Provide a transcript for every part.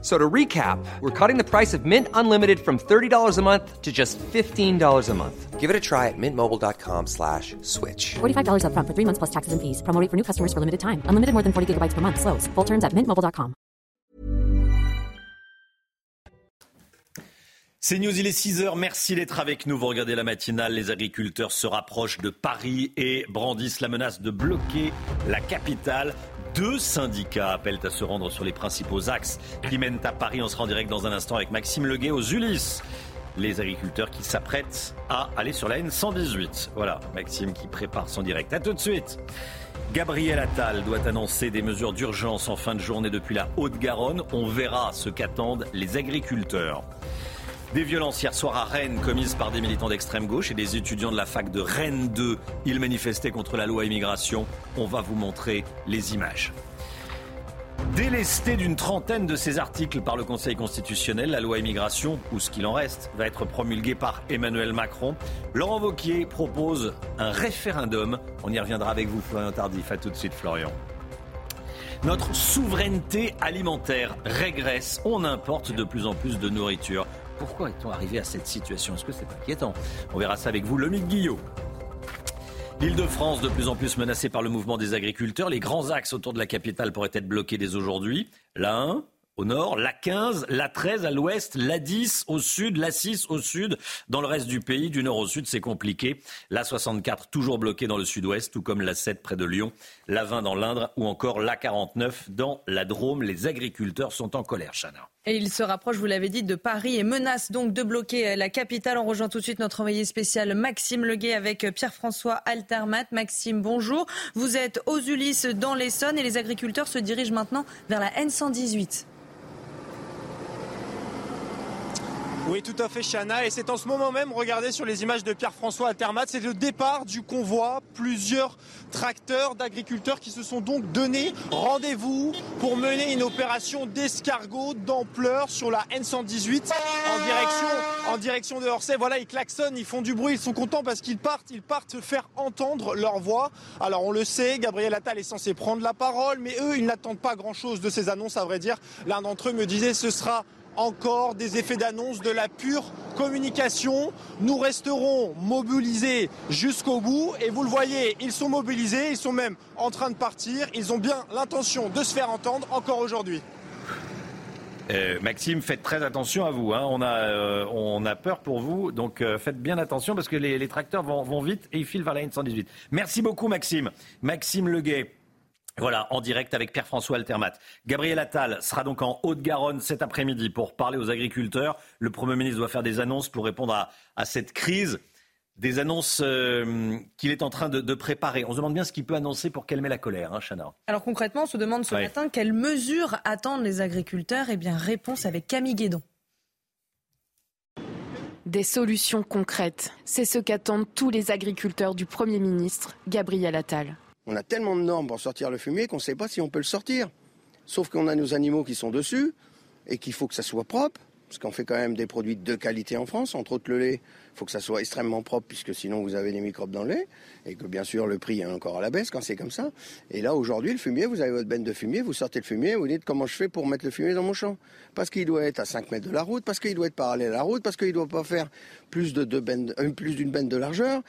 So to recap, we're cutting the price of Mint Unlimited from $30 a month to just $15 a month. Give it a try at mintmobile.com slash switch. $45 upfront for three months plus taxes and fees. Promo rate for new customers for limited time. Unlimited more than 40 gigabytes per month. Slows. Full terms at mintmobile.com. C'est News, il est 6h. Merci d'être avec nous. Vous regardez la matinale. Les agriculteurs se rapprochent de Paris et brandissent la menace de bloquer la capitale. Deux syndicats appellent à se rendre sur les principaux axes qui mènent à Paris. On sera en direct dans un instant avec Maxime Leguet aux Ulysses. Les agriculteurs qui s'apprêtent à aller sur la N118. Voilà, Maxime qui prépare son direct. À tout de suite. Gabriel Attal doit annoncer des mesures d'urgence en fin de journée depuis la Haute-Garonne. On verra ce qu'attendent les agriculteurs. Des violences hier soir à Rennes commises par des militants d'extrême gauche et des étudiants de la fac de Rennes 2. Ils manifestaient contre la loi immigration. On va vous montrer les images. Délesté d'une trentaine de ces articles par le Conseil constitutionnel, la loi immigration, ou ce qu'il en reste, va être promulguée par Emmanuel Macron. Laurent Wauquiez propose un référendum. On y reviendra avec vous, Florian Tardif. À tout de suite, Florian. Notre souveraineté alimentaire régresse. On importe de plus en plus de nourriture. Pourquoi est-on arrivé à cette situation? Est-ce que c'est inquiétant? On verra ça avec vous, Lomique Guillot. L'Île-de-France, de plus en plus menacée par le mouvement des agriculteurs. Les grands axes autour de la capitale pourraient être bloqués dès aujourd'hui. La 1, au nord, la 15, la 13 à l'ouest, la 10 au sud, la 6 au sud. Dans le reste du pays, du nord au sud, c'est compliqué. La 64 toujours bloquée dans le sud-ouest, tout comme la 7 près de Lyon, la 20 dans l'Indre ou encore la 49 dans la Drôme. Les agriculteurs sont en colère, Chana. Il se rapproche, vous l'avez dit, de Paris et menace donc de bloquer la capitale. On rejoint tout de suite notre envoyé spécial Maxime Leguet avec Pierre-François Altermat. Maxime, bonjour. Vous êtes aux Ulysses dans l'Essonne et les agriculteurs se dirigent maintenant vers la N118. Oui, tout à fait, Chana. Et c'est en ce moment même, regardez sur les images de Pierre-François Altermat, c'est le départ du convoi. Plusieurs tracteurs d'agriculteurs qui se sont donc donné rendez-vous pour mener une opération d'escargot d'ampleur sur la N118 en direction, en direction de Orsay. Voilà, ils klaxonnent, ils font du bruit, ils sont contents parce qu'ils partent, ils partent faire entendre leur voix. Alors on le sait, Gabriel Attal est censé prendre la parole, mais eux, ils n'attendent pas grand-chose de ces annonces, à vrai dire. L'un d'entre eux me disait, ce sera encore des effets d'annonce, de la pure communication. Nous resterons mobilisés jusqu'au bout et vous le voyez, ils sont mobilisés, ils sont même en train de partir, ils ont bien l'intention de se faire entendre encore aujourd'hui. Euh, Maxime, faites très attention à vous. Hein. On, a, euh, on a peur pour vous, donc euh, faites bien attention parce que les, les tracteurs vont, vont, vite et ils filent vers la N118. Merci beaucoup, Maxime. Maxime Leguet. Voilà, en direct avec Pierre-François Altermat. Gabriel Attal sera donc en Haute-Garonne cet après-midi pour parler aux agriculteurs. Le Premier ministre doit faire des annonces pour répondre à, à cette crise. Des annonces euh, qu'il est en train de, de, préparer. On se demande bien ce qu'il peut annoncer pour calmer la colère, hein, Chana. Alors concrètement, on se demande ce Ouais. matin quelles mesures attendent les agriculteurs. Eh bien, réponse avec Camille Guédon. Des solutions concrètes, c'est ce qu'attendent tous les agriculteurs du Premier ministre, Gabriel Attal. On a tellement de normes pour sortir le fumier qu'on ne sait pas si on peut le sortir. Sauf qu'on a nos animaux qui sont dessus et qu'il faut que ça soit propre, parce qu'on fait quand même des produits de qualité en France, entre autres le lait. Il faut que ça soit extrêmement propre, puisque sinon vous avez des microbes dans le lait, et que bien sûr le prix est encore à la baisse quand c'est comme ça. Et là aujourd'hui, le fumier, vous avez votre benne de fumier, vous sortez le fumier, vous dites comment je fais pour mettre le fumier dans mon champ. Parce qu'il doit être à 5 mètres de la route, parce qu'il doit être parallèle à la route, parce qu'il ne doit pas faire plus de euh, d'une benne de largeur.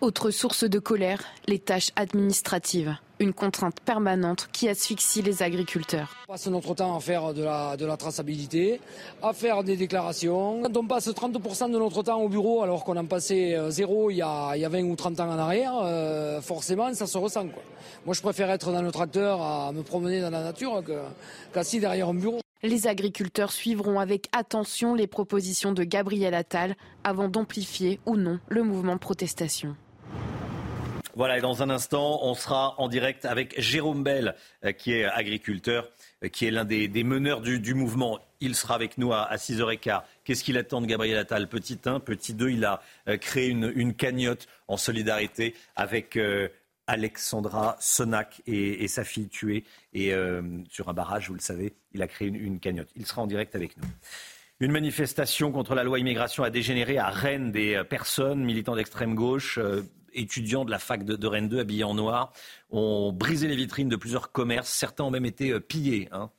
Autre source de colère, les tâches administratives, une contrainte permanente qui asphyxie les agriculteurs. On passe notre temps à faire de la, de la traçabilité, à faire des déclarations. Quand on passe 30% de notre temps au bureau alors qu'on en passait euh, zéro il y, a, il y a 20 ou 30 ans en arrière, euh, forcément ça se ressent. Quoi. Moi je préfère être dans le tracteur à me promener dans la nature qu'assis derrière un bureau. Les agriculteurs suivront avec attention les propositions de Gabriel Attal avant d'amplifier ou non le mouvement de protestation. Voilà, et dans un instant, on sera en direct avec Jérôme Bell, euh, qui est agriculteur, euh, qui est l'un des, meneurs du, mouvement. Il sera avec nous à, à 6h15. Qu'est-ce qu'il attend de Gabriel Attal? Petit 1, petit 2, il a euh, créé une, une cagnotte en solidarité avec, Alexandra Sonac et, sa fille tuée. Et sur un barrage, vous le savez, il a créé une, cagnotte. Il sera en direct avec nous. Une manifestation contre la loi immigration a dégénéré à Rennes. Des personnes, militants d'extrême gauche, étudiants de la fac de, Rennes 2, habillés en noir, ont brisé les vitrines de plusieurs commerces. Certains ont même été pillés. Hein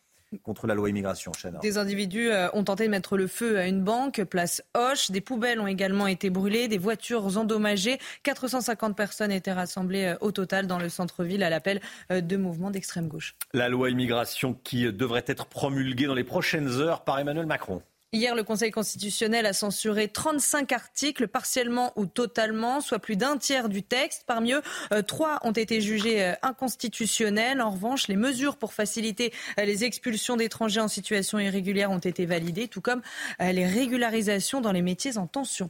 contre la loi immigration, Chana. Des individus euh, ont tenté de mettre le feu à une banque, place Hoche. Des poubelles ont également été brûlées, des voitures endommagées. 450 personnes étaient rassemblées euh, au total dans le centre-ville à l'appel euh, de mouvements d'extrême gauche. La loi immigration qui devrait être promulguée dans les prochaines heures par Emmanuel Macron. Hier, le Conseil constitutionnel a censuré 35 articles, partiellement ou totalement, soit plus d'un tiers du texte. Parmi eux, euh, trois ont été jugés euh, inconstitutionnels. En revanche, les mesures pour faciliter euh, les expulsions d'étrangers en situation irrégulière ont été validées, tout comme les régularisations dans les métiers en tension.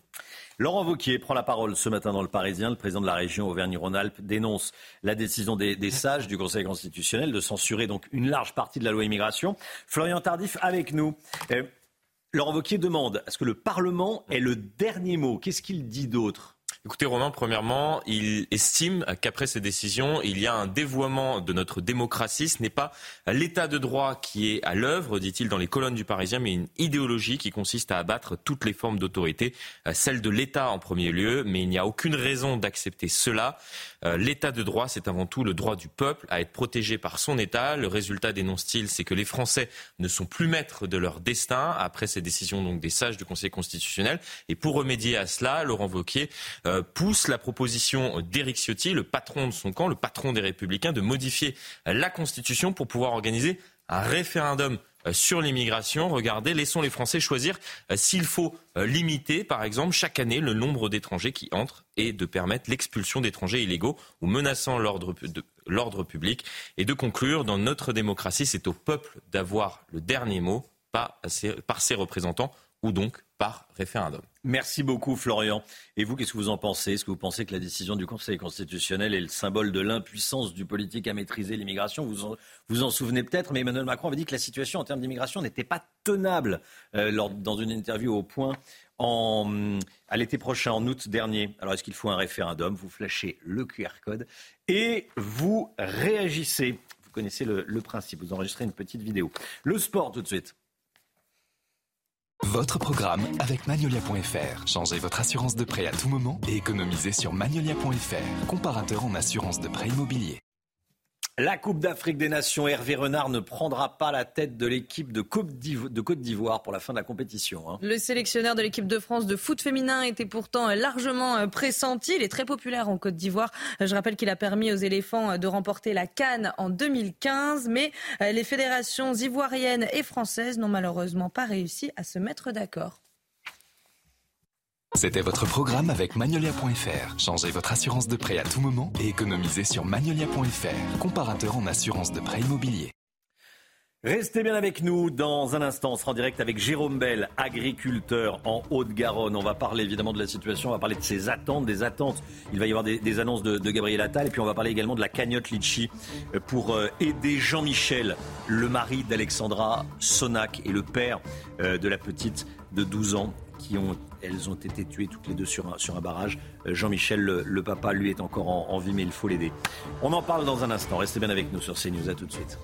Laurent Vauquier prend la parole ce matin dans le Parisien. Le président de la région Auvergne-Rhône-Alpes dénonce la décision des, des, sages du Conseil constitutionnel de censurer donc une large partie de la loi immigration. Florian Tardif avec nous. Laurent Wauquiez demande est-ce que le Parlement ait le dernier mot? Qu'est-ce qu'il dit d'autre? Écoutez, Romain, premièrement, il estime qu'après ces décisions, il y a un dévoiement de notre démocratie. Ce n'est pas l'état de droit qui est à l'œuvre, dit-il dans les colonnes du Parisien, mais une idéologie qui consiste à abattre toutes les formes d'autorité, euh, celle de l'État en premier lieu. Mais il n'y a aucune raison d'accepter cela. Euh, l'état de droit, c'est avant tout le droit du peuple à être protégé par son État. Le résultat, dénonce-t-il, c'est que les Français ne sont plus maîtres de leur destin après ces décisions donc des sages du Conseil constitutionnel. Et pour remédier à cela, Laurent Wauquiez euh, pousse la proposition d'Éric Ciotti, le patron de son camp, le patron des Républicains, de modifier la Constitution pour pouvoir organiser un référendum sur l'immigration. Regardez, laissons les Français choisir euh, s'il faut limiter, par exemple, chaque année le nombre d'étrangers qui entrent et de permettre l'expulsion d'étrangers illégaux ou menaçant l'ordre public. Et de conclure, dans notre démocratie, c'est au peuple d'avoir le dernier mot, pas par ses représentants ou donc par référendum. Merci beaucoup Florian. Et vous, qu'est-ce que vous en pensez? Est-ce que vous pensez que la décision du Conseil constitutionnel est le symbole de l'impuissance du politique à maîtriser l'immigration? Vous, vous en souvenez peut-être, mais Emmanuel Macron avait dit que la situation en termes d'immigration n'était pas tenable euh, lors, dans une interview au point à l'été prochain, en août dernier. Alors est-ce qu'il faut un référendum? Vous flashez le QR code et vous réagissez. Vous connaissez le principe, vous enregistrez une petite vidéo. Le sport tout de suite. Votre programme avec Magnolia.fr. Changez votre assurance de prêt à tout moment et économisez sur Magnolia.fr, comparateur en assurance de prêt immobilier. La Coupe d'Afrique des Nations, Hervé Renard ne prendra pas la tête de l'équipe de Côte d'Ivoire pour la fin de la compétition. Hein. Le sélectionneur de l'équipe de France de foot féminin était pourtant largement euh, pressenti. Il est très populaire en Côte d'Ivoire. Je rappelle qu'il a permis aux éléphants de remporter la Cannes en 2015, mais euh, les fédérations ivoiriennes et françaises n'ont malheureusement pas réussi à se mettre d'accord. C'était votre programme avec Magnolia.fr. Changez votre assurance de prêt à tout moment et économisez sur Magnolia.fr, comparateur en assurance de prêt immobilier. Restez bien avec nous dans un instant. On sera en direct avec Jérôme Bell, agriculteur en Haute-Garonne. On va parler évidemment de la situation, on va parler de ses attentes, des attentes. Il va y avoir des, annonces de, Gabriel Attal et puis on va parler également de la cagnotte Litchi pour euh, aider Jean-Michel, le mari d'Alexandra Sonac et le père euh, de la petite de 12 ans elles ont été tuées toutes les deux sur un, barrage. Euh, Jean-Michel, le, papa, lui, est encore en, vie, mais il faut l'aider. On en parle dans un instant. Restez bien avec nous sur CNews. À tout de suite.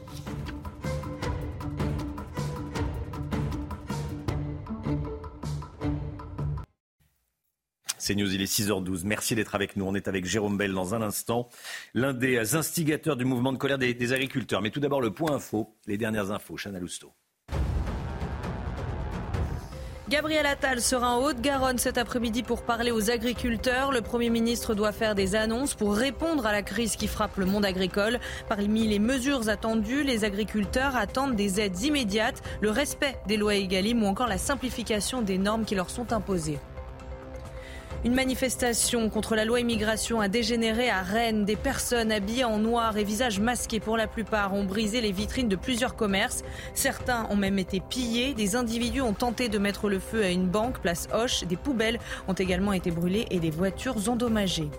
CNews, il est 6h12. Merci d'être avec nous. On est avec Jérôme Bell dans un instant, l'un des instigateurs du mouvement de colère des, agriculteurs. Mais tout d'abord, le point info, les dernières infos. Chana Lousteau. Gabriel Attal sera en Haute-Garonne cet après-midi pour parler aux agriculteurs. Le Premier ministre doit faire des annonces pour répondre à la crise qui frappe le monde agricole. Parmi les mesures attendues, les agriculteurs attendent des aides immédiates, le respect des lois Egalim ou encore la simplification des normes qui leur sont imposées. Une manifestation contre la loi immigration a dégénéré à Rennes. Des personnes habillées en noir et visages masqués pour la plupart ont brisé les vitrines de plusieurs commerces. Certains ont même été pillés. Des individus ont tenté de mettre le feu à une banque, place Hoche. Des poubelles ont également été brûlées et des voitures endommagées.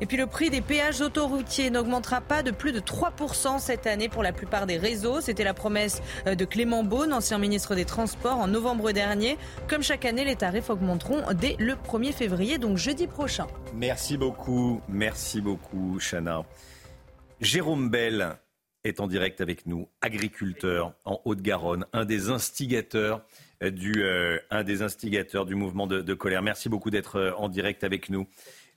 Et puis le prix des péages autoroutiers n'augmentera pas de plus de 3% cette année pour la plupart des réseaux. C'était la promesse euh, de Clément Beaune, ancien ministre des Transports, en novembre dernier. Comme chaque année, les tarifs augmenteront dès le 1er février, donc jeudi prochain. Merci beaucoup, merci beaucoup, Chana. Jérôme Bell est en direct avec nous, agriculteur en Haute-Garonne, un des instigateurs euh, du, euh, du mouvement de colère. Merci beaucoup d'être en direct avec nous.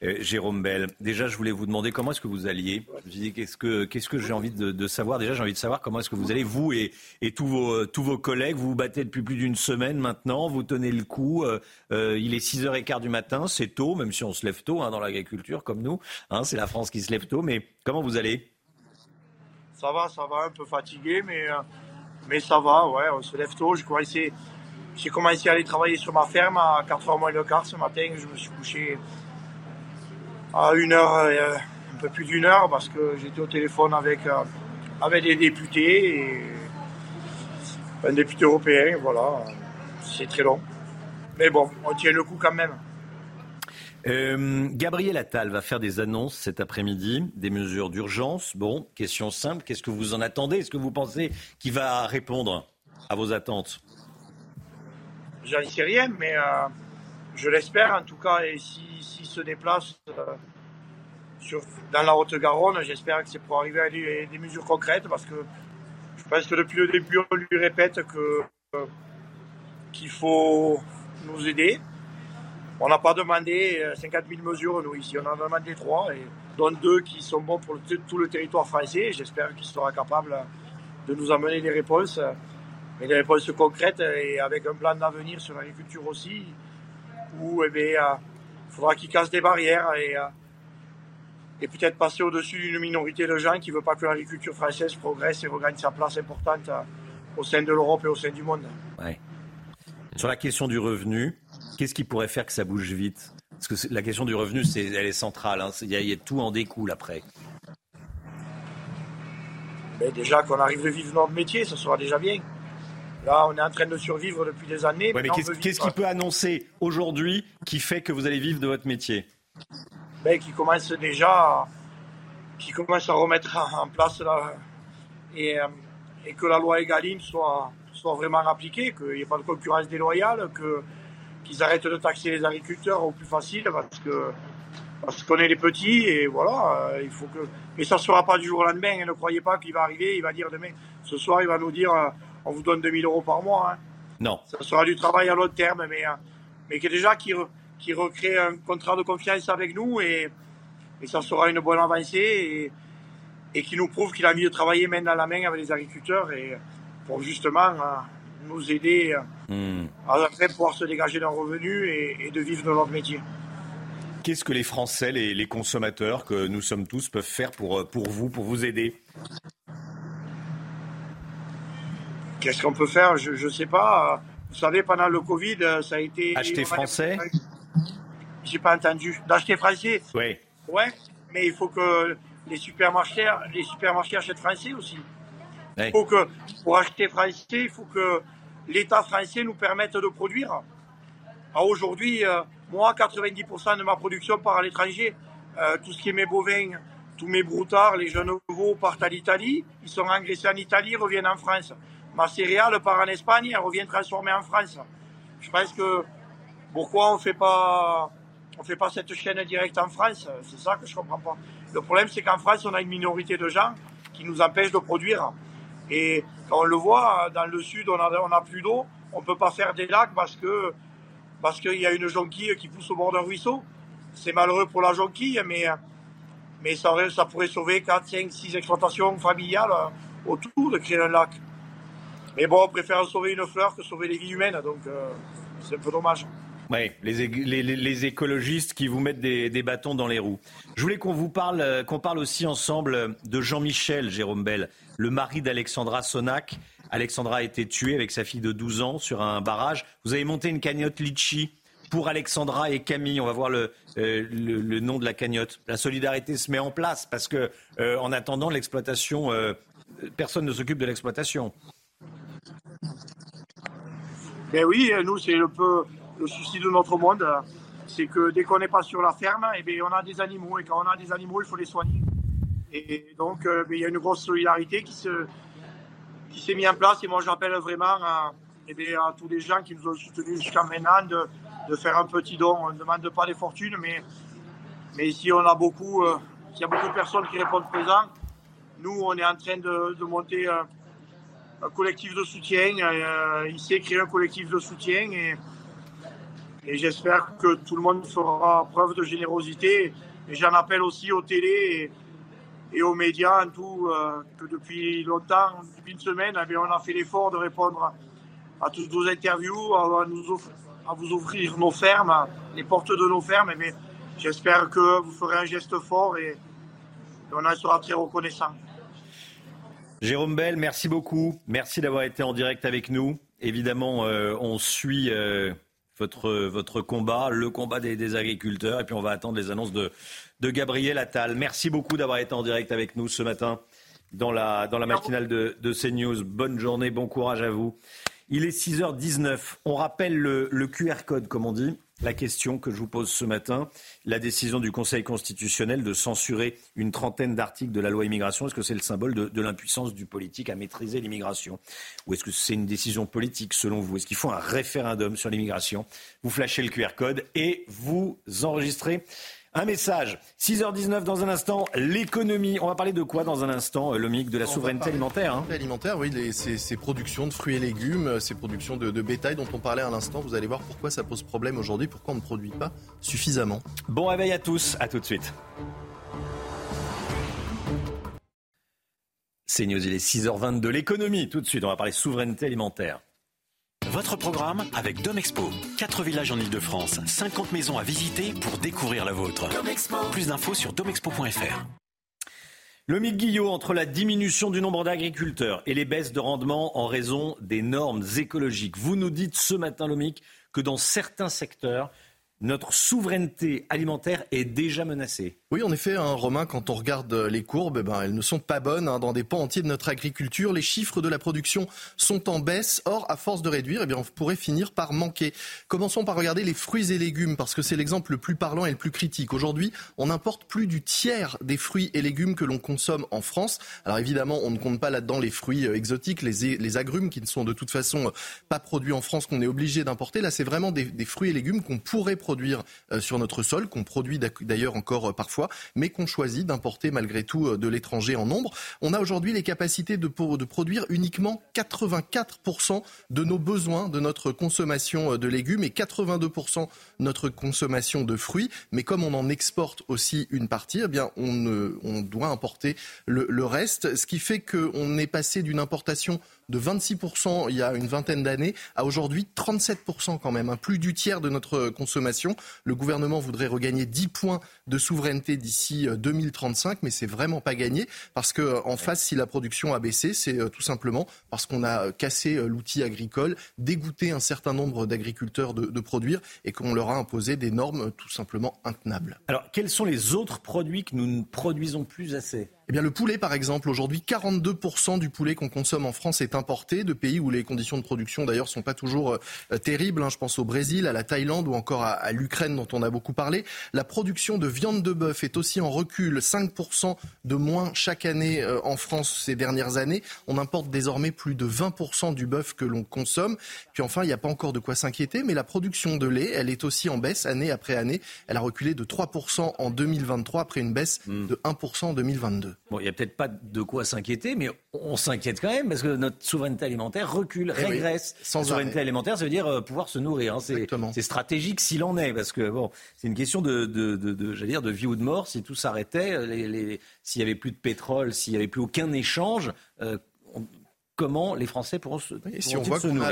Euh, Jérôme Bell. Déjà, je voulais vous demander comment est-ce que vous alliez. Je dis qu'est-ce que qu'est-ce que j'ai envie de, savoir? Déjà, j'ai envie de savoir comment est-ce que vous allez vous et, et tous vos collègues. Vous vous battez depuis plus d'une semaine maintenant. Vous tenez le coup. Euh, euh, il est 6h15 du matin. C'est tôt, même si on se lève tôt hein, dans l'agriculture comme nous. Hein, c'est la France qui se lève tôt. Mais comment vous allez? Ça va, ça va. Un peu fatigué, mais euh, ça va. Ouais, on se lève tôt. J'ai commencé à aller travailler sur ma ferme à 4h moins le quart ce matin. Je me suis couché à une heure, euh, un peu plus d'une heure, parce que j'étais au téléphone avec, euh, avec des députés, et un député européen, voilà. C'est très long. Mais bon, on tient le coup quand même. Euh, Gabriel Attal va faire des annonces cet après-midi, des mesures d'urgence. Bon, question simple, qu'est-ce que vous en attendez? Est-ce que vous pensez qu'il va répondre à vos attentes? J'en sais rien, mais euh, je l'espère en tout cas. Et si se déplace euh, sur, dans la Haute-Garonne, j'espère que c'est pour arriver à des, mesures concrètes parce que je pense que depuis le début, on lui répète que euh, qu'il faut nous aider. On n'a pas demandé 50 000 mesures, nous, ici. On en a demandé trois, et dont deux qui sont bons pour tout le territoire français. J'espère qu'il sera capable de nous amener des réponses, mais des réponses concrètes et avec un plan d'avenir sur l'agriculture aussi, où eh bien, faudra qu'il casse des barrières et, et peut-être passer au-dessus d'une minorité de gens qui ne veut pas que l'agriculture française progresse et regagne sa place importante au sein de l'Europe et au sein du monde. Ouais. Sur la question du revenu, qu'est-ce qui pourrait faire que ça bouge vite? Parce que la question du revenu, c'est, elle est centrale. Hein. Il, y a, il, y a, tout en découle après. Mais déjà qu'on arrive à vivre notre métier, ça sera déjà bien. Là, on est en train de survivre depuis des années. Ouais, mais qu'est-ce, qu'est-ce qui peut annoncer aujourd'hui qui fait que vous allez vivre de votre métier ben, Qui commence déjà, qui commence à remettre en place là, et, et que la loi Egalim soit, soit vraiment appliquée, qu'il n'y ait pas de concurrence déloyale, qu'ils arrêtent de taxer les agriculteurs au plus facile parce que parce qu'on est les petits et voilà, euh, il faut que. Mais ça ne sera pas du jour au lendemain. Hein, ne croyez pas qu'il va arriver, il va dire demain, ce soir, il va nous dire, euh, on vous donne 2000 euros par mois. Hein. Non. Ça sera du travail à long terme, mais euh, mais qui déjà qui, re, qui recrée un contrat de confiance avec nous et, et ça sera une bonne avancée et, et qui nous prouve qu'il a mieux travaillé main dans la main avec les agriculteurs et pour justement nous aider mmh. à pouvoir se dégager d'un revenu et, et, de vivre de notre métier. Qu'est-ce que les Français, les, les, consommateurs que nous sommes tous peuvent faire pour, pour vous, pour vous aider? Qu'est-ce qu'on peut faire? Je ne sais pas. Vous savez, pendant le Covid, ça a été... Acheter français? J'ai pas entendu. D'acheter français? Oui. Ouais, mais il faut que les supermarchés, les supermarchés achètent français aussi. Oui. Il faut que, pour acheter français, il faut que l'État français nous permette de produire. Aujourd'hui, euh, moi, 90% de ma production part à l'étranger. Euh, tout ce qui est mes bovins, tous mes broutards, les jeunes veaux partent à l'Italie. Ils sont engraissés en Italie, reviennent en France. Ma céréale part en Espagne, elle revient transformée en France. Je pense que pourquoi on fait pas, on fait pas cette chaîne directe en France? C'est ça que je comprends pas. Le problème, c'est qu'en France, on a une minorité de gens qui nous empêchent de produire. Et quand on le voit, dans le sud, on a, on a plus d'eau. On peut pas faire des lacs parce que parce qu'il y a une jonquille qui pousse au bord d'un ruisseau. C'est malheureux pour la jonquille, mais, mais ça, ça pourrait sauver 4, 5, 6 exploitations familiales autour de créer un lac. Mais bon, on préfère sauver une fleur que sauver les vies humaines, donc euh, c'est un peu dommage. Oui, les, écologistes qui vous mettent des, bâtons dans les roues. Je voulais qu'on vous parle, qu'on parle aussi ensemble de Jean-Michel Jérôme Bell, le mari d'Alexandra Sonac. Alexandra a été tuée avec sa fille de 12 ans sur un barrage. Vous avez monté une cagnotte Litchi pour Alexandra et Camille. On va voir le, euh, nom de la cagnotte. La solidarité se met en place parce que, euh, en attendant l'exploitation, euh, personne ne s'occupe de l'exploitation. Ben oui, nous, c'est un peu le souci de notre monde. c'est que dès qu'on n'est pas sur la ferme, eh bien, on a des animaux. Et quand on a des animaux, il faut les soigner. Et donc, euh, ben, il y a une grosse solidarité qui se qui s'est mise en place. Et moi, j'appelle vraiment à, eh bien, à tous les gens qui nous ont soutenus jusqu'à maintenant de, de faire un petit don. On ne demande pas des fortunes, mais, mais ici, on a beaucoup, euh, il y a beaucoup de personnes qui répondent présent. Nous, on est en train de, de monter euh, un collectif de soutien. Euh, il s'est créé un collectif de soutien et, et j'espère que tout le monde fera preuve de générosité. Et j'en appelle aussi aux télé et, aux médias en tout, euh, que depuis longtemps, depuis une semaine, eh bien, on a fait l'effort de répondre à toutes vos interviews, à, nous offrir, à vous offrir nos fermes, les portes de nos fermes. Mais j'espère que vous ferez un geste fort et, et on en sera très reconnaissant. Jérôme Bell, merci beaucoup. Merci d'avoir été en direct avec nous. Évidemment, euh, on suit euh, votre, votre combat, le combat des, des, agriculteurs, et puis on va attendre les annonces de, de Gabriel Attal. Merci beaucoup d'avoir été en direct avec nous ce matin dans la, dans la matinale de, de CNews. Bonne journée, bon courage à vous. Il est 6h19. On rappelle le, le QR code, comme on dit la question que je vous pose ce matin. La décision du Conseil constitutionnel de censurer une trentaine d'articles de la loi immigration, est-ce que c'est le symbole de, l'impuissance du politique à maîtriser l'immigration? Ou est-ce que c'est une décision politique selon vous? Est-ce qu'il faut un référendum sur l'immigration? Vous flashez le QR code et vous enregistrez un message. 6h19 dans un instant, l'économie. On va parler de quoi dans un instant, Lomique De la souveraineté alimentaire. Hein alimentaire, oui, les, ces, ces, productions de fruits et légumes, ces productions de, de, bétail dont on parlait à l'instant. Vous allez voir pourquoi ça pose problème aujourd'hui, pourquoi on ne produit pas suffisamment. Bon réveil à tous, à tout de suite. C'est News, il est 6h22, l'économie. Tout de suite, on va parler souveraineté alimentaire. Votre programme avec Domexpo. 4 villages en Ile-de-France, 50 maisons à visiter pour découvrir la vôtre. Plus d'infos sur domexpo.fr. Le mythe Guillot entre la diminution du nombre d'agriculteurs et les baisses de rendement en raison des normes écologiques. Vous nous dites ce matin, Lomic, que dans certains secteurs, notre souveraineté alimentaire est déjà menacée. Oui, en effet, hein, Romain, quand on regarde les courbes, eh ben, elles ne sont pas bonnes hein, dans des pans entiers de notre agriculture. Les chiffres de la production sont en baisse. Or, à force de réduire, eh bien, on pourrait finir par manquer. Commençons par regarder les fruits et légumes, parce que c'est l'exemple le plus parlant et le plus critique. Aujourd'hui, on importe plus du tiers des fruits et légumes que l'on consomme en France. Alors évidemment, on ne compte pas là-dedans les fruits euh, exotiques, les, agrumes, qui ne sont de toute façon euh, pas produits en France, qu'on est obligé d'importer. Là, c'est vraiment des, fruits et légumes qu'on pourrait produire euh, sur notre sol, qu'on produit d'ailleurs encore parfois mais qu'on choisit d'importer malgré tout euh, de l'étranger en nombre. On a aujourd'hui les capacités de, produire uniquement 84% de nos besoins de notre consommation euh, de légumes et 82% notre consommation de fruits. Mais comme on en exporte aussi une partie, eh bien on, doit importer le reste, ce qui fait qu'on est passé d'une importation de 26% il y a une vingtaine d'années à aujourd'hui 37% quand même, hein, plus du tiers de notre consommation. Le gouvernement voudrait regagner 10 points de souveraineté d'ici 2035, mais c'est vraiment pas gagné parce que en face, si la production a baissé, c'est tout simplement parce qu'on a cassé l'outil agricole, dégoûté un certain nombre d'agriculteurs de, de, produire et qu'on leur a imposé des normes tout simplement intenables. Alors, quels sont les autres produits que nous ne produisons plus assez? Eh bien, le poulet, par exemple, aujourd'hui, 42% du poulet qu'on consomme en France est importé de pays où les conditions de production, d'ailleurs, sont pas toujours euh, terribles. Hein. Je pense au Brésil, à la Thaïlande ou encore à, à l'Ukraine, dont on a beaucoup parlé. La production de viande de bœuf est aussi en recul, 5% de moins chaque année euh, en France ces dernières années. On importe désormais plus de 20% du bœuf que l'on consomme. Puis enfin, il n'y a pas encore de quoi s'inquiéter, mais la production de lait, elle est aussi en baisse année après année. Elle a reculé de 3% en 2023 après une baisse mmh. de 1% en 2022. Bon, il n'y a peut-être pas de quoi s'inquiéter, mais on s'inquiète quand même parce que notre souveraineté alimentaire recule, Eh régresse. oui, sans souveraineté arrêt. alimentaire, ça veut dire euh, pouvoir se nourrir. Hein. C'est stratégique s'il en est, parce que bon, c'est une question de, de, de, de j'allais dire, de vie ou de mort. Si tout s'arrêtait, les, s'il n'y avait plus de pétrole, s'il n'y avait plus aucun échange, euh, on, comment les Français pourront se, Et si on voit qu'on a,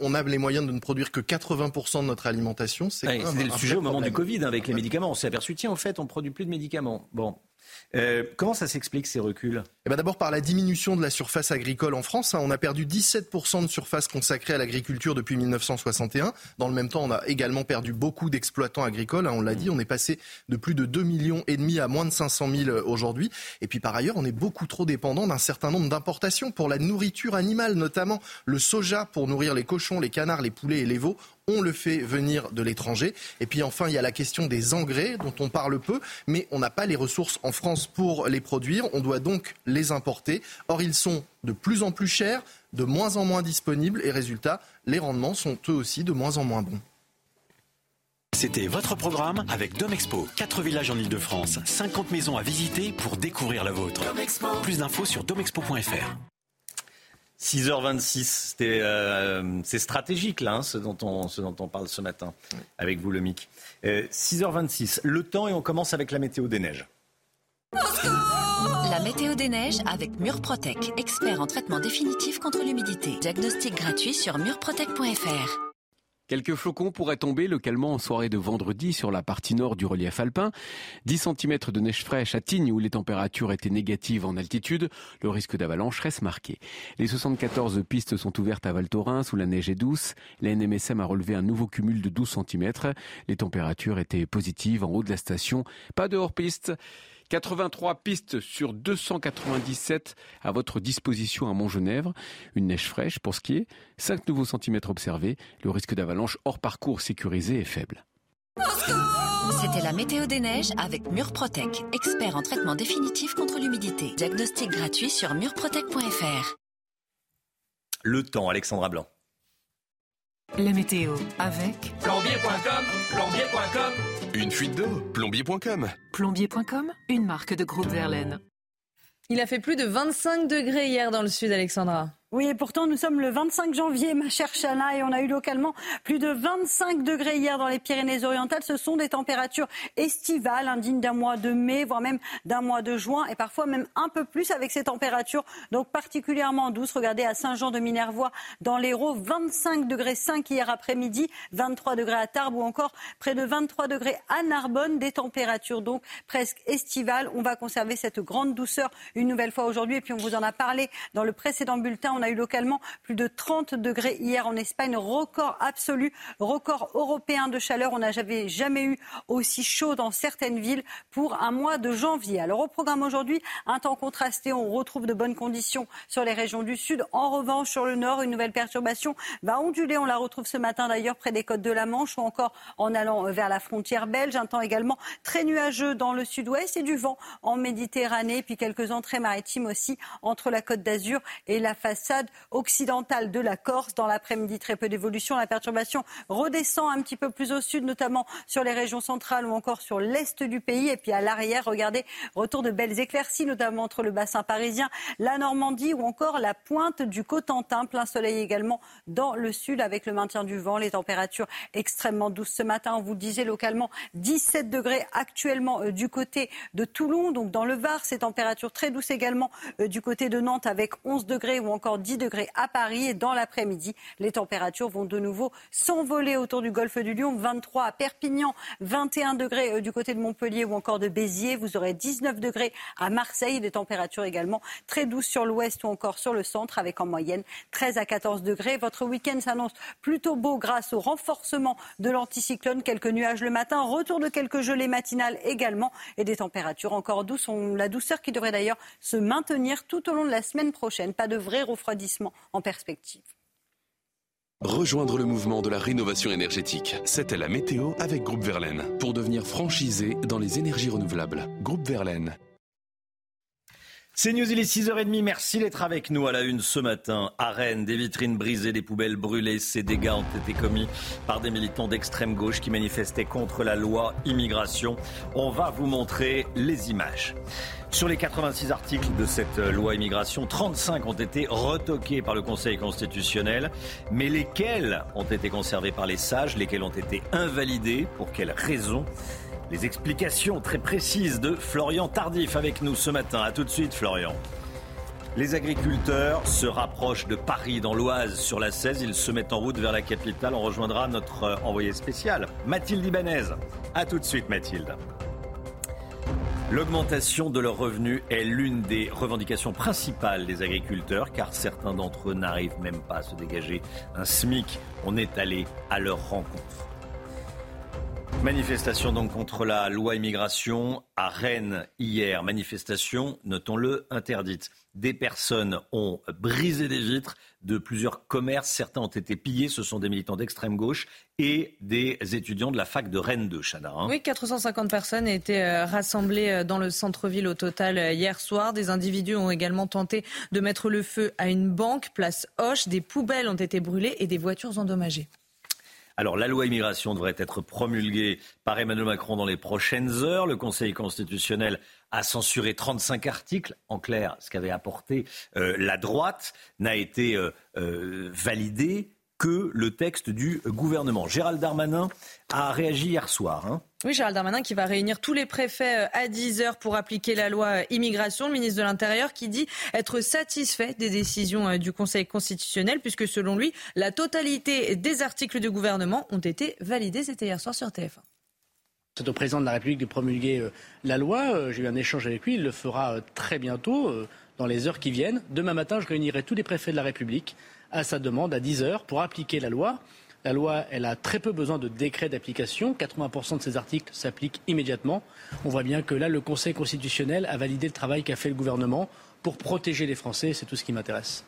on a les moyens de ne produire que 80% de notre alimentation, c'est C'était le sujet au moment du Covid hein, avec les médicaments. On s'est aperçu, tiens, au fait, on ne produit plus de médicaments. Bon, euh, comment ça s'explique ces reculs? Eh ben D'abord par la diminution de la surface agricole en France. Hein, on a perdu 17% de surface consacrée à l'agriculture depuis 1961. Dans le même temps, on a également perdu beaucoup d'exploitants agricoles. Hein, on l'a dit, on est passé de plus de 2 millions et demi à moins de 500 000 aujourd'hui. Et puis par ailleurs, on est beaucoup trop dépendant d'un certain nombre d'importations pour la nourriture animale, notamment le soja pour nourrir les cochons, les canards, les poulets et les veaux on le fait venir de l'étranger. Et puis enfin, il y a la question des engrais dont on parle peu, mais on n'a pas les ressources en France pour les produire. On doit donc les importer. Or, ils sont de plus en plus chers, de moins en moins disponibles et résultat, les rendements sont eux aussi de moins en moins bons. C'était votre programme avec Domexpo. 4 villages en Ile-de-France, 50 maisons à visiter pour découvrir la vôtre. Plus d'infos sur domexpo.fr. 6h26, euh, c'est stratégique là, hein, ce, dont on, ce dont on parle ce matin avec vous, le MIC. 6h26, le temps et on commence avec la météo des neiges. La météo des neiges avec Murprotec, expert en traitement définitif contre l'humidité. Diagnostic gratuit sur murprotec.fr. Quelques flocons pourraient tomber localement en soirée de vendredi sur la partie nord du relief alpin. 10 cm de neige fraîche à Tignes où les températures étaient négatives en altitude. Le risque d'avalanche reste marqué. Les 74 pistes sont ouvertes à Val Thorens où la neige est douce. La NMSM a relevé un nouveau cumul de 12 cm. Les températures étaient positives en haut de la station. Pas de hors-piste. 83 pistes sur 297 à votre disposition à Montgenèvre. Une neige fraîche pour skier, 5 nouveaux centimètres observés. Le risque d'avalanche hors parcours sécurisé est faible. C'était la météo des neiges avec Murprotec, expert en traitement définitif contre l'humidité. Diagnostic gratuit sur murprotec.fr. Le temps, Alexandra Blanc. La météo avec plombier.com, plombier.com. Une fuite d'eau, plombier.com. Plombier.com, une marque de groupe Verlaine. Il a fait plus de 25 degrés hier dans le sud, Alexandra. Oui, et pourtant, nous sommes le 25 janvier, ma chère Chana, et on a eu localement plus de 25 degrés hier dans les Pyrénées-Orientales. Ce sont des températures estivales, indignes d'un mois de mai, voire même d'un mois de juin, et parfois même un peu plus avec ces températures, donc particulièrement douces. Regardez à Saint-Jean-de-Minervois, dans l'Hérault, 25 degrés 5 hier après-midi, 23 degrés à Tarbes ou encore près de 23 degrés à Narbonne, des températures donc presque estivales. On va conserver cette grande douceur une nouvelle fois aujourd'hui, et puis on vous en a parlé dans le précédent bulletin on a eu localement plus de 30 degrés hier en Espagne, record absolu, record européen de chaleur. On n'a jamais eu aussi chaud dans certaines villes pour un mois de janvier. Alors au programme aujourd'hui, un temps contrasté, on retrouve de bonnes conditions sur les régions du sud. En revanche, sur le nord, une nouvelle perturbation va onduler. On la retrouve ce matin d'ailleurs près des côtes de la Manche ou encore en allant vers la frontière belge. Un temps également très nuageux dans le sud-ouest et du vent en Méditerranée, puis quelques entrées maritimes aussi entre la côte d'Azur et la face occidentale de la Corse. Dans l'après-midi, très peu d'évolution. La perturbation redescend un petit peu plus au sud, notamment sur les régions centrales ou encore sur l'est du pays. Et puis à l'arrière, regardez, retour de belles éclaircies, notamment entre le bassin parisien, la Normandie ou encore la pointe du Cotentin. Plein soleil également dans le sud avec le maintien du vent, les températures extrêmement douces ce matin. On vous le disait localement 17 degrés actuellement euh, du côté de Toulon, donc dans le Var. Ces températures très douces également euh, du côté de Nantes avec 11 degrés ou encore 10 degrés à Paris. Et dans l'après-midi, les températures vont de nouveau s'envoler autour du golfe du Lion. 23 à Perpignan, 21 degrés euh, du côté de Montpellier ou encore de Béziers. Vous aurez 19 degrés à Marseille. Des températures également très douces sur l'ouest ou encore sur le centre avec en moyenne 13 à 14 degrés. Votre week-end s'annonce plutôt beau grâce au renforcement de l'anticyclone. Quelques nuages le matin, retour de quelques gelées matinales également et des températures encore douces. La douceur qui devrait d'ailleurs se maintenir tout au long de la semaine prochaine. Pas de vrai refroidissement en perspective. Rejoindre le mouvement de la rénovation énergétique. C'était la météo avec Groupe Verlaine pour devenir franchisé dans les énergies renouvelables. Groupe Verlaine. C'est News, il est 6h30. Merci d'être avec nous à la une ce matin. À Rennes, des vitrines brisées, des poubelles brûlées. Ces dégâts ont été commis par des militants d'extrême gauche qui manifestaient contre la loi immigration. On va vous montrer les images. Sur les 86 articles de cette loi immigration, 35 ont été retoqués par le Conseil constitutionnel. Mais lesquels ont été conservés par les sages? Lesquels ont été invalidés? Pour quelles raisons? Les explications très précises de Florian Tardif avec nous ce matin. A tout de suite, Florian. Les agriculteurs se rapprochent de Paris, dans l'Oise, sur la 16. Ils se mettent en route vers la capitale. On rejoindra notre envoyé spécial, Mathilde Ibanez. A tout de suite, Mathilde. L'augmentation de leurs revenus est l'une des revendications principales des agriculteurs, car certains d'entre eux n'arrivent même pas à se dégager un SMIC. On est allé à leur rencontre. Manifestation donc contre la loi immigration à Rennes hier. Manifestation, notons-le, interdite. Des personnes ont brisé des vitres de plusieurs commerces. Certains ont été pillés. Ce sont des militants d'extrême gauche et des étudiants de la fac de Rennes 2, Chana. hein. Oui, 450 personnes étaient euh, rassemblées euh, dans le centre-ville au total euh, hier soir. Des individus ont également tenté de mettre le feu à une banque, place Hoche. Des poubelles ont été brûlées et des voitures endommagées. Alors, la loi immigration devrait être promulguée par Emmanuel Macron dans les prochaines heures. Le Conseil constitutionnel a censuré 35 articles. En clair, ce qu'avait apporté euh, la droite n'a été euh, euh, validé que le texte du gouvernement. Gérald Darmanin a réagi hier soir. hein. Oui, Gérald Darmanin qui va réunir tous les préfets euh, à 10 heures pour appliquer la loi euh, immigration. Le ministre de l'Intérieur qui dit être satisfait des décisions euh, du Conseil constitutionnel puisque selon lui, la totalité des articles du gouvernement ont été validés. C'était hier soir sur TF1. C'est au président de la République de promulguer la loi. J'ai eu un échange avec lui. Il le fera très bientôt, dans les heures qui viennent. Demain matin, je réunirai tous les préfets de la République à sa demande à 10 heures pour appliquer la loi. La loi, elle a très peu besoin de décret d'application. 80% de ces articles s'appliquent immédiatement. On voit bien que là, le Conseil constitutionnel a validé le travail qu'a fait le gouvernement pour protéger les Français. C'est tout ce qui m'intéresse.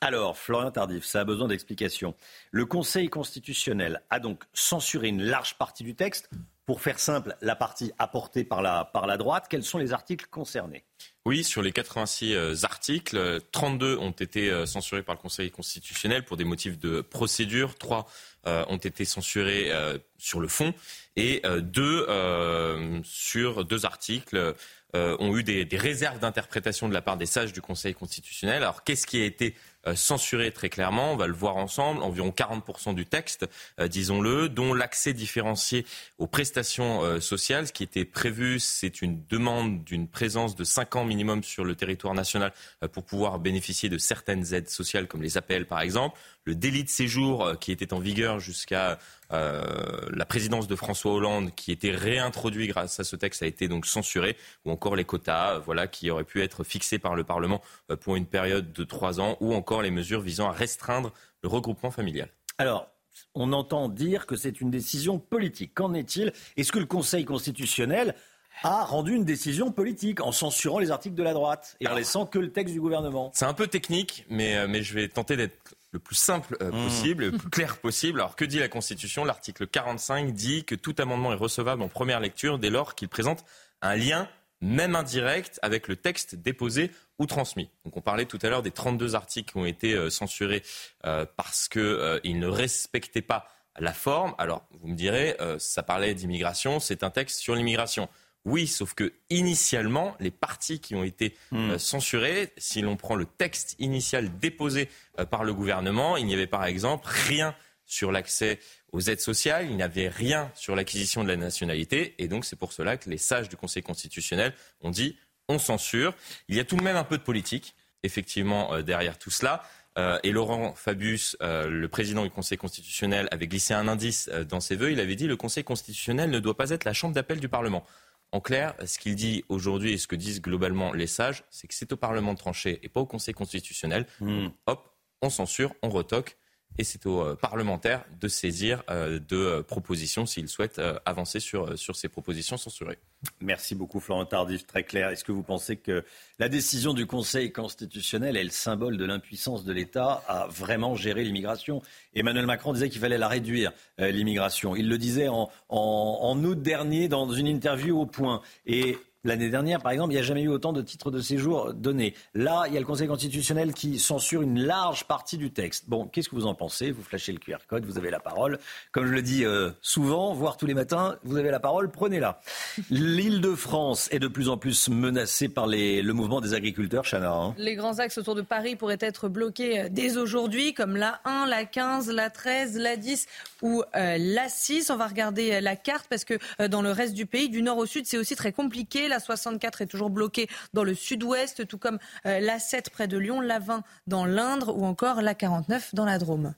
Alors, Florian Tardif, ça a besoin d'explication. Le Conseil constitutionnel a donc censuré une large partie du texte. Pour faire simple, la partie apportée par la droite, quels sont les articles concernés? Oui, sur les 86 euh, articles, euh, 32 ont été euh, censurés par le Conseil constitutionnel pour des motifs de procédure, 3 ont été censurés euh, sur le fond et euh, deux euh, sur deux articles euh, ont eu des, des réserves d'interprétation de la part des sages du Conseil constitutionnel. Alors qu'est-ce qui a été euh, censuré très clairement On va le voir ensemble. Environ 40% du texte, euh, disons-le, dont l'accès différencié aux prestations euh, sociales. Ce qui était prévu, c'est une demande d'une présence de 5 ans minimum sur le territoire national euh, pour pouvoir bénéficier de certaines aides sociales, comme les APL par exemple. Le délit de séjour euh, qui était en vigueur jusqu'à euh, la présidence de François Hollande, qui était réintroduit grâce à ce texte, a été donc censuré, ou encore les quotas, euh, voilà, qui auraient pu être fixés par le Parlement pour une période de trois ans, ou encore les mesures visant à restreindre le regroupement familial. Alors, on entend dire que c'est une décision politique. Qu'en est-il? Est-ce que le Conseil constitutionnel a rendu une décision politique en censurant les articles de la droite et en laissant que le texte du gouvernement? C'est un peu technique, mais, mais je vais tenter d'être le plus simple euh, Mmh. possible, le plus clair possible. Alors que dit la Constitution? L'article 45 dit que tout amendement est recevable en première lecture dès lors qu'il présente un lien, même indirect, avec le texte déposé ou transmis. Donc on parlait tout à l'heure des 32 articles qui ont été euh, censurés euh, parce qu'ils ne respectaient pas la forme. Alors vous me direz, ça parlait d'immigration, c'est un texte sur l'immigration. Oui, sauf que initialement, les parties qui ont été euh, censurées, si l'on prend le texte initial déposé euh, par le gouvernement, il n'y avait par exemple rien sur l'accès aux aides sociales, il n'y avait rien sur l'acquisition de la nationalité, et donc c'est pour cela que les sages du Conseil constitutionnel ont dit on censure. Il y a tout de même un peu de politique, effectivement, euh, derrière tout cela. Euh, et Laurent Fabius, euh, le président du Conseil constitutionnel, avait glissé un indice euh, dans ses vœux. Il avait dit le Conseil constitutionnel ne doit pas être la chambre d'appel du Parlement. En clair, ce qu'il dit aujourd'hui et ce que disent globalement les sages, c'est que c'est au Parlement de trancher et pas au Conseil constitutionnel. Donc, hop, on censure, on retoque. Et c'est aux euh, parlementaires de saisir euh, de euh, propositions s'ils souhaitent avancer sur, sur ces propositions censurées. Merci beaucoup Florent Tardif, très clair. Est-ce que vous pensez que la décision du Conseil constitutionnel est le symbole de l'impuissance de l'État à vraiment gérer l'immigration? Emmanuel Macron disait qu'il fallait la réduire, l'immigration. Il le disait en, en- en août dernier dans une interview au point. Et L'année dernière, par exemple, il n'y a jamais eu autant de titres de séjour donnés. Là, il y a le Conseil constitutionnel qui censure une large partie du texte. Bon, qu'est-ce que vous en pensez? Vous flashez le QR code, vous avez la parole. Comme je le dis euh, souvent, voire tous les matins, vous avez la parole, prenez-la. L'île de France est de plus en plus menacée par le mouvement des agriculteurs, Chana. hein. Les grands axes autour de Paris pourraient être bloqués euh, dès aujourd'hui, comme la 1, la 15, la 13, la 10 ou euh, la 6. On va regarder la carte parce que dans le reste du pays, du nord au sud, c'est aussi très compliqué. La 64 est toujours bloquée dans le sud-ouest, tout comme euh, la 7 près de Lyon, la 20 dans l'Indre ou encore la 49 dans la Drôme.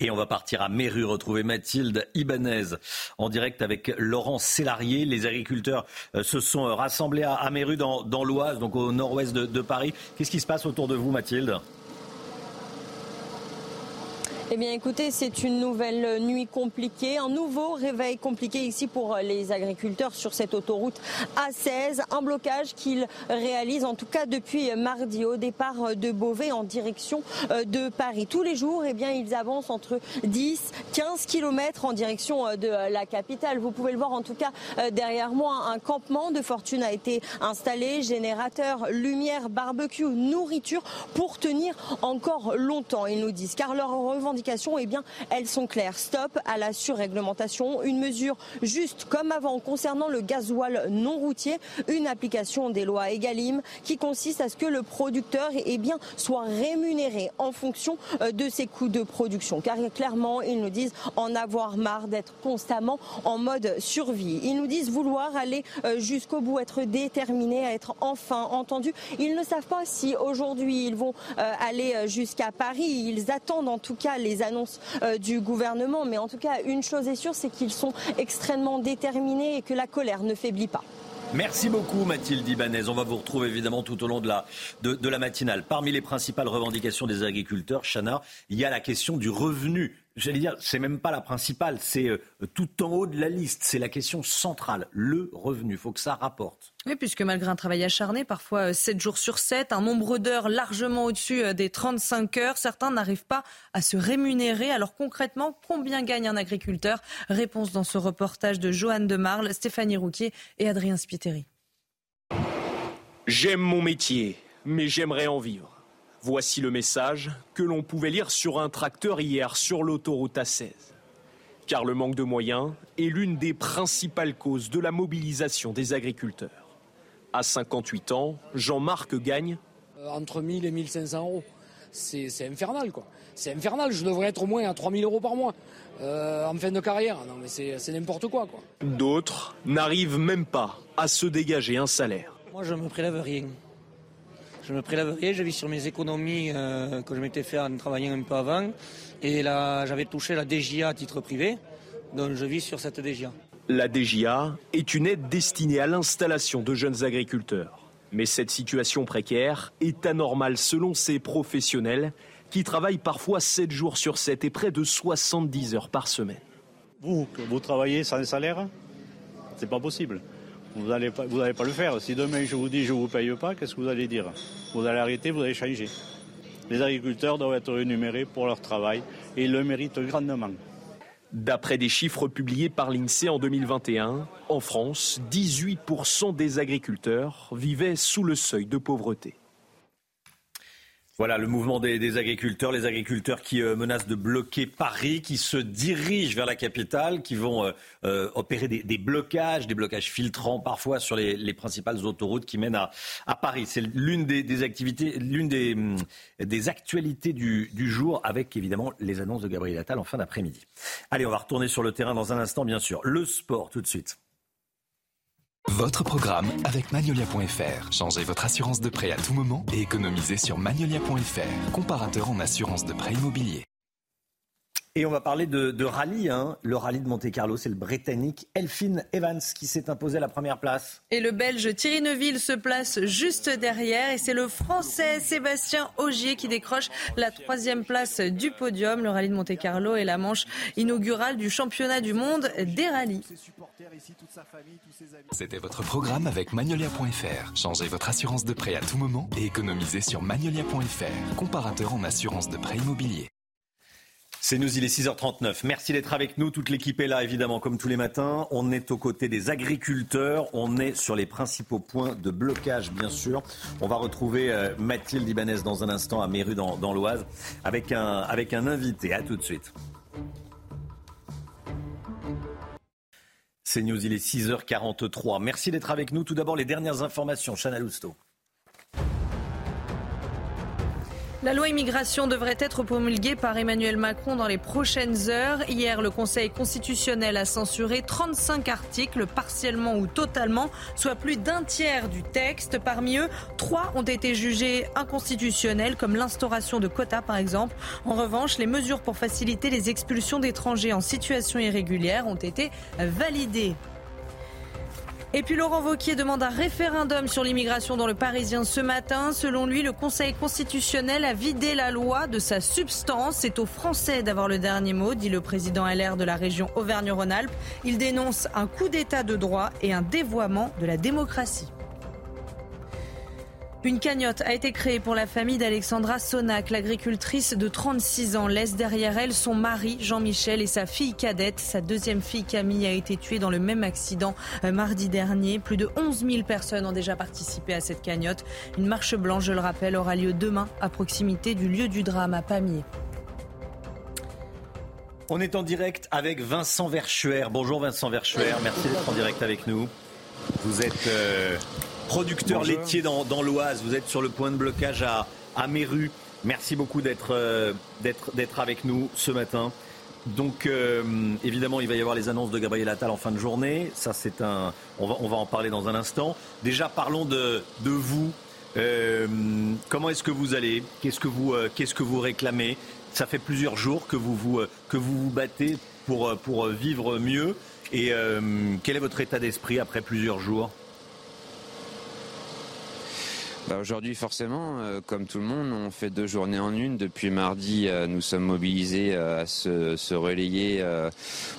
Et on va partir à Méru retrouver Mathilde Ibanez en direct avec Laurent Sélarié. Les agriculteurs euh, se sont euh, rassemblés à, Méru dans, l'Oise, donc au nord-ouest de Paris. Qu'est-ce qui se passe autour de vous, Mathilde? Eh bien écoutez, c'est une nouvelle nuit compliquée, un nouveau réveil compliqué ici pour les agriculteurs sur cette autoroute A16. Un blocage qu'ils réalisent en tout cas depuis mardi au départ de Beauvais en direction euh, de Paris. Tous les jours, eh bien, ils avancent entre 10, 15 kilomètres en direction euh, de la capitale. Vous pouvez le voir en tout cas euh, derrière moi, un campement de fortune a été installé, générateur, lumière, barbecue, nourriture pour tenir encore longtemps, ils nous disent. Car leur eh elles sont claires. Stop à la surréglementation, une mesure juste comme avant concernant le gasoil non routier, une application des lois Egalim qui consiste à ce que le producteur eh soit rémunéré en fonction euh, de ses coûts de production. Car clairement, ils nous disent en avoir marre d'être constamment en mode survie. Ils nous disent vouloir aller euh, jusqu'au bout, être déterminés être enfin entendus. Ils ne savent pas si aujourd'hui ils vont euh, aller jusqu'à Paris. Ils attendent en tout cas les annonces euh, du gouvernement. Mais en tout cas, une chose est sûre, c'est qu'ils sont extrêmement déterminés et que la colère ne faiblit pas. Merci beaucoup Mathilde Ibanez. On va vous retrouver évidemment tout au long de la, de, la matinale. Parmi les principales revendications des agriculteurs, Chana, il y a la question du revenu j'allais dire, c'est même pas la principale, c'est euh, tout en haut de la liste. C'est la question centrale, le revenu. Il faut que ça rapporte. Oui, puisque malgré un travail acharné, parfois 7 euh, jours sur 7, un nombre d'heures largement au-dessus euh, des 35 heures, certains n'arrivent pas à se rémunérer. Alors concrètement, combien gagne un agriculteur? Réponse dans ce reportage de Joanne de Marle, Stéphanie Rouquier et Adrien Spiteri. J'aime mon métier, mais j'aimerais en vivre. Voici le message que l'on pouvait lire sur un tracteur hier sur l'autoroute A16. Car le manque de moyens est l'une des principales causes de la mobilisation des agriculteurs. À 58 ans, Jean-Marc gagne euh, entre 1000 et 1500 euros. C'est infernal, quoi. C'est infernal. Je devrais être au moins à 3000 euros par mois euh, en fin de carrière. Non, mais c'est n'importe quoi, quoi. D'autres n'arrivent même pas à se dégager un salaire. Moi, je ne me prélève rien. Je me prélèverai, je vis sur mes économies euh, que je m'étais fait en travaillant un peu avant. Et là, j'avais touché la DGA à titre privé, donc je vis sur cette DGA. La DGA est une aide destinée à l'installation de jeunes agriculteurs. Mais cette situation précaire est anormale selon ces professionnels qui travaillent parfois 7 jours sur 7 et près de 70 heures par semaine. Vous, vous travaillez sans salaire C'est pas possible. Vous n'allez pas, le faire. Si demain je vous dis je ne vous paye pas, qu'est-ce que vous allez dire? Vous allez arrêter, vous allez changer. Les agriculteurs doivent être rémunérés pour leur travail et le méritent grandement. D'après des chiffres publiés par l'INSEE en 2021, en France, 18% des agriculteurs vivaient sous le seuil de pauvreté. Voilà le mouvement des, agriculteurs, les agriculteurs qui euh, menacent de bloquer Paris, qui se dirigent vers la capitale, qui vont euh, euh, opérer des, blocages, des blocages filtrants parfois sur les, principales autoroutes qui mènent à, Paris. C'est l'une des, activités, l'une des, hum, des actualités du, du, jour, avec évidemment les annonces de Gabriel Attal en fin d'après-midi. Allez, on va retourner sur le terrain dans un instant, bien sûr. Le sport tout de suite. Votre programme avec Magnolia.fr. Changez votre assurance de prêt à tout moment et économisez sur Magnolia.fr, comparateur en assurance de prêt immobilier. Et on va parler de, rallye. Hein. Le rallye de Monte-Carlo, c'est le Britannique Elfin Evans qui s'est imposé à la première place. Et le Belge Thierry Neuville se place juste derrière. Et c'est le Français Sébastien Augier qui décroche la troisième place du podium. Le rallye de Monte-Carlo est la manche inaugurale du championnat du monde des rallyes. C'était votre programme avec Magnolia.fr. Changez votre assurance de prêt à tout moment et économisez sur Magnolia.fr, comparateur en assurance de prêt immobilier. C'est nous, il est 6h39. Merci d'être avec nous. Toute l'équipe est là, évidemment, comme tous les matins. On est aux côtés des agriculteurs. On est sur les principaux points de blocage, bien sûr. On va retrouver euh, Mathilde Ibanez dans un instant à Méru, dans, l'Oise, avec un, avec un invité. À tout de suite. C'est News, il est 6h43. Merci d'être avec nous. Tout d'abord, les dernières informations. Chana Lousteau. La loi immigration devrait être promulguée par Emmanuel Macron dans les prochaines heures. Hier, le Conseil constitutionnel a censuré 35 articles, partiellement ou totalement, soit plus d'un tiers du texte. Parmi eux, trois ont été jugés inconstitutionnels, comme l'instauration de quotas par exemple. En revanche, les mesures pour faciliter les expulsions d'étrangers en situation irrégulière ont été validées. Et puis Laurent Vauquier demande un référendum sur l'immigration dans le Parisien ce matin. Selon lui, le Conseil constitutionnel a vidé la loi de sa substance. C'est aux Français d'avoir le dernier mot, dit le président LR de la région Auvergne-Rhône-Alpes. Il dénonce un coup d'état de droit et un dévoiement de la démocratie. Une cagnotte a été créée pour la famille d'Alexandra Sonac. L'agricultrice de 36 ans laisse derrière elle son mari Jean-Michel et sa fille cadette. Sa deuxième fille Camille a été tuée dans le même accident euh, mardi dernier. Plus de 11 000 personnes ont déjà participé à cette cagnotte. Une marche blanche, je le rappelle, aura lieu demain à proximité du lieu du drame à Pamiers. On est en direct avec Vincent Verchuer. Bonjour Vincent Verchuer, merci d'être en direct avec nous. Vous êtes euh, producteur laitier dans, l'Oise. Vous êtes sur le point de blocage à, à Méru. Merci beaucoup euh, d'être avec nous ce matin. Donc euh, évidemment, il va y avoir les annonces de Gabriel Attal en fin de journée. Ça, c'est un. On va, on va en parler dans un instant. Déjà, parlons de, de vous. Euh, comment est-ce que vous allez? Qu'est-ce que vous Qu'est-ce que vous réclamez? Ça fait plusieurs jours que vous vous que vous vous battez pour pour vivre mieux. Et quel est votre état d'esprit après plusieurs jours? Bah, aujourd'hui, forcément, euh, comme tout le monde, on fait deux journées en une. Depuis mardi, euh, nous sommes mobilisés euh, à se, relayer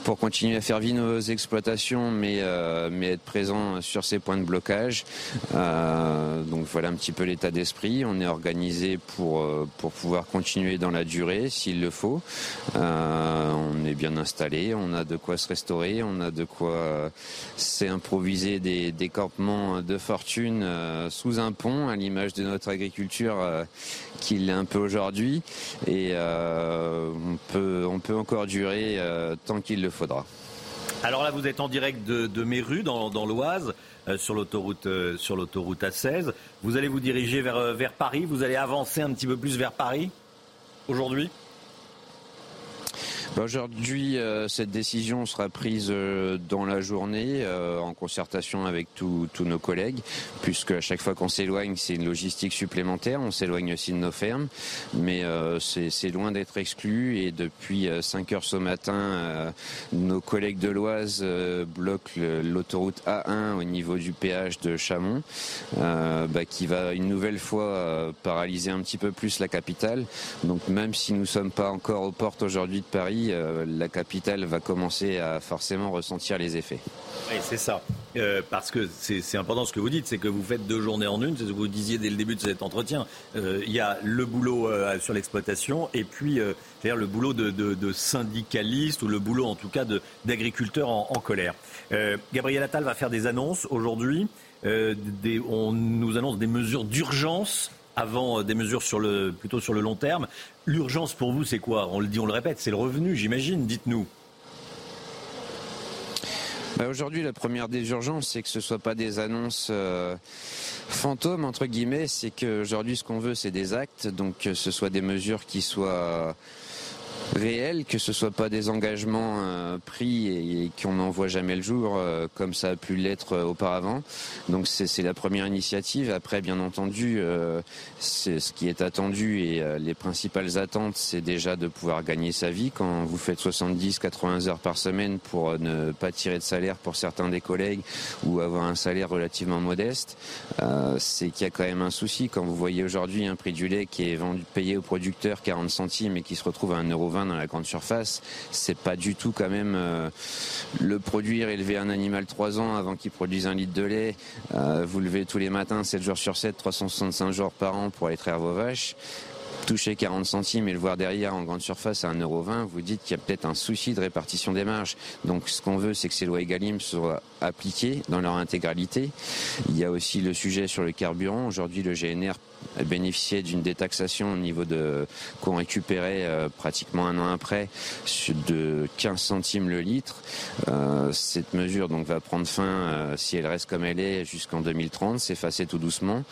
pour continuer à faire vivre nos exploitations, mais, être présents sur ces points de blocage. donc voilà un petit peu l'état d'esprit. On est organisé pour, pour pouvoir continuer dans la durée, s'il le faut. on est bien installé, on a de quoi se restaurer, on a de quoi s'improviser des, des campements de fortune sous un pont à l'image de notre agriculture euh, qu'il est un peu aujourd'hui. Et euh, on, peut, encore durer euh, tant qu'il le faudra. Alors là, vous êtes en direct de, Méru, dans, l'Oise, sur l'autoroute sur l'autoroute A16. Vous allez vous diriger vers, Paris. Vous allez avancer un petit peu plus vers Paris aujourd'hui? Aujourd'hui, euh, cette décision sera prise euh, dans la journée euh, en concertation avec tous nos collègues, puisque à chaque fois qu'on s'éloigne, c'est une logistique supplémentaire. On s'éloigne aussi de nos fermes, mais c'est loin d'être exclu. Et depuis 5 heures ce matin, nos collègues de l'Oise bloquent l'autoroute A1 au niveau du péage de Chamont, bah, qui va une nouvelle fois paralyser un petit peu plus la capitale. Donc même si nous ne sommes pas encore aux portes aujourd'hui de Paris, euh, la capitale va commencer à forcément ressentir les effets. Oui, c'est ça. Euh, parce que c'est important ce que vous dites, c'est que vous faites deux journées en une, c'est ce que vous disiez dès le début de cet entretien. Euh, il y a le boulot sur l'exploitation et puis cest le boulot de, syndicaliste ou le boulot en tout cas d'agriculteur en, en, colère. Gabriel Attal va faire des annonces aujourd'hui. on nous annonce des mesures d'urgence avant des mesures sur le, plutôt sur le long terme. L'urgence pour vous, c'est quoi? On le dit, on le répète, c'est le revenu, j'imagine. Dites-nous. Bah, aujourd'hui, la première des urgences, c'est que ce ne soit pas des annonces euh, fantômes entre guillemets. C'est qu'aujourd'hui, ce qu'on veut, c'est des actes. Donc, que ce soit des mesures qui soient réel, que ce soit pas des engagements euh, pris et, qu'on n'en voit jamais le jour euh, comme ça a pu l'être euh, auparavant. Donc c'est la première initiative. Après, bien entendu, c'est ce qui est attendu et les principales attentes, c'est déjà de pouvoir gagner sa vie. Quand vous faites 70-80 heures par semaine pour ne pas tirer de salaire pour certains des collègues ou avoir un salaire relativement modeste, c'est qu'il y a quand même un souci. Quand vous voyez aujourd'hui un prix du lait qui est payé au producteur 40 centimes et qui se retrouve à 1,20€ dans la grande surface, c'est pas du tout quand même euh, le produire, élever un animal 3 ans avant qu'il produise un litre de lait, euh, vous levez tous les matins 7 jours sur 7, 365 jours par an pour aller traire vos vaches toucher 40 centimes et le voir derrière en grande surface à 1,20€, vous dites qu'il y a peut-être un souci de répartition des marges. Donc ce qu'on veut, c'est que ces lois EGalim soient appliquées dans leur intégralité. Il y a aussi le sujet sur le carburant. Aujourd'hui, le GNR bénéficiait d'une détaxation au niveau de qu'on récupérait euh, pratiquement un an après de 15 centimes le litre. Euh, cette mesure donc va prendre fin euh, si elle reste comme elle est jusqu'en 2030, s'effacer tout doucement.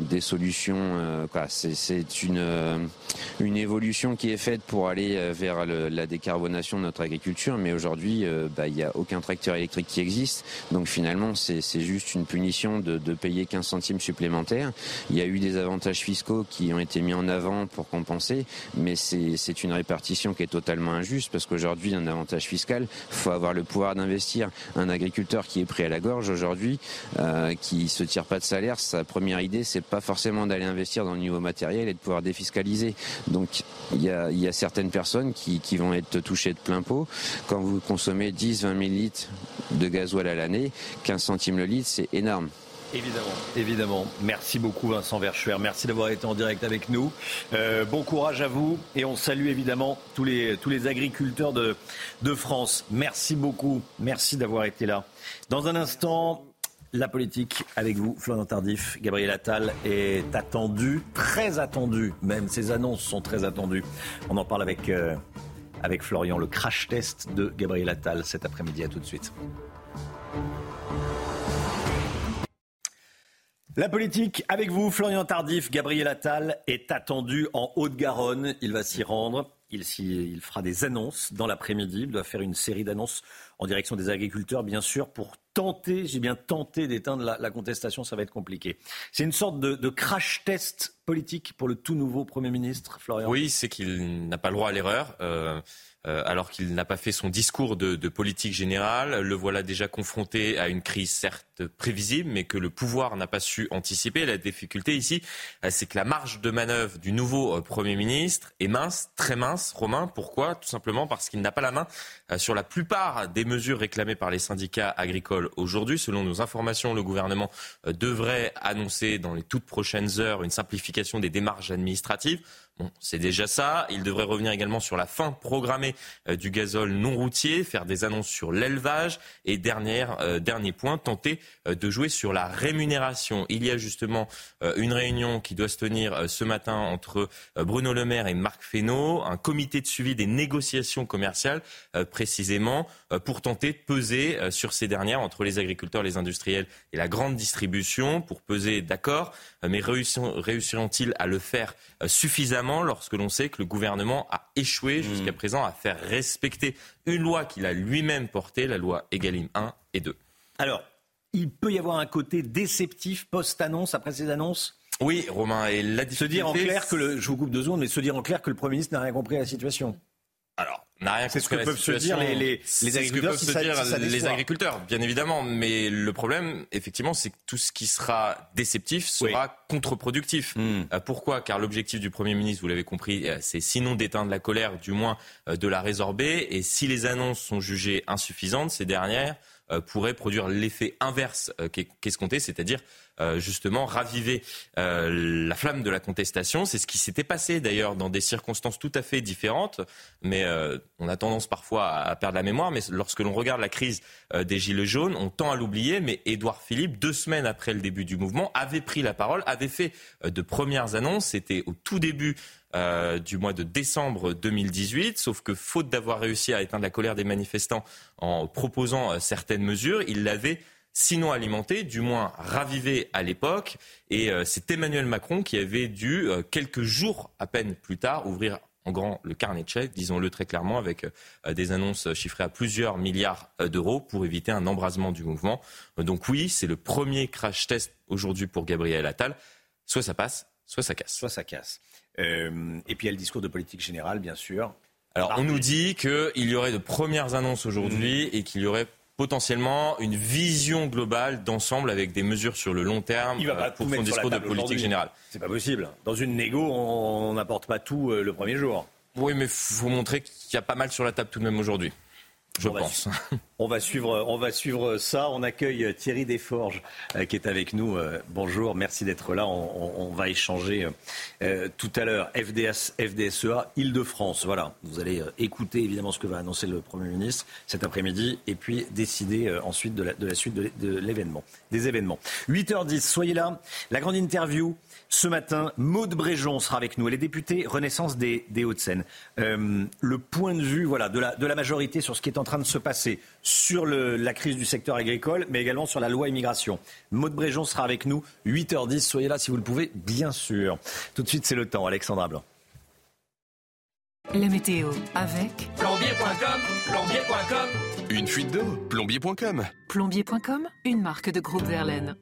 des solutions, c'est une une évolution qui est faite pour aller vers la décarbonation de notre agriculture, mais aujourd'hui bah, il n'y a aucun tracteur électrique qui existe, donc finalement c'est juste une punition de, de payer 15 centimes supplémentaires. Il y a eu des avantages fiscaux qui ont été mis en avant pour compenser, mais c'est une répartition qui est totalement injuste parce qu'aujourd'hui, un avantage fiscal, faut avoir le pouvoir d'investir. Un agriculteur qui est pris à la gorge aujourd'hui, euh, qui se tire pas de salaire, sa première idée, c'est pas forcément d'aller investir dans le niveau matériel et de pouvoir défiscaliser. Donc, il y a, y a, certaines personnes qui, qui vont être touchées de plein pot. Quand vous consommez 10, 20 000 litres de gasoil à l'année, 15 centimes le litre, c'est énorme. Évidemment, évidemment. Merci beaucoup Vincent Verschuer. Merci d'avoir été en direct avec nous. Euh, bon courage à vous et on salue évidemment tous les, tous les agriculteurs de, de France. Merci beaucoup. Merci d'avoir été là. Dans un instant, la politique avec vous, Florian Tardif. Gabriel Attal est attendu, très attendu même. Ses annonces sont très attendues. On en parle avec, euh, avec Florian, le crash test de Gabriel Attal cet après-midi. À tout de suite. La politique avec vous, Florian Tardif. Gabriel Attal est attendu en Haute-Garonne. Il va s'y rendre. Il, fera des annonces dans l'après-midi. Il doit faire une série d'annonces en direction des agriculteurs, bien sûr, pour tenter, j'ai bien tenté d'éteindre la, contestation. Ça va être compliqué. C'est une sorte de, crash test politique pour le tout nouveau Premier ministre, Florian. Oui, c'est qu'il n'a pas le droit à l'erreur. Euh, alors qu'il n'a pas fait son discours de, politique générale. Le voilà déjà confronté à une crise certes prévisible, mais que le pouvoir n'a pas su anticiper. La difficulté ici, euh, c'est que la marge de manœuvre du nouveau euh, Premier ministre est mince, très mince. Romain, pourquoi? Tout simplement parce qu'il n'a pas la main sur la plupart des mesures réclamées par les syndicats agricoles aujourd'hui. Selon nos informations, le gouvernement devrait annoncer dans les toutes prochaines heures une simplification des démarches administratives. Bon, c'est déjà ça. Il devrait revenir également sur la fin programmée euh, du gazole non routier, faire des annonces sur l'élevage et euh, dernier point, tenter euh, de jouer sur la rémunération. Il y a justement une réunion qui doit se tenir ce matin entre Bruno Le Maire et Marc Fesneau, un comité de suivi des négociations commerciales précisément pour tenter de peser sur ces dernières entre les agriculteurs, les industriels et la grande distribution pour peser d'accord, mais réussiront-ils à le faire suffisamment? Lorsque l'on sait que le gouvernement a échoué hmm. jusqu'à présent à faire respecter une loi qu'il a lui-même portée, la loi Egalim 1 et 2. Alors, il peut y avoir un côté déceptif post-annonce, après ces annonces? Oui, Romain, et la Se dire en clair que le, je vous coupe deux secondes, mais se dire en clair que le Premier ministre n'a rien compris à la situation? Alors, n'a rien C'est ce que peuvent se dire les, les, les agriculteurs. Que se dire les agriculteurs, bien évidemment. Mais le problème, effectivement, c'est que tout ce qui sera déceptif sera contre-productif. Hmm. Euh, pourquoi? Car l'objectif du Premier ministre, vous l'avez compris, euh, c'est sinon d'éteindre la colère, du moins euh, de la résorber. Et si les annonces sont jugées insuffisantes, ces dernières pourraient produire l'effet inverse qu'escompté, c'est-à-dire justement raviver euh, la flamme de la contestation. C'est ce qui s'était passé d'ailleurs dans des circonstances tout à fait différentes, mais euh, on a tendance parfois à perdre la mémoire. Mais lorsque l'on regarde la crise des Gilets jaunes, on tend à l'oublier, mais Édouard Philippe, deux semaines après le début du mouvement, avait pris la parole, avait fait de premières annonces. C'était au tout début du mois de décembre 2018, sauf que faute d'avoir réussi à éteindre la colère des manifestants en proposant certaines mesures, il l'avait sinon alimenté, du moins ravivé à l'époque. Et euh, c'est Emmanuel Macron qui avait dû, euh, quelques jours à peine plus tard, ouvrir en grand le carnet de chèques, disons-le très clairement, avec euh, des annonces chiffrées à plusieurs milliards d'euros pour éviter un embrasement du mouvement. donc oui, c'est le premier crash test aujourd'hui pour Gabriel Attal. Soit ça passe, soit ça casse. Soit ça casse. et puis il y a le discours de politique générale, bien sûr. Alors, on nous dit qu'il y aurait de premières annonces aujourd'hui mmh. et qu'il y aurait potentiellement une vision globale d'ensemble avec des mesures sur le long terme Il va pas euh, pour son discours de politique générale. C'est pas possible. Dans une négo, on n'apporte pas tout euh, le premier jour. Oui, mais il faut montrer qu'il y a pas mal sur la table tout de même aujourd'hui je pense. on va suivre, ça. On accueille Thierry Desforges euh, qui est avec nous. Euh, bonjour, merci d'être là. On, va échanger euh, tout à l'heure. FDS, FDSEA, Île-de-France. Voilà, vous allez écouter évidemment ce que va annoncer le Premier ministre cet après-midi et puis décider ensuite de la, suite de l'événement, des événements. 8h10, soyez là. La grande interview ce matin, Maude Bréjon sera avec nous. Elle est députée Renaissance des, Hauts-de-Seine. Le point de vue voilà, de la majorité sur ce qui est en train de se passer, sur le, la crise du secteur agricole, mais également sur la loi immigration. Maude Bréjon sera avec nous, 8h10. Soyez là si vous le pouvez, bien sûr. Tout de suite, c'est le temps. Alexandra Blanc. La météo avec plombier.com, plombier.com. Une fuite d'eau, plombier.com. Plombier.com, une marque de groupe Verlaine.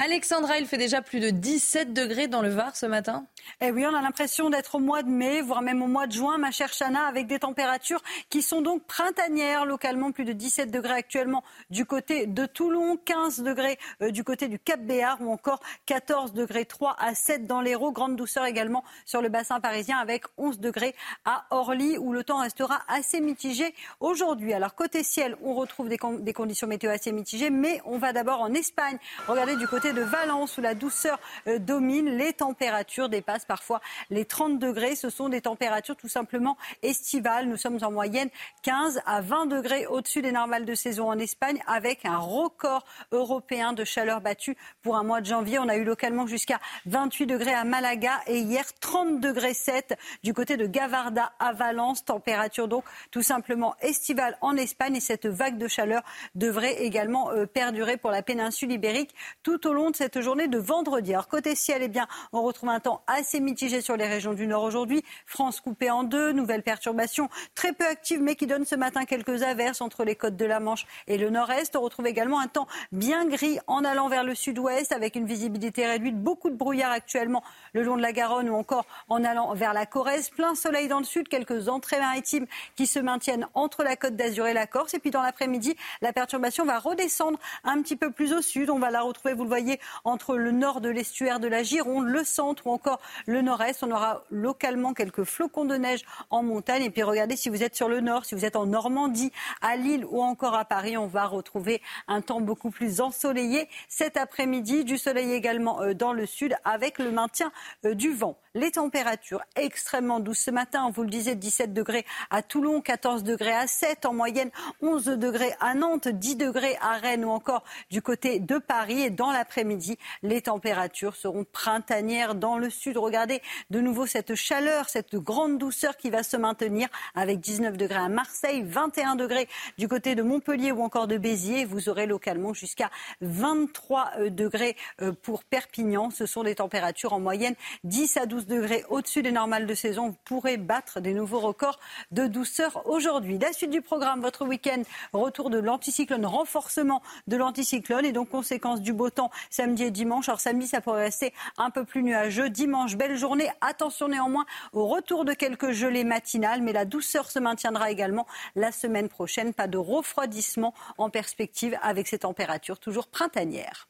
Alexandra, il fait déjà plus de 17 degrés dans le Var ce matin. Eh oui, on a l'impression d'être au mois de mai, voire même au mois de juin, ma chère Chana, avec des températures qui sont donc printanières. Localement, plus de 17 degrés actuellement du côté de Toulon, 15 degrés euh, du côté du Cap Béar ou encore 14 degrés 3 à 7 dans l'Hérault. Grande douceur également sur le bassin parisien avec 11 degrés à Orly où le temps restera assez mitigé aujourd'hui. Alors côté ciel, on retrouve des, conditions météo assez mitigées, mais on va d'abord en Espagne. Regardez du côté de Valence où la douceur euh, domine. Les températures dépassent parfois les 30 degrés. Ce sont des températures tout simplement estivales. Nous sommes en moyenne 15 à 20 degrés au-dessus des normales de saison en Espagne avec un record européen de chaleur battue pour un mois de janvier. On a eu localement jusqu'à 28 degrés à Malaga et hier 30 degrés 7 du côté de Gavarda à Valence. Température donc tout simplement estivale en Espagne et cette vague de chaleur devrait également euh, perdurer pour la péninsule ibérique tout au long de cette journée de vendredi. Alors côté ciel, eh bien, on retrouve un temps assez mitigé sur les régions du nord aujourd'hui. France coupée en deux, nouvelle perturbation très peu active mais qui donne ce matin quelques averses entre les côtes de la Manche et le nord-est. On retrouve également un temps bien gris en allant vers le sud-ouest avec une visibilité réduite, beaucoup de brouillard actuellement le long de la Garonne ou encore en allant vers la Corrèze. Plein soleil dans le sud, quelques entrées maritimes qui se maintiennent entre la côte d'Azur et la Corse. Et puis dans l'après-midi, la perturbation va redescendre un petit peu plus au sud. On va la retrouver, vous le voyez, entre le nord de l'estuaire de la Gironde, le centre ou encore le nord-est. On aura localement quelques flocons de neige en montagne. Et puis regardez si vous êtes sur le nord, si vous êtes en Normandie, à Lille ou encore à Paris, on va retrouver un temps beaucoup plus ensoleillé cet après-midi. Du soleil également euh, dans le sud avec le maintien euh, du vent. Les températures extrêmement douces ce matin, on vous le disait, 17 degrés à Toulon, 14 degrés à 7 en moyenne, 11 degrés à Nantes, 10 degrés à Rennes ou encore du côté de Paris. Et dans l'après-midi, les températures seront printanières dans le sud. Regardez de nouveau cette chaleur, cette grande douceur qui va se maintenir avec 19 degrés à Marseille, 21 degrés du côté de Montpellier ou encore de Béziers. Vous aurez localement jusqu'à 23 euh, degrés euh, pour Perpignan. Ce sont des températures en moyenne 10 à 12 degrés au-dessus des normales de saison. Vous pourrez battre des nouveaux records de douceur aujourd'hui. La suite du programme, votre week-end, retour de l'anticyclone, renforcement de l'anticyclone et donc conséquence du beau temps samedi et dimanche. Alors samedi, ça pourrait rester un peu plus nuageux. Dimanche, belle journée. Attention néanmoins au retour de quelques gelées matinales, mais la douceur se maintiendra également la semaine prochaine. Pas de refroidissement en perspective avec ces températures toujours printanières.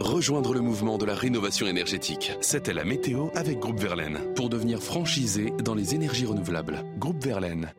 Rejoindre le mouvement de la rénovation énergétique. C'était la météo avec Groupe Verlaine. Pour devenir franchisé dans les énergies renouvelables. Groupe Verlaine.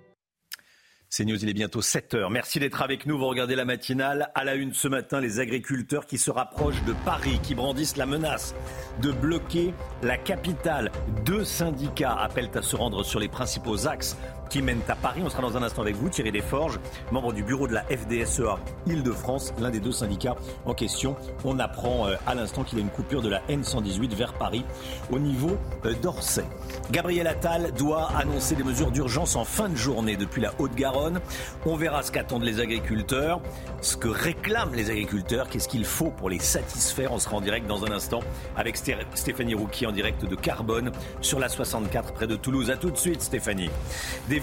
C'est News, il est bientôt 7 heures. Merci d'être avec nous. Vous regardez la matinale. À la une ce matin, les agriculteurs qui se rapprochent de Paris, qui brandissent la menace de bloquer la capitale. Deux syndicats appellent à se rendre sur les principaux axes qui mènent à Paris. On sera dans un instant avec vous, Thierry Desforges, membre du bureau de la FDSEA Île-de-France, l'un des deux syndicats en question. On apprend euh, à l'instant qu'il y a une coupure de la N118 vers Paris au niveau euh, d'Orsay. Gabriel Attal doit annoncer des mesures d'urgence en fin de journée depuis la Haute-Garonne. On verra ce qu'attendent les agriculteurs, ce que réclament les agriculteurs, qu'est-ce qu'il faut pour les satisfaire. On sera en direct dans un instant avec Stéphanie Rouki en direct de Carbone sur la 64 près de Toulouse. A tout de suite Stéphanie.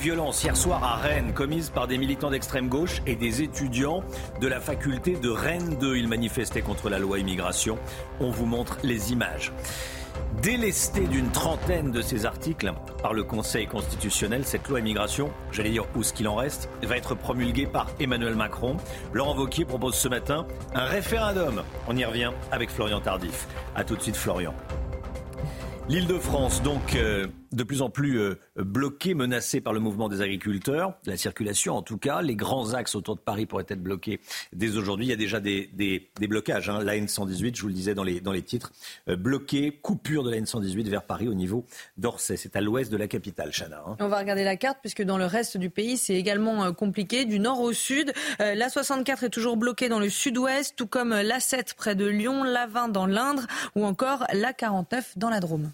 Violences hier soir à Rennes commises par des militants d'extrême gauche et des étudiants de la faculté de Rennes 2. Ils manifestaient contre la loi immigration. On vous montre les images. Délestée d'une trentaine de ces articles par le Conseil constitutionnel, cette loi immigration, j'allais dire où ce qu'il en reste, va être promulguée par Emmanuel Macron. Laurent Wauquiez propose ce matin un référendum. On y revient avec Florian Tardif. A tout de suite Florian. L'île de France, donc, euh, de plus en plus euh, bloquée, par le mouvement des agriculteurs, la circulation en tout cas. Les grands axes autour de Paris pourraient être bloqués dès aujourd'hui. Il y a déjà des, blocages. Hein. La N118, je vous le disais dans les, dans les titres, euh, bloqué, coupure de la N118 vers Paris au niveau d'Orsay. C'est à l'ouest de la capitale, Chana. Hein. On va regarder la carte puisque dans le reste du pays, c'est également compliqué, du nord au sud. la 64 est toujours bloquée dans le sud-ouest, tout comme la 7 près de Lyon, la 20 dans l'Indre ou encore la 49 dans la Drôme.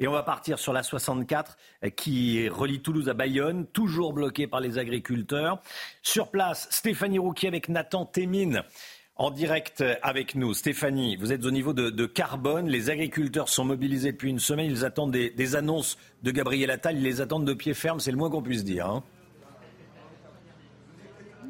Et on va partir sur la 64 euh, qui relie Toulouse à Bayonne, toujours bloquée par les agriculteurs. Sur place, Stéphanie Rouquier avec Nathan Témine en direct avec nous. Stéphanie, vous êtes au niveau de, Carbone. Les agriculteurs sont mobilisés depuis une semaine. Ils attendent des, annonces de Gabriel Attal. Ils les attendent de pied ferme. C'est le moins qu'on puisse dire. Hein.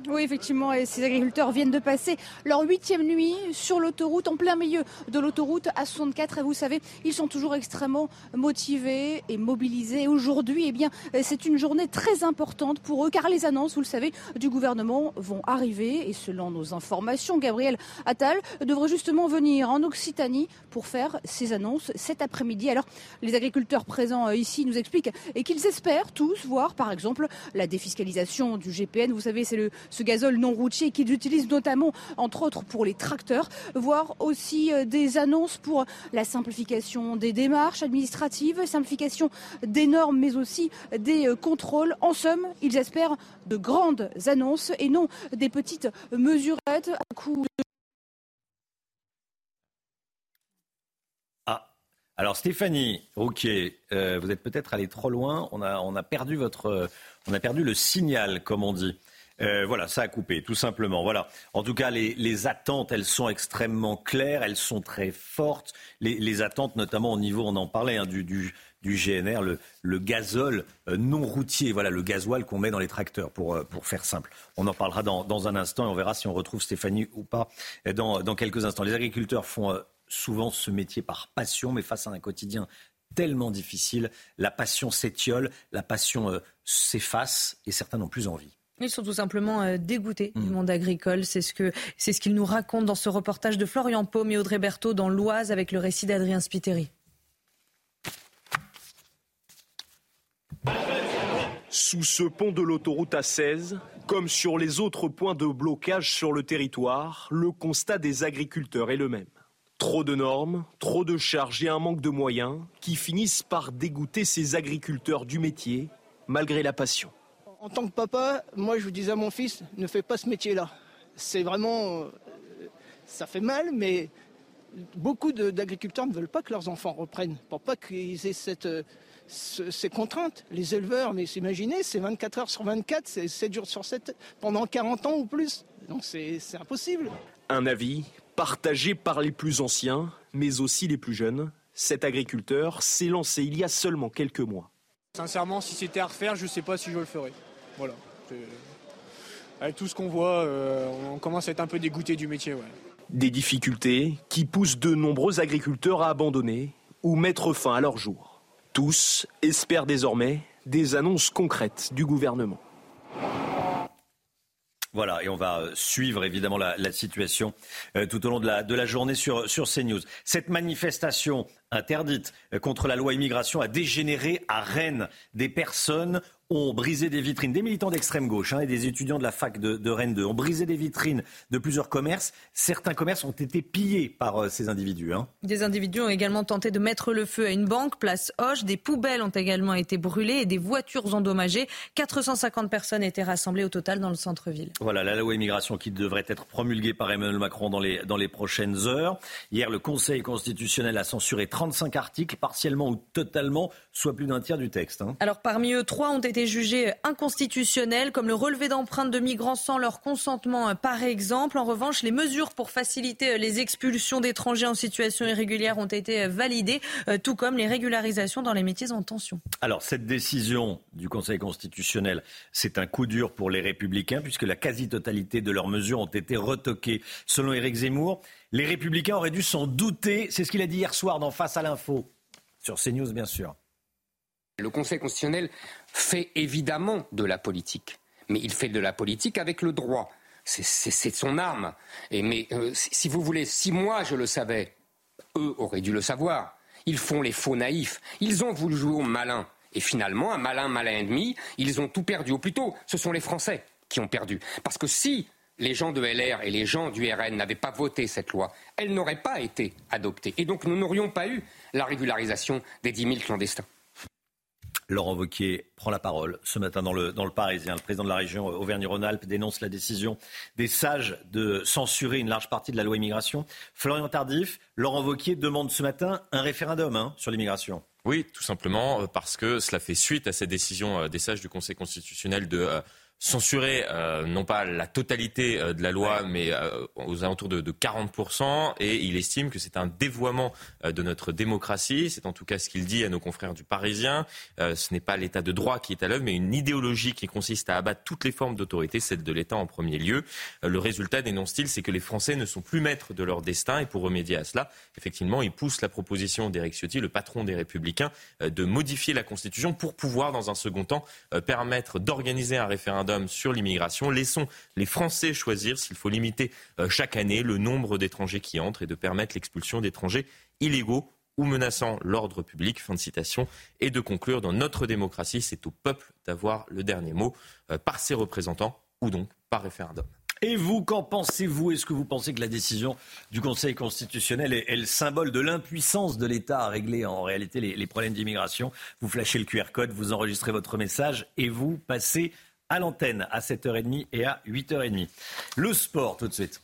Oui, effectivement, et ces agriculteurs viennent de passer leur huitième nuit sur l'autoroute, en plein milieu de l'autoroute A64. Et vous savez, ils sont toujours extrêmement motivés et mobilisés. Aujourd'hui, eh bien, c'est une journée très importante pour eux, car les annonces, vous le savez, du gouvernement vont arriver. Et selon nos informations, Gabriel Attal devrait justement venir en Occitanie pour faire ces annonces cet après-midi. Alors, les agriculteurs présents euh, ici nous expliquent et qu'ils espèrent tous voir, par exemple, la défiscalisation du GPN. Vous savez, c'est le ce gazole non routier qu'ils utilisent notamment, entre autres, pour les tracteurs, voire aussi euh, des annonces pour la simplification des démarches administratives, simplification des normes, mais aussi des euh, contrôles. En somme, ils espèrent de grandes annonces et non des petites mesurettes à coup de ah. Alors Stéphanie Rouquier, euh, vous êtes peut-être allé trop loin. On a perdu votre, on a perdu le signal, comme on dit. Euh, voilà, ça a coupé, tout simplement. Voilà. En tout cas, les, attentes, elles sont extrêmement claires, elles sont très fortes. Les, attentes, notamment au niveau, on en parlait, hein, du, GNR, le, le gazole euh, non routier, voilà, le gasoil qu'on met dans les tracteurs, pour, euh, pour faire simple. On en parlera dans, dans, un instant et on verra si on retrouve Stéphanie ou pas dans, dans quelques instants. Les agriculteurs font souvent ce métier par passion, mais face à un quotidien tellement difficile, la passion s'étiole, la passion s'efface et certains n'ont plus envie. Ils sont tout simplement euh, dégoûtés du mm. monde agricole. C'est ce que c'est ce qu'ils nous racontent dans ce reportage de Florian Paume et Audrey Berthaud dans l'Oise avec le récit d'Adrien Spiteri. Sous ce pont de l'autoroute A16, comme sur les autres points de blocage sur le territoire, le constat des agriculteurs est le même. Trop de normes, trop de charges et un manque de moyens qui finissent par dégoûter ces agriculteurs du métier, malgré la passion en tant que papa, moi je vous disais à mon fils, ne fais pas ce métier-là. C'est vraiment, euh, ça fait mal, mais beaucoup d'agriculteurs ne veulent pas que leurs enfants reprennent, pour pas qu'ils aient cette, euh, ces contraintes. Les éleveurs, mais imaginez, c'est 24 heures sur 24, c'est 7 jours sur 7, pendant 40 ans ou plus. Donc c'est impossible. Un avis partagé par les plus anciens, mais aussi les plus jeunes. Cet agriculteur s'est lancé il y a seulement quelques mois. Sincèrement, si c'était à refaire, je ne sais pas si je le ferais. Voilà. Avec tout ce qu'on voit, euh, on commence à être un peu dégoûté du métier. Des difficultés qui poussent de nombreux agriculteurs à abandonner ou mettre fin à leur jour. Tous espèrent désormais des annonces concrètes du gouvernement. Voilà, et on va euh, suivre évidemment la, situation euh, tout au long de la, de la journée sur, sur CNews. Cette manifestation interdite contre la loi immigration a dégénéré à Rennes. Des personnes ont brisé des vitrines, des militants d'extrême gauche hein, et des étudiants de la fac de, Rennes 2 ont brisé des vitrines de plusieurs commerces. Certains commerces ont été pillés par euh, ces individus. Hein. Des individus ont également tenté de mettre le feu à une banque, place Hoche. Des poubelles ont également été brûlées et des voitures endommagées. 450 personnes étaient rassemblées au total dans le centre-ville. Voilà la loi immigration qui devrait être promulguée par Emmanuel Macron dans les, dans les prochaines heures. Hier, le Conseil constitutionnel a censuré 35 articles, partiellement ou totalement, soit plus d'un tiers du texte. Hein. Alors parmi eux, trois ont été jugés inconstitutionnels, comme le relevé d'empreintes de migrants sans leur consentement, par exemple. En revanche, les mesures pour faciliter les expulsions d'étrangers en situation irrégulière ont été validées, euh, tout comme les régularisations dans les métiers en tension. Alors, cette décision du Conseil constitutionnel, c'est un coup dur pour les républicains, puisque la quasi-totalité de leurs mesures ont été retoquées. Selon Éric Zemmour, les républicains auraient dû s'en douter. C'est ce qu'il a dit hier soir dans Face à l'info, sur CNews, bien sûr. Le Conseil constitutionnel fait évidemment de la politique, mais il fait de la politique avec le droit. C'est son arme. Mais euh, si vous voulez, si moi je le savais, eux auraient dû le savoir. Ils font les faux naïfs. Ils ont voulu jouer au malin. Et finalement, un malin, malin et demi, ils ont tout perdu. Ou plutôt, ce sont les Français qui ont perdu. Parce que si les gens de LR et les gens du RN n'avaient pas voté cette loi, elle n'aurait pas été adoptée. Et donc nous n'aurions pas eu la régularisation des 10 000 clandestins. Laurent Wauquiez prend la parole ce matin dans le, dans le Parisien. Le président de la région Auvergne-Rhône-Alpes dénonce la décision des sages de censurer une large partie de la loi immigration. Florian Tardif, Laurent Wauquiez demande ce matin un référendum hein, sur l'immigration. Oui, tout simplement euh, parce que cela fait suite à cette décision euh, des sages du Conseil constitutionnel de euh, censurer euh, non pas la totalité euh, de la loi, mais euh, aux alentours de, de 40%, et il estime que c'est un dévoiement de notre démocratie. C'est en tout cas ce qu'il dit à nos confrères du Parisien. ce n'est pas l'état de droit qui est à l'œuvre, mais une idéologie qui consiste à abattre toutes les formes d'autorité, celle de l'État en premier lieu. le résultat, dénonce-t-il, c'est que les Français ne sont plus maîtres de leur destin, et pour remédier à cela, effectivement, il pousse la proposition d'Éric Ciotti, le patron des Républicains, de modifier la Constitution pour pouvoir, dans un second temps, permettre d'organiser un référendum sur l'immigration. Laissons les Français choisir s'il faut limiter euh, chaque année le nombre d'étrangers qui entrent et de permettre l'expulsion d'étrangers illégaux ou menaçant l'ordre public. Fin de citation. Et de conclure, dans notre démocratie, c'est au peuple d'avoir le dernier mot euh, par ses représentants ou donc par référendum. Et vous, qu'en pensez-vous? Est-ce que vous pensez que la décision du Conseil constitutionnel est, le symbole de l'impuissance de l'État à régler en réalité les, les problèmes d'immigration? Vous flashez le QR code, vous enregistrez votre message et vous passez à l'antenne à 7h30 et à 8h30. Le sport tout de suite.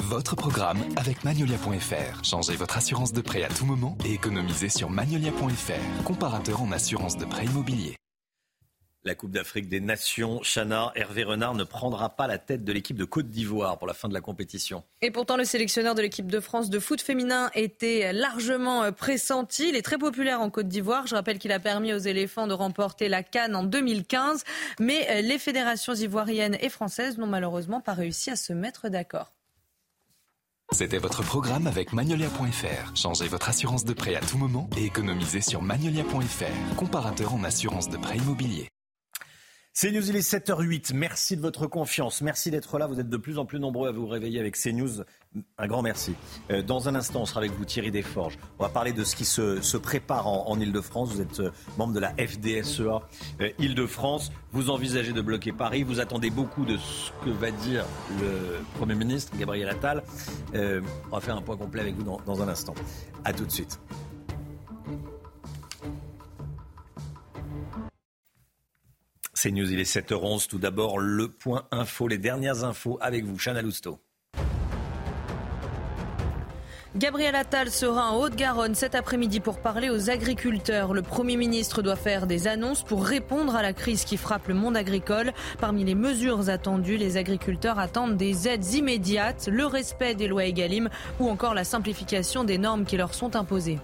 Votre programme avec Magnolia.fr. Changez votre assurance de prêt à tout moment et économisez sur Magnolia.fr, comparateur en assurance de prêt immobilier. La Coupe d'Afrique des Nations, Chana, Hervé Renard ne prendra pas la tête de l'équipe de Côte d'Ivoire pour la fin de la compétition. Et pourtant, le sélectionneur de l'équipe de France de foot féminin était largement euh, pressenti. Il est très populaire en Côte d'Ivoire. Je rappelle qu'il a permis aux éléphants de remporter la Cannes en 2015. Mais euh, les fédérations ivoiriennes et françaises n'ont malheureusement pas réussi à se mettre d'accord. C'était votre programme avec Magnolia.fr. Changez votre assurance de prêt à tout moment et économisez sur Magnolia.fr, comparateur en assurance de prêt immobilier. CNews, il est 7h08. Merci de votre confiance. Merci d'être là. Vous êtes de plus en plus nombreux à vous réveiller avec CNews. Un grand merci. Euh, dans un instant, on sera avec vous Thierry Desforges. On va parler de ce qui se, prépare en, Ile-de-France. Vous êtes euh, membre de la FDSEA euh, Ile-de-France. Vous envisagez de bloquer Paris. Vous attendez beaucoup de ce que va dire le Premier ministre, Gabriel Attal. on va faire un point complet avec vous dans, dans un instant. A tout de suite. C'est News, il est 7h11. Tout d'abord, le point info, les dernières infos avec vous, Chana Lousteau. Gabriel Attal sera en Haute-Garonne cet après-midi pour parler aux agriculteurs. Le Premier ministre doit faire des annonces pour répondre à la crise qui frappe le monde agricole. Parmi les mesures attendues, les agriculteurs attendent des aides immédiates, le respect des lois EGalim ou encore la simplification des normes qui leur sont imposées.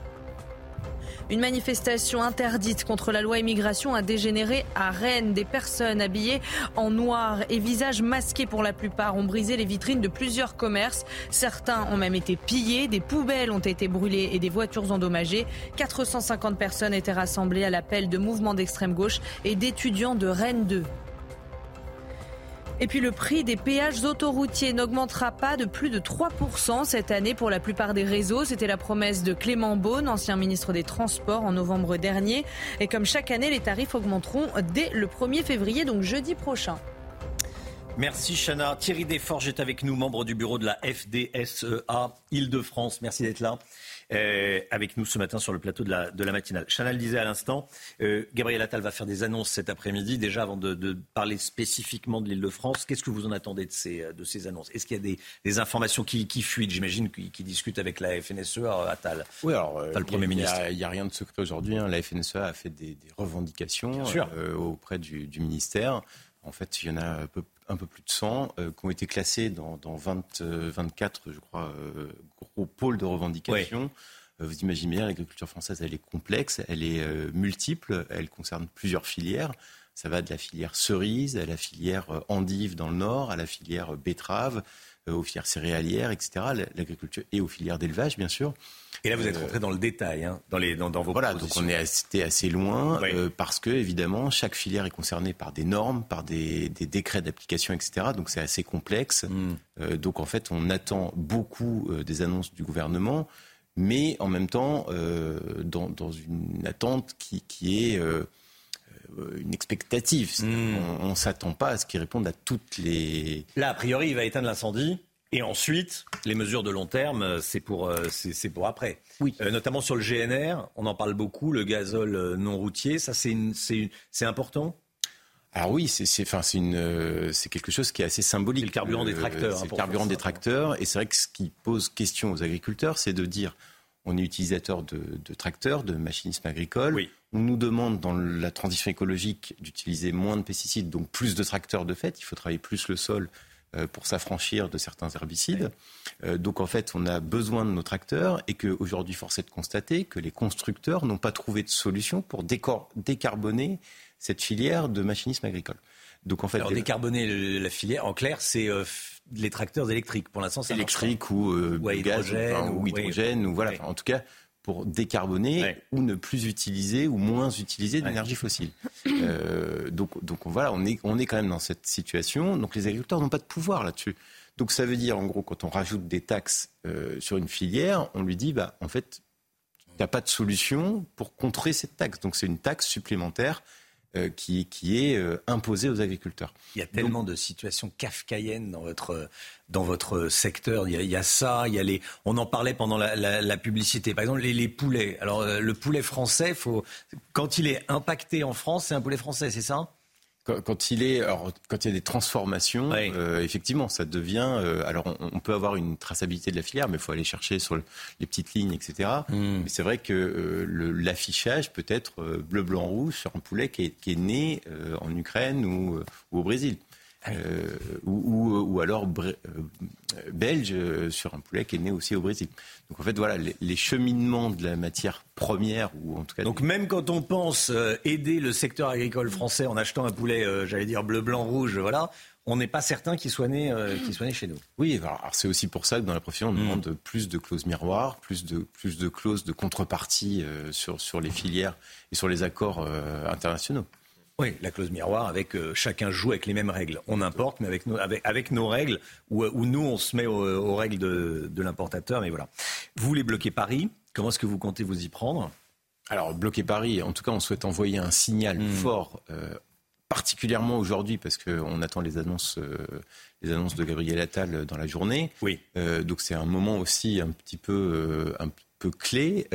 Une manifestation interdite contre la loi immigration a dégénéré à Rennes. Des personnes habillées en noir et visages masqués pour la plupart ont brisé les vitrines de plusieurs commerces. Certains ont même été pillés, des poubelles ont été brûlées et des voitures endommagées. 450 personnes étaient rassemblées à l'appel de mouvements d'extrême gauche et d'étudiants de Rennes 2. Et puis le prix des péages autoroutiers n'augmentera pas de plus de 3% cette année pour la plupart des réseaux. C'était la promesse de Clément Beaune, ancien ministre des Transports, en novembre dernier. Et comme chaque année, les tarifs augmenteront dès le 1er février, donc jeudi prochain. Merci Chana. Thierry Desforges est avec nous, membre du bureau de la FDSEA Île-de-France. Merci d'être là. Euh, avec nous ce matin sur le plateau de la, de la matinale. Chana le disait à l'instant, euh, Gabriel Attal va faire des annonces cet après-midi. Déjà, avant de, parler spécifiquement de l'île de France, qu'est-ce que vous en attendez de ces, de ces annonces? Est-ce qu'il y a des, informations qui, qui fuitent? J'imagine qu'il discute avec la FNSEA, euh, Attal. Oui, alors, le Premier ministre. Il n'y a, rien de secret aujourd'hui. Hein. La FNSEA a fait des, revendications auprès du, ministère. En fait, il y en a un peu, un peu plus de 100 qui ont été classés dans, dans 20, 24, je crois, gros pôle de revendication. Euh, vous imaginez bien, l'agriculture française, elle est complexe, elle est euh, multiple, elle concerne plusieurs filières. Ça va de la filière cerise à la filière euh, endive dans le nord, à la filière betterave, aux filières céréalières, etc. L'agriculture et aux filières d'élevage, bien sûr. Et là, vous êtes rentré dans le détail, hein, dans, les, dans, vos Voilà, donc on est assez, assez loin, parce que, évidemment, chaque filière est concernée par des normes, par des, décrets d'application, etc. Donc c'est assez complexe. Hmm. donc en fait, on attend beaucoup des annonces du gouvernement mais en même temps euh, dans, une attente qui, est euh, euh, une expectative. Hmm. On ne s'attend pas à ce qu'il réponde à toutes les... Là, a priori, il va éteindre l'incendie. Et ensuite, les mesures de long terme, c'est pour, c'est, pour après. Oui. notamment sur le GNR, on en parle beaucoup, le gazole non routier. Ça, c'est, c'est, important? Alors oui, c'est c'est c'est quelque chose qui est assez symbolique. C'est le carburant des tracteurs. c'est hein, le carburant des tracteurs, et c'est vrai que ce qui pose question aux agriculteurs, c'est de dire on est utilisateur de, tracteurs, de machinisme agricole. On nous demande dans la transition écologique d'utiliser moins de pesticides, donc plus de tracteurs de fait. Il faut travailler plus le sol euh, pour s'affranchir de certains herbicides. Euh, donc en fait, on a besoin de nos tracteurs et qu'aujourd'hui, force est de constater que les constructeurs n'ont pas trouvé de solution pour décarboner cette filière de machinisme agricole. Donc en fait, Alors, décarboner la filière, en clair, c'est euh, les tracteurs électriques. Pour l'instant, c'est électrique ou, ou hydrogène, ou, hydrogène, ou voilà. en tout cas, pour décarboner ou ne plus utiliser ou moins utiliser d'énergie fossile. Euh, donc, donc voilà, on est, on est quand même dans cette situation. Donc les agriculteurs n'ont pas de pouvoir là-dessus. Donc ça veut dire, en gros, quand on rajoute des taxes euh, sur une filière, on lui dit, bah, en fait, il n'y a pas de solution pour contrer cette taxe. Donc c'est une taxe supplémentaire qui, qui, est euh, imposée aux agriculteurs. Il y a tellement de situations kafkaïennes dans votre, dans votre secteur. Il y, a, ça, il y a les. On en parlait pendant la publicité. Par exemple, les, les poulets. Alors, euh, le poulet français, faut, quand il est impacté en France, c'est un poulet français, c'est ça? Quand, il est, alors, quand il y a des transformations, euh, effectivement, ça devient. Euh, alors, on, peut avoir une traçabilité de la filière, mais il faut aller chercher sur les petites lignes, etc. Hmm. Mais c'est vrai que euh, l'affichage peut être bleu, blanc, rouge sur un poulet qui est, qui est né en Ukraine ou, ou au Brésil. Euh, ou, ou, alors euh, belge euh, sur un poulet qui est né aussi au Brésil. Donc en fait, voilà, les, cheminements de la matière première, ou en tout cas. Donc même quand on pense aider le secteur agricole français en achetant un poulet, j'allais dire bleu, blanc, rouge, voilà, on n'est pas certain qu'il soit, né, soit né chez nous. Oui, alors c'est aussi pour ça que dans la profession, on mm. demande plus de clauses miroirs, plus de, plus de clauses de contrepartie sur, sur les filières et sur les accords internationaux. Oui, la clause miroir avec euh, chacun joue avec les mêmes règles. On importe, mais avec nos, avec, nos règles, où, nous on se met aux, règles de, l'importateur. Mais voilà. Vous voulez bloquer Paris? Comment est-ce que vous comptez vous y prendre? Alors bloquer Paris, en tout cas, on souhaite envoyer un signal hmm. fort. Euh, particulièrement aujourd'hui parce qu'on attend les annonces, euh, les annonces de Gabriel Attal dans la journée. Oui. donc c'est un moment aussi un petit peu, un peu clé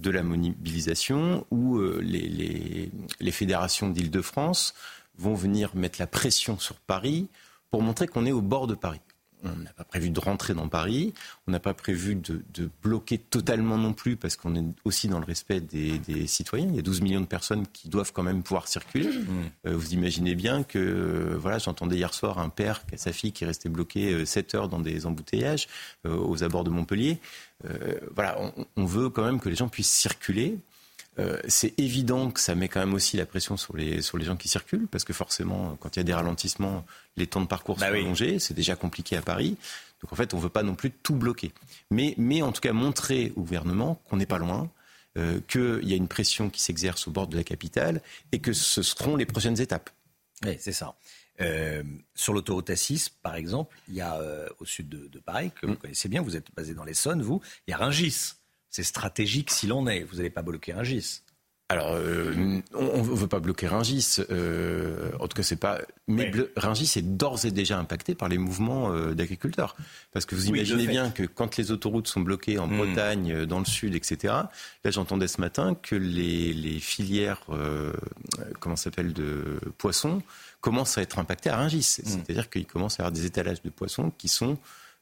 de la mobilisation où euh, les, les, fédérations d'Île-de-France vont venir mettre la pression sur Paris pour montrer qu'on est au bord de Paris. On n'a pas prévu de rentrer dans Paris, on n'a pas prévu de, bloquer totalement non plus, parce qu'on est aussi dans le respect des, citoyens. Il y a 12 millions de personnes qui doivent quand même pouvoir circuler. Mmh. Euh, vous imaginez bien que, euh, voilà, j'entendais hier soir un père qui a sa fille qui est restée bloquée 7 heures dans des embouteillages aux abords de Montpellier. Euh, voilà, on, veut quand même que les gens puissent circuler. Euh, c'est évident que ça met quand même aussi la pression sur les, sur les gens qui circulent, parce que forcément, quand il y a des ralentissements, les temps de parcours bah sont allongés, c'est déjà compliqué à Paris. Donc en fait, on ne veut pas non plus tout bloquer. Mais, mais en tout cas, montrer au gouvernement qu'on n'est pas loin, euh, qu'il y a une pression qui s'exerce au bord de la capitale, et que ce seront les prochaines étapes. Oui, c'est ça. Euh, sur l'autoroute A6, par exemple, il y a euh, au sud de, Paris, que vous mm. connaissez bien, vous êtes basé dans l'Essonne, vous, il y a Ringis. C'est stratégique s'il en est. Vous n'allez pas bloquer Ringis. Alors, euh, on ne veut pas bloquer Ringis. en tout cas, c'est pas. Mais Ringis est d'ores et déjà impacté par les mouvements d'agriculteurs. Parce que vous imaginez bien que quand les autoroutes sont bloquées en mm. Bretagne, dans le sud, etc. Là, j'entendais ce matin que les, les filières, comment s'appelle, de poissons commence à être impacté à Rungis. Mm. C'est-à-dire qu'il commence à y avoir des étalages de poissons qui sont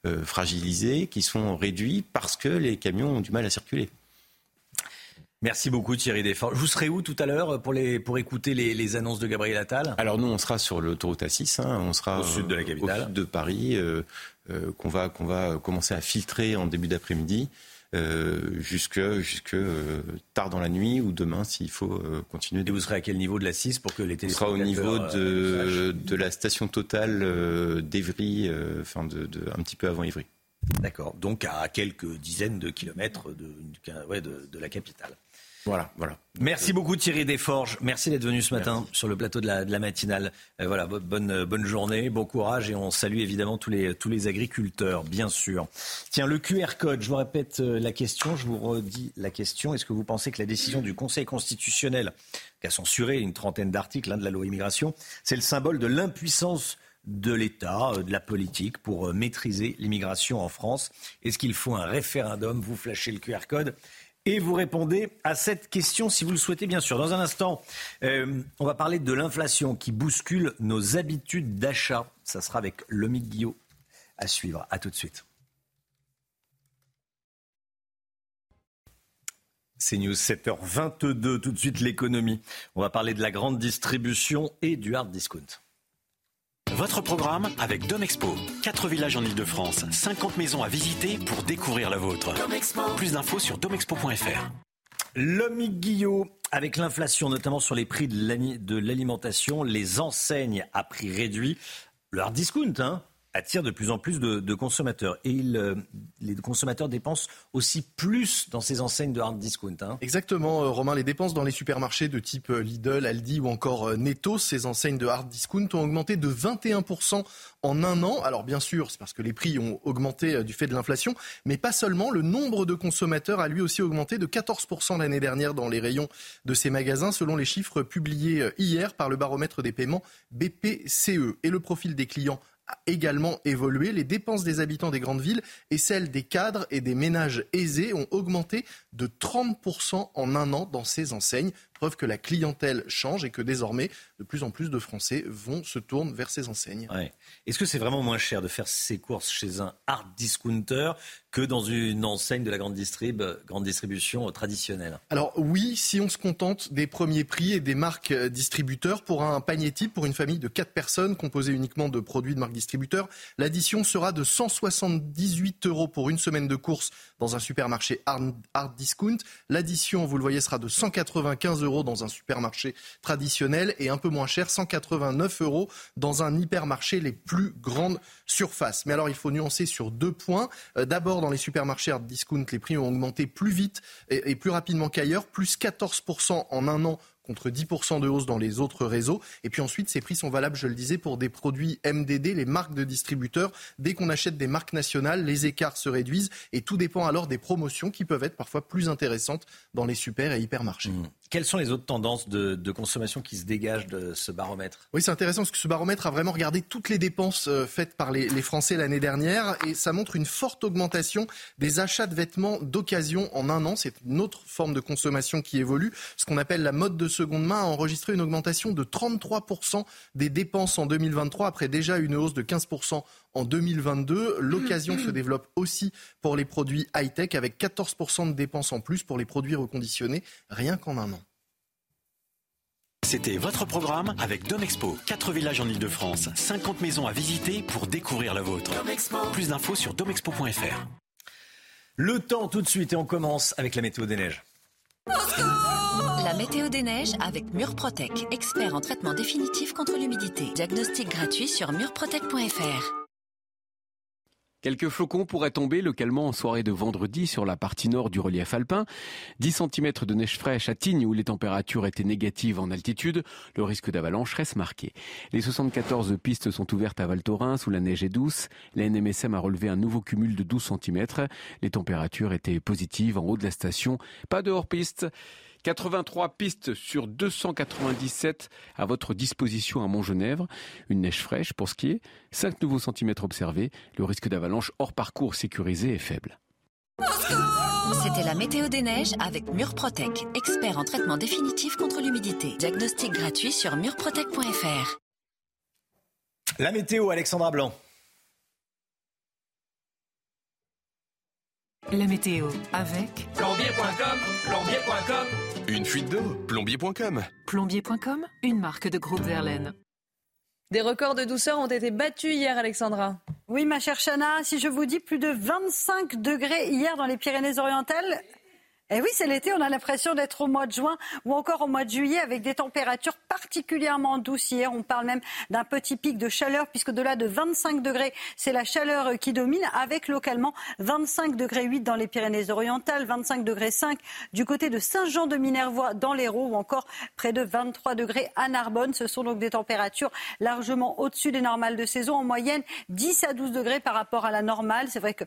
euh, fragilisés, qui sont réduits parce que les camions ont du mal à circuler. Merci beaucoup Thierry Desforges. Vous serez où tout à l'heure pour, les, pour écouter les, annonces de Gabriel Attal? Alors nous, on sera sur l'autoroute A6, hein. on sera au sud de la capitale, au sud de Paris, euh, euh, qu'on va, qu'on va commencer à filtrer en début d'après-midi. Euh, jusque, jusque euh, tard dans la nuit ou demain s'il faut euh, continuer. Et vous serez à quel niveau de la 6 pour que les On sera au niveau de, de la station totale d'Evry, enfin de, de, un petit peu avant Évry. D'accord, donc à quelques dizaines de kilomètres de, de la capitale. Voilà, voilà. Merci beaucoup Thierry Desforges. Merci d'être venu ce matin sur le plateau de la, matinale. Euh, voilà, bonne, bonne journée, bon courage et on salue évidemment tous les, tous les agriculteurs, bien sûr. Tiens, le QR code, je vous répète euh, la question, je vous redis la question. Est-ce que vous pensez que la décision du Conseil constitutionnel qui a censuré une trentaine d'articles hein, de la loi immigration, c'est le symbole de l'impuissance de l'État, euh, de la politique pour maîtriser l'immigration en France? Est-ce qu'il faut un référendum? Vous flashez le QR code et vous répondez à cette question si vous le souhaitez, bien sûr. Dans un instant, euh, on va parler de l'inflation qui bouscule nos habitudes d'achat. Ça sera avec Lomi Guillot à suivre. À tout de suite. C'est News 7h22, tout de suite l'économie. On va parler de la grande distribution et du hard discount. Votre programme avec Domexpo. 4 villages en Ile-de-France, 50 maisons à visiter pour découvrir la vôtre. Plus d'infos sur domexpo.fr. L'homme Guillot, avec l'inflation notamment sur les prix de l'alimentation, les enseignes à prix réduit, le hard discount, hein, attire de plus en plus de, consommateurs. Et euh, les consommateurs dépensent aussi plus dans ces enseignes de hard discount. Hein. Exactement, euh, Romain. Les dépenses dans les supermarchés de type euh, Lidl, Aldi ou encore Netto, ces enseignes de hard discount ont augmenté de 21% en un an. Alors bien sûr, c'est parce que les prix ont augmenté du fait de l'inflation, mais pas seulement. Le nombre de consommateurs a lui aussi augmenté de 14% l'année dernière dans les rayons de ces magasins, selon les chiffres publiés hier par le baromètre des paiements BPCE. Et le profil des clients également évolué. Les dépenses des habitants des grandes villes et celles des cadres et des ménages aisés ont augmenté de 30% en un an dans ces enseignes. Preuve que la clientèle change et que désormais, de plus en plus de Français vont se tourner vers ces enseignes. Est-ce que c'est vraiment moins cher de faire ses courses chez un hard discounter que dans une enseigne de la grande, distrib, grande distribution traditionnelle? Alors oui, si on se contente des premiers prix et des marques distributeurs, pour un panier type, pour une famille de 4 personnes composée uniquement de produits de marque distributeur, l'addition sera de 178 euros pour une semaine de courses dans un supermarché hard, hard discount. L'addition, vous le voyez, sera de 195 euros dans un supermarché traditionnel et un peu moins cher, 189 euros dans un hypermarché les plus grandes surfaces. Mais alors il faut nuancer sur deux points. Euh, d'abord, dans les supermarchés hard discount, les prix ont augmenté plus vite et, et plus rapidement qu'ailleurs, plus 14% en un an contre 10% de hausse dans les autres réseaux. Et puis ensuite, ces prix sont valables, je le disais, pour des produits MDD, les marques de distributeurs. Dès qu'on achète des marques nationales, les écarts se réduisent et tout dépend alors des promotions qui peuvent être parfois plus intéressantes dans les super et hypermarchés. Mmh. Quelles sont les autres tendances de, consommation qui se dégagent de ce baromètre? Oui, c'est intéressant parce que ce baromètre a vraiment regardé toutes les dépenses euh, faites par les, les Français l'année dernière et ça montre une forte augmentation des achats de vêtements d'occasion en un an. C'est une autre forme de consommation qui évolue. Ce qu'on appelle la mode de seconde main a enregistré une augmentation de 33% des dépenses en 2023 après déjà une hausse de 15% en 2022. L'occasion se développe aussi pour les produits high-tech avec 14% de dépenses en plus pour les produits reconditionnés rien qu'en un an. C'était votre programme avec Domexpo. 4 villages en Ile-de-France, 50 maisons à visiter pour découvrir la vôtre. Plus d'infos sur domexpo.fr. Le temps tout de suite et on commence avec la météo des neiges. La météo des neiges avec Murprotec, expert en traitement définitif contre l'humidité. Diagnostic gratuit sur murprotec.fr. Quelques flocons pourraient tomber localement en soirée de vendredi sur la partie nord du relief alpin. 10 cm de neige fraîche à Tignes où les températures étaient négatives en altitude. Le risque d'avalanche reste marqué. Les 74 pistes sont ouvertes à Val Thorens où la neige est douce. La NMSM a relevé un nouveau cumul de 12 cm. Les températures étaient positives en haut de la station. Pas de hors-piste. 83 pistes sur 297 à votre disposition à Montgenèvre. Une neige fraîche pour skier, 5 nouveaux centimètres observés. Le risque d'avalanche hors parcours sécurisé est faible. C'était la météo des neiges avec Murprotec, expert en traitement définitif contre l'humidité. Diagnostic gratuit sur murprotec.fr. La météo, Alexandra Blanc. La météo avec plombier.com, plombier.com. Une fuite d'eau, plombier.com. Plombier.com, une marque de groupe Verlaine. Des records de douceur ont été battus hier, Alexandra. Oui, ma chère Chana, si je vous dis plus de 25 degrés hier dans les Pyrénées-Orientales, eh oui, c'est l'été, on a l'impression d'être au mois de juin ou encore au mois de juillet avec des températures particulièrement douces hier. On parle même d'un petit pic de chaleur puisque de là de 25 degrés, c'est la chaleur qui domine avec localement 25 degrés 8 dans les Pyrénées-Orientales, 25 degrés 5 du côté de Saint-Jean-de-Minervois dans l'Hérault ou encore près de 23 degrés à Narbonne. Ce sont donc des températures largement au-dessus des normales de saison. En moyenne, 10 à 12 degrés par rapport à la normale. C'est vrai qu'a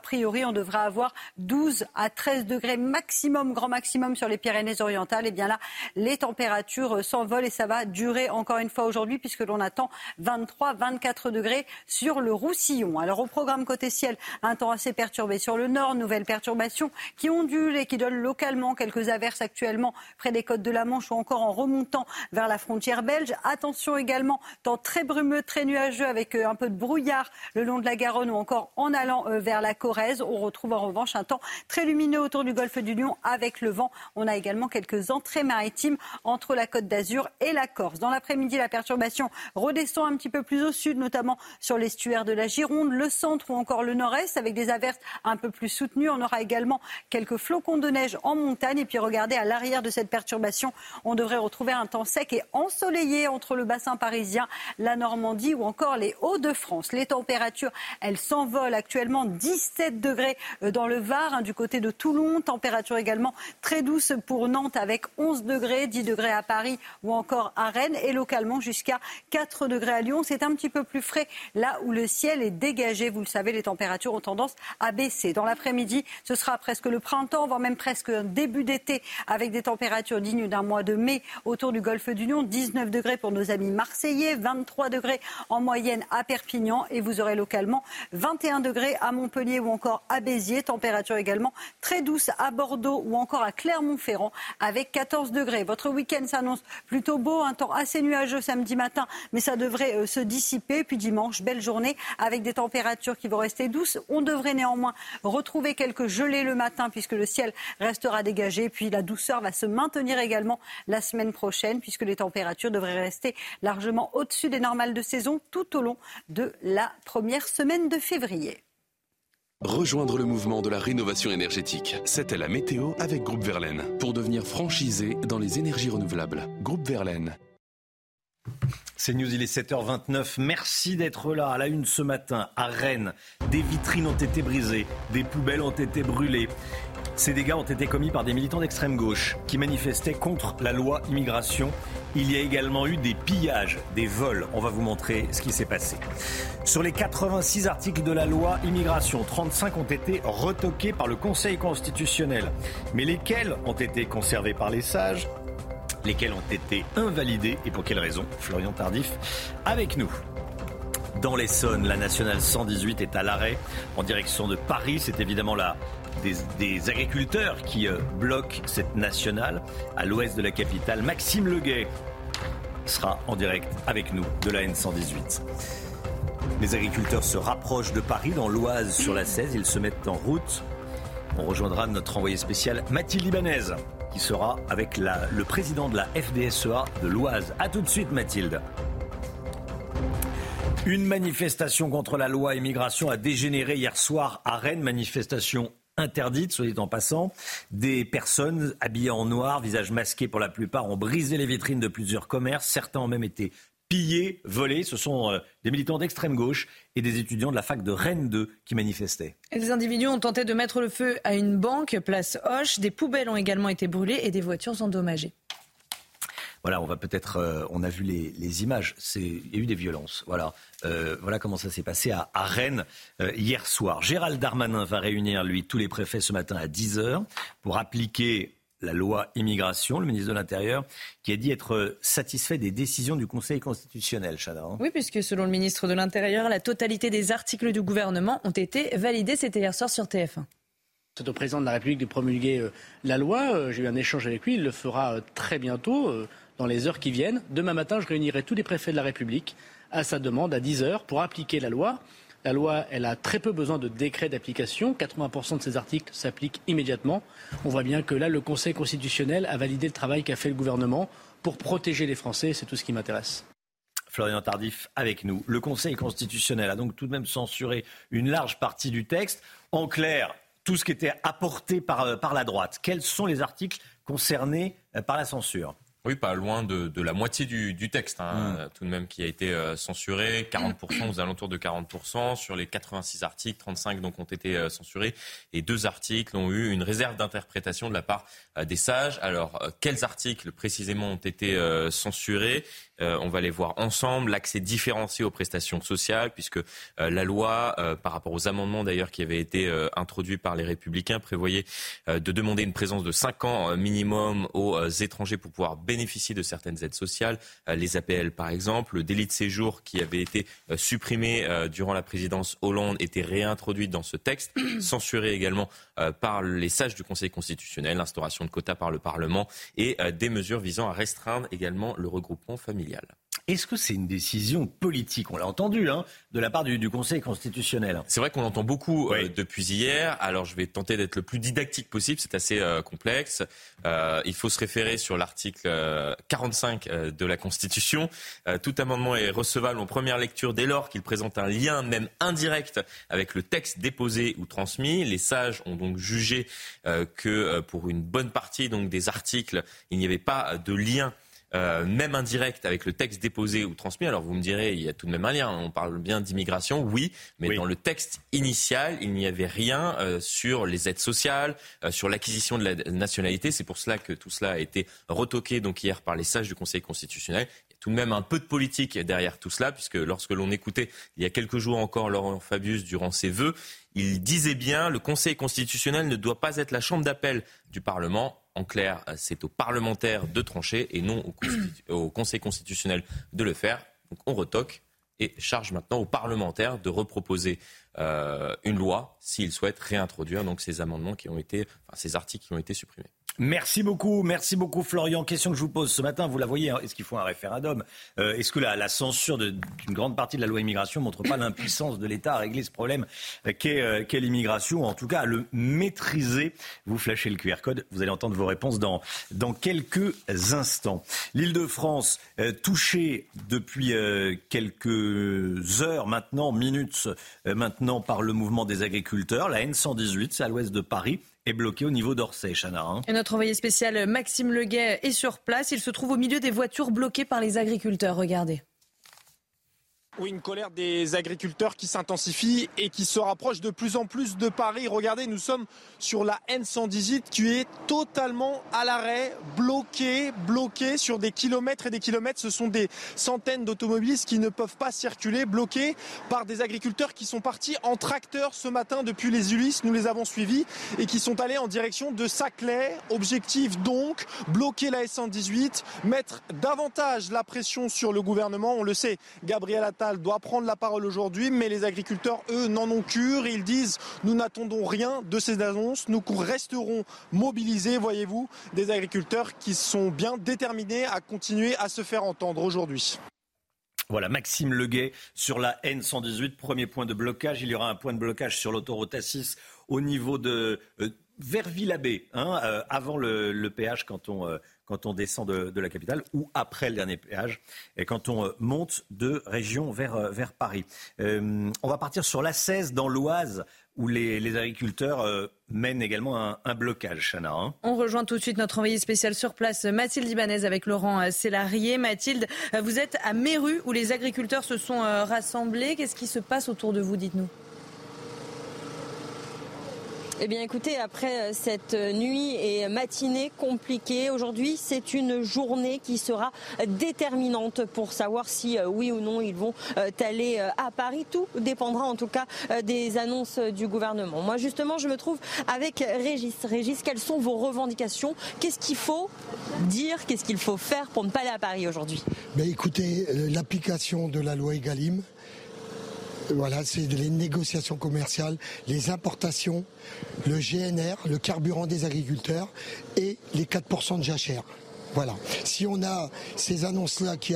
priori, on devrait avoir 12 à 13 degrés maximum, grand maximum sur les Pyrénées-Orientales, et eh bien là, les températures s'envolent et ça va durer encore une fois aujourd'hui puisque l'on attend 23, 24 degrés sur le Roussillon. Alors au programme côté ciel, un temps assez perturbé sur le nord, nouvelles perturbations qui ondulent et qui donnent localement quelques averses actuellement près des côtes de la Manche ou encore en remontant vers la frontière belge. Attention également, temps très brumeux, très nuageux avec euh, un peu de brouillard le long de la Garonne ou encore en allant euh, vers la Corrèze. On retrouve en revanche un temps très lumineux autour du golfe du Lion avec le vent. On a également quelques entrées maritimes entre la Côte d'Azur et la Corse. Dans l'après-midi, la perturbation redescend un petit peu plus au sud, notamment sur l'estuaire de la Gironde, le centre ou encore le nord-est, avec des averses un peu plus soutenues. On aura également quelques flocons de neige en montagne. Et puis regardez, à l'arrière de cette perturbation, on devrait retrouver un temps sec et ensoleillé entre le bassin parisien, la Normandie ou encore les Hauts-de-France. Les températures, elles s'envolent actuellement 17 degrés euh, dans le Var, hein, du côté de Toulon. Température également très douce pour Nantes avec 11 degrés, 10 degrés à Paris ou encore à Rennes et localement jusqu'à 4 degrés à Lyon. C'est un petit peu plus frais là où le ciel est dégagé. Vous le savez, les températures ont tendance à baisser. Dans l'après-midi, ce sera presque le printemps, voire même presque un début d'été avec des températures dignes d'un mois de mai autour du golfe du Lion. 19 degrés pour nos amis marseillais, 23 degrés en moyenne à Perpignan et vous aurez localement 21 degrés à Montpellier ou encore à Béziers. Température également très douce à Bordeaux ou encore à Clermont-Ferrand avec 14 degrés. Votre week-end s'annonce plutôt beau, un temps assez nuageux samedi matin, mais ça devrait euh, se dissiper. Puis dimanche, belle journée avec des températures qui vont rester douces. On devrait néanmoins retrouver quelques gelées le matin puisque le ciel restera dégagé. Puis la douceur va se maintenir également la semaine prochaine puisque les températures devraient rester largement au-dessus des normales de saison tout au long de la première semaine de février. Rejoindre le mouvement de la rénovation énergétique. C'était la météo avec Groupe Verlaine. Pour devenir franchisé dans les énergies renouvelables. Groupe Verlaine. C'est News, il est 7h29. Merci d'être là. À la une ce matin, à Rennes, des vitrines ont été brisées, des poubelles ont été brûlées. Ces dégâts ont été commis par des militants d'extrême gauche qui manifestaient contre la loi immigration. Il y a également eu des pillages, des vols. On va vous montrer ce qui s'est passé. Sur les 86 articles de la loi immigration, 35 ont été retoqués par le Conseil constitutionnel. Mais lesquels ont été conservés par les sages? Lesquels ont été invalidés? Et pour quelles raisons Florian Tardif avec nous. Dans l'Essonne, la nationale 118 est à l'arrêt en direction de Paris. C'est évidemment la des, agriculteurs qui euh, bloquent cette nationale à l'ouest de la capitale. Maxime Leguet sera en direct avec nous de la N118. Les agriculteurs se rapprochent de Paris, dans l'Oise sur la 16. Ils se mettent en route. On rejoindra notre envoyé spécial Mathilde Libanaise, qui sera avec le président de la FDSEA de l'Oise. A tout de suite, Mathilde. Une manifestation contre la loi immigration a dégénéré hier soir à Rennes, manifestation interdite, soit dit en passant. Des personnes habillées en noir, visage masqué pour la plupart, ont brisé les vitrines de plusieurs commerces. Certains ont même été pillés, volés. Ce sont euh, des militants d'extrême gauche et des étudiants de la fac de Rennes 2 qui manifestaient. Les individus ont tenté de mettre le feu à une banque, place Hoche. Des poubelles ont également été brûlées et des voitures endommagées. Voilà, on va peut-être, euh, on a vu les, images. il y a eu des violences. Voilà, euh, voilà comment ça s'est passé à, Rennes euh, hier soir. Gérald Darmanin va réunir lui tous les préfets ce matin à 10 h pour appliquer la loi immigration, le ministre de l'Intérieur, qui a dit être satisfait des décisions du Conseil constitutionnel, Chana. Oui, puisque selon le ministre de l'Intérieur, la totalité des articles du gouvernement ont été validés. C'était hier soir sur TF1. C'est au président de la République de promulguer la loi. J'ai eu un échange avec lui. Il le fera très bientôt dans les heures qui viennent. Demain matin, je réunirai tous les préfets de la République à sa demande à 10 heures pour appliquer la loi. La loi, elle a très peu besoin de décret d'application. 80% de ces articles s'appliquent immédiatement. On voit bien que là, le Conseil constitutionnel a validé le travail qu'a fait le gouvernement pour protéger les Français. C'est tout ce qui m'intéresse. Florian Tardif avec nous. Le Conseil constitutionnel a donc tout de même censuré une large partie du texte. En clair, tout ce qui était apporté par, euh, la droite. Quels sont les articles concernés euh, par la censure? Oui, pas loin de, de la moitié du, du texte, hein, mm. tout de même, qui a été euh, censuré. 40%, aux alentours de 40%. Sur les 86 articles, 35 donc ont été euh, censurés. Et deux articles ont eu une réserve d'interprétation de la part des sages. Alors, quels articles précisément ont été censurés? On va les voir ensemble. L'accès différencié aux prestations sociales, puisque la loi, par rapport aux amendements d'ailleurs qui avaient été introduits par les Républicains, prévoyait de demander une présence de 5 ans minimum aux étrangers pour pouvoir bénéficier de certaines aides sociales, euh, les APL par exemple. Le délit de séjour qui avait été euh, supprimé euh, durant la présidence Hollande était réintroduit dans ce texte, censuré également par les sages du Conseil constitutionnel, l'instauration de quotas par le Parlement et des mesures visant à restreindre également le regroupement familial. Est-ce que c'est une décision politique On l'a entendu, hein, de la part du, Conseil constitutionnel? C'est vrai qu'on l'entend beaucoup euh, depuis hier. Alors je vais tenter d'être le plus didactique possible. C'est assez euh, complexe. Euh, il faut se référer sur l'article 45 de la Constitution. tout amendement est recevable en première lecture dès lors qu'il présente un lien, même indirect, avec le texte déposé ou transmis. Les sages ont donc jugé que pour une bonne partie donc des articles, il n'y avait pas de lien euh, même indirect avec le texte déposé ou transmis. Alors vous me direz, il y a tout de même un lien. On parle bien d'immigration, oui, mais dans le texte initial, il n'y avait rien euh, sur les aides sociales, euh, sur l'acquisition de la nationalité. C'est pour cela que tout cela a été retoqué donc hier par les sages du Conseil constitutionnel tout de même un peu de politique derrière tout cela, puisque lorsque l'on écoutait il y a quelques jours encore Laurent Fabius durant ses vœux, il disait bien le Conseil constitutionnel ne doit pas être la chambre d'appel du Parlement. En clair, c'est aux parlementaires de trancher et non au, Conseil constitutionnel de le faire. Donc on retoque et charge maintenant aux parlementaires de reproposer euh, une loi s'ils souhaitent réintroduire donc ces amendements qui ont été, enfin, ces articles qui ont été supprimés. Merci beaucoup, merci beaucoup Florian. Question que je vous pose ce matin, vous la voyez, hein, est-ce qu'il faut un référendum euh, Est-ce que la, censure d'une grande partie de la loi immigration ne montre pas l'impuissance de l'État à régler ce problème euh, euh, qu'est l'immigration, en tout cas à le maîtriser Vous flashez le QR code, vous allez entendre vos réponses dans, dans quelques instants. L'île de France, touchée depuis quelques heures maintenant, minutes maintenant par le mouvement des agriculteurs, la N118, c'est à l'ouest de Paris est bloqué au niveau d'Orsay, Chana. Hein. Et notre envoyé spécial Maxime Leguet est sur place. Il se trouve au milieu des voitures bloquées par les agriculteurs. Regardez. Oui, une colère des agriculteurs qui s'intensifie et qui se rapproche de plus en plus de Paris. Regardez, nous sommes sur la N118 qui est totalement à l'arrêt, bloquée, bloquée sur des kilomètres et des kilomètres. Ce sont des centaines d'automobilistes qui ne peuvent pas circuler, bloqués par des agriculteurs qui sont partis en tracteur ce matin depuis les Ulysses. Nous les avons suivis et qui sont allés en direction de Saclay. Objectif donc, bloquer la S118, mettre davantage la pression sur le gouvernement. On le sait, Gabriel Attal doit prendre la parole aujourd'hui, mais les agriculteurs, eux, n'en ont cure. Ils disent nous n'attendons rien de ces annonces, nous resterons mobilisés, voyez-vous, des agriculteurs qui sont bien déterminés à continuer à se faire entendre aujourd'hui. Voilà, Maxime Leguet sur la N118, premier point de blocage. Il y aura un point de blocage sur l'autoroute A6 au niveau de euh, vers hein, euh, avant le, péage quand on, euh, quand on descend de, la capitale ou après le dernier péage et quand on euh, monte de région vers, euh, vers Paris. Euh, on va partir sur la 16 dans l'Oise où les, agriculteurs mènent également un, blocage, Chana. Hein. On rejoint tout de suite notre envoyé spécial sur place, Mathilde Ibanez, avec Laurent Sélarié. Mathilde, vous êtes à Méru, où les agriculteurs se sont rassemblés. Qu'est-ce qui se passe autour de vous, dites-nous? Eh bien écoutez, après euh, cette nuit et matinée compliquée, aujourd'hui c'est une journée qui sera déterminante pour savoir si euh, oui ou non ils vont euh, aller à Paris. Tout dépendra en tout cas des annonces du gouvernement. Moi justement je me trouve avec Régis. Régis, quelles sont vos revendications? Qu'est-ce qu'il faut dire? Qu'est-ce qu'il faut faire pour ne pas aller à Paris aujourd'hui? Mais Écoutez, l'application de la loi Egalim, voilà, c'est les négociations commerciales, les importations, le GNR, le carburant des agriculteurs et les 4% de jachère. Voilà. Si on a ces annonces-là qui,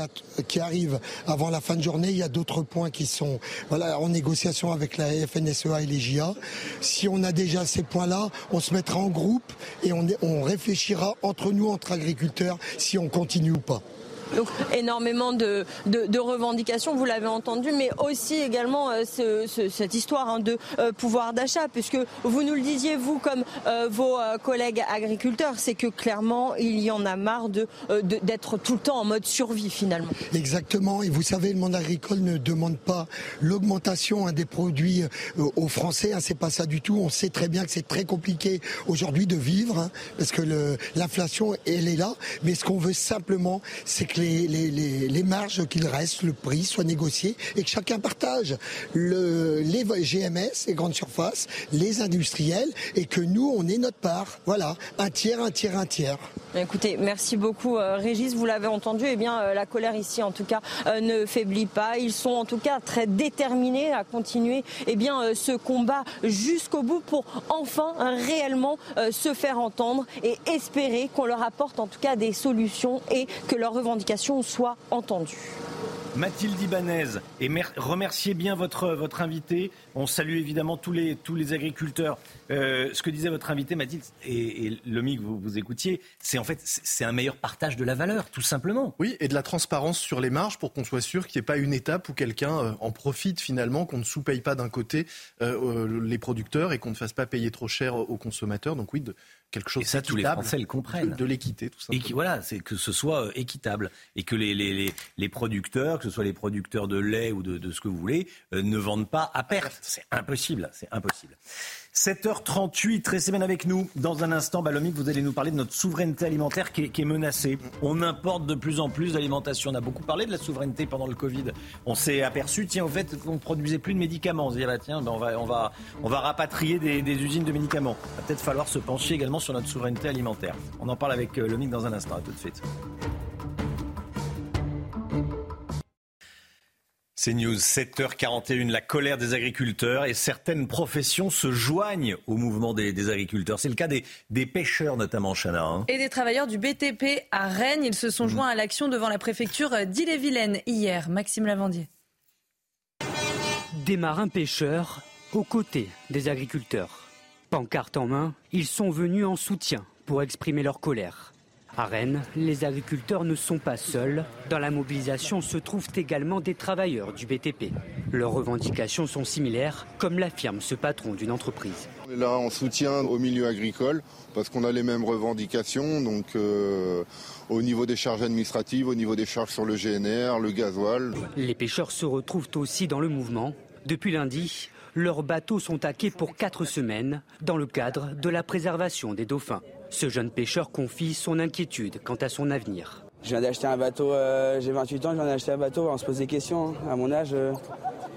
arrivent avant la fin de journée, il y a d'autres points qui sont en négociation avec la FNSEA et les JA. Si on a déjà ces points-là, on se mettra en groupe et on réfléchira entre nous, entre agriculteurs, si on continue ou pas. Donc énormément de, revendications, vous l'avez entendu, mais aussi également euh, cette histoire hein, de euh, pouvoir d'achat, puisque vous nous le disiez, vous, comme euh, vos collègues agriculteurs, c'est que clairement, il y en a marre de, d'être tout le temps en mode survie finalement. Exactement, et vous savez, le monde agricole ne demande pas l'augmentation hein, des produits aux Français, hein, c'est pas ça du tout. On sait très bien que c'est très compliqué aujourd'hui de vivre, parce que l'inflation, elle est là, mais ce qu'on veut simplement, c'est que les, marges qu'il reste, le prix soit négocié et que chacun partage. Le, les GMS, les grandes surfaces, les industriels et que nous, on ait notre part. Voilà, un tiers, un tiers, un tiers. Écoutez, merci beaucoup euh, Régis, vous l'avez entendu, eh bien euh, la colère ici en tout cas euh, ne faiblit pas. Ils sont en tout cas très déterminés à continuer eh bien ce combat jusqu'au bout pour enfin réellement se faire entendre et espérer qu'on leur apporte en tout cas des solutions et que leurs revendications revendications soient entendues. Mathilde Ibanez, et remerciez bien votre, votre invité. On salue évidemment tous les, tous les agriculteurs. Euh, ce que disait votre invité, Mathilde, et, et Lomi, que vous, vous écoutiez, c'est en fait c'est un meilleur partage de la valeur, tout simplement. Oui, et de la transparence sur les marges pour qu'on soit sûr qu'il n'y ait pas une étape où quelqu'un euh, en profite finalement, qu'on ne sous-paye pas d'un côté euh, les producteurs et qu'on ne fasse pas payer trop cher aux consommateurs. Donc oui, de, quelque chose et ça, tous les Français le comprennent. De, l'équité, tout simplement. Et qui, voilà, c'est que ce soit euh, équitable et que les, les, les, producteurs, que ce soit les producteurs de lait ou de, de ce que vous voulez, euh, ne vendent pas à perte. C'est impossible, c'est impossible. 7h38, restez bien avec nous. Dans un instant, Balomic, vous allez nous parler de notre souveraineté alimentaire qui est, menacée. On importe de plus en plus d'alimentation. On a beaucoup parlé de la souveraineté pendant le Covid. On s'est aperçu, tiens, au fait, qu'on ne produisait plus de médicaments. On se dit, ah bah, tiens, ben, on, va, on, on rapatrier des, usines de médicaments. Va peut-être falloir se pencher également sur notre souveraineté alimentaire. On en parle avec euh, Lomic dans un instant. À tout de suite. C'est News, 7h41, la colère des agriculteurs et certaines professions se joignent au mouvement des, agriculteurs. C'est le cas des, pêcheurs notamment, Chana. Hein. Et des travailleurs du BTP à Rennes. Ils se sont mmh. joints à l'action devant la préfecture d'Ille-et-Vilaine hier. Maxime Lavandier. Des marins pêcheurs aux côtés des agriculteurs. Pancarte en main, ils sont venus en soutien pour exprimer leur colère. À Rennes, les agriculteurs ne sont pas seuls. Dans la mobilisation se trouvent également des travailleurs du BTP. Leurs revendications sont similaires, comme l'affirme ce patron d'une entreprise. On est là en soutien au milieu agricole parce qu'on a les mêmes revendications. Donc, euh, au niveau des charges administratives, au niveau des charges sur le GNR, le gasoil. Les pêcheurs se retrouvent aussi dans le mouvement. Depuis lundi, leurs bateaux sont taqués pour quatre semaines dans le cadre de la préservation des dauphins. Ce jeune pêcheur confie son inquiétude quant à son avenir. Je viens d'acheter un bateau, euh, j'ai 28 ans, je viens d'acheter un bateau, on se pose des questions. Hein. À mon âge, euh,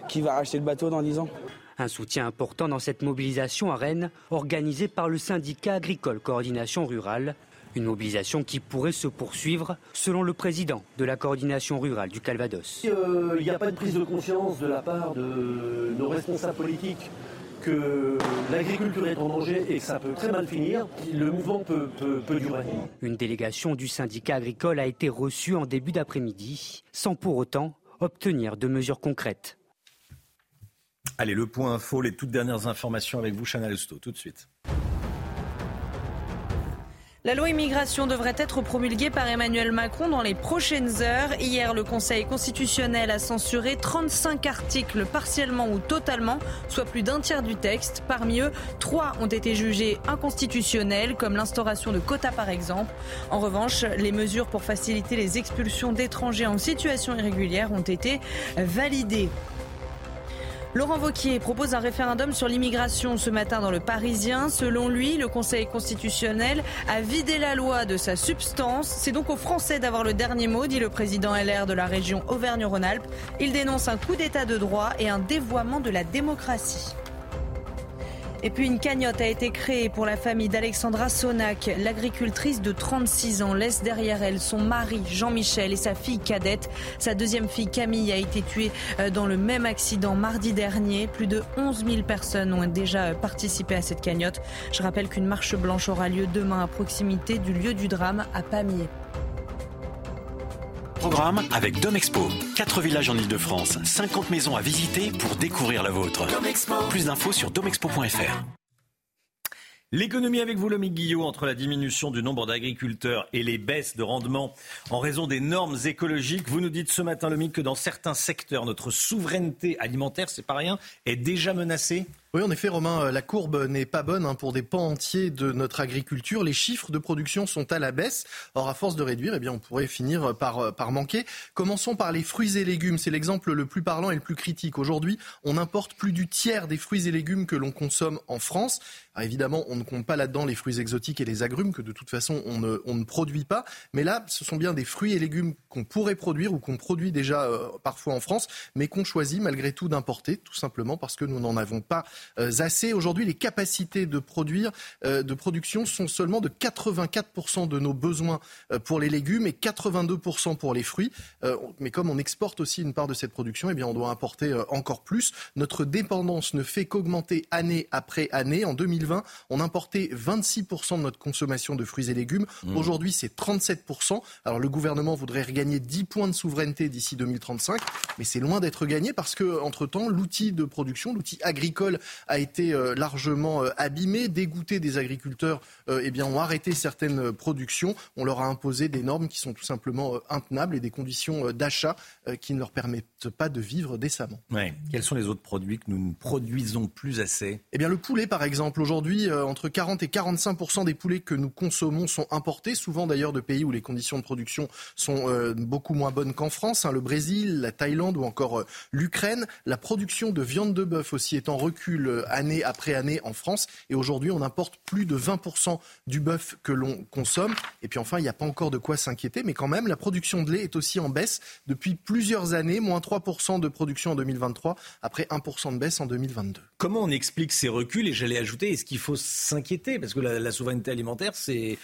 qui va racheter le bateau dans 10 ans? Un soutien important dans cette mobilisation à Rennes, organisée par le syndicat agricole Coordination Rurale. Une mobilisation qui pourrait se poursuivre, selon le président de la coordination rurale du Calvados. Euh, il n'y a pas de prise de conscience de la part de nos responsables politiques que l'agriculture est en danger et que ça peut très mal finir, le mouvement peut, durer. Une délégation du syndicat agricole a été reçue en début d'après-midi, sans pour autant obtenir de mesures concrètes. Allez, le point info, les toutes dernières informations avec vous, Chanel Sto, tout de suite. La loi immigration devrait être promulguée par Emmanuel Macron dans les prochaines heures. Hier, le Conseil constitutionnel a censuré 35 articles partiellement ou totalement, soit plus d'un tiers du texte. Parmi eux, trois ont été jugés inconstitutionnels, comme l'instauration de quotas par exemple. En revanche, les mesures pour faciliter les expulsions d'étrangers en situation irrégulière ont été validées. Laurent Vauquier propose un référendum sur l'immigration ce matin dans le Parisien. Selon lui, le Conseil constitutionnel a vidé la loi de sa substance. C'est donc aux Français d'avoir le dernier mot, dit le président LR de la région Auvergne-Rhône-Alpes. Il dénonce un coup d'état de droit et un dévoiement de la démocratie. Et puis une cagnotte a été créée pour la famille d'Alexandra Sonac. L'agricultrice de 36 ans laisse derrière elle son mari Jean-Michel et sa fille cadette. Sa deuxième fille Camille a été tuée euh, dans le même accident mardi dernier. Plus de 11 000 personnes ont déjà participé à cette cagnotte. Je rappelle qu'une marche blanche aura lieu demain à proximité du lieu du drame à Pamiers. Programme avec Domexpo. 4 villages en Ile-de-France, 50 maisons à visiter pour découvrir la vôtre. Plus d'infos sur domexpo.fr. L'économie avec vous, Lomique Guillot, entre la diminution du nombre d'agriculteurs et les baisses de rendement en raison des normes écologiques. Vous nous dites ce matin, Lomique, que dans certains secteurs, notre souveraineté alimentaire, c'est pas rien, est déjà menacée oui, en effet, Romain, euh, la courbe n'est pas bonne hein, pour des pans entiers de notre agriculture. Les chiffres de production sont à la baisse. Or, à force de réduire, eh bien, on pourrait finir par, euh, par manquer. Commençons par les fruits et légumes. C'est l'exemple le plus parlant et le plus critique. Aujourd'hui, on importe plus du tiers des fruits et légumes que l'on consomme en France. évidemment, on ne compte pas là-dedans les fruits exotiques et les agrumes que de toute façon on ne, on ne produit pas. Mais là, ce sont bien des fruits et légumes qu'on pourrait produire ou qu'on produit déjà euh, parfois en France, mais qu'on choisit malgré tout d'importer, tout simplement parce que nous n'en avons pas assez. Aujourd'hui, les capacités de produire, de production sont seulement de 84% de nos besoins pour les légumes et 82% pour les fruits. mais comme on exporte aussi une part de cette production, eh bien, on doit importer encore plus. Notre dépendance ne fait qu'augmenter année après année. En 2020, on importait 26% de notre consommation de fruits et légumes. Mmh. Aujourd'hui, c'est 37%. Alors le gouvernement voudrait regagner 10 points de souveraineté d'ici 2035, mais c'est loin d'être gagné parce que entre-temps, l'outil de production, l'outil agricole a été euh, largement euh, abîmé, dégoûté des agriculteurs, euh, eh bien ont arrêté certaines productions, on leur a imposé des normes qui sont tout simplement intenables et des conditions d'achat qui ne leur permettent pas de vivre décemment. Quels sont les autres produits que nous ne produisons plus assez? Eh bien le poulet par exemple, aujourd'hui entre 40 et 45% des poulets que nous consommons sont importés, souvent d'ailleurs de pays où les conditions de production sont beaucoup moins bonnes qu'en France, hein, le Brésil, la Thaïlande ou encore l'Ukraine. La production de viande de bœuf aussi est en recul année après année en France et aujourd'hui on importe plus de 20% du bœuf que l'on consomme. Et puis enfin, il n'y a pas encore de quoi s'inquiéter, mais quand même, la production de lait est aussi en baisse depuis plusieurs années, moins 3% de production en 2023, après 1% de baisse en 2022. Comment on explique ces reculs? Et j'allais ajouter, est-ce qu'il faut s'inquiéter? Parce que la, souveraineté alimentaire, c'est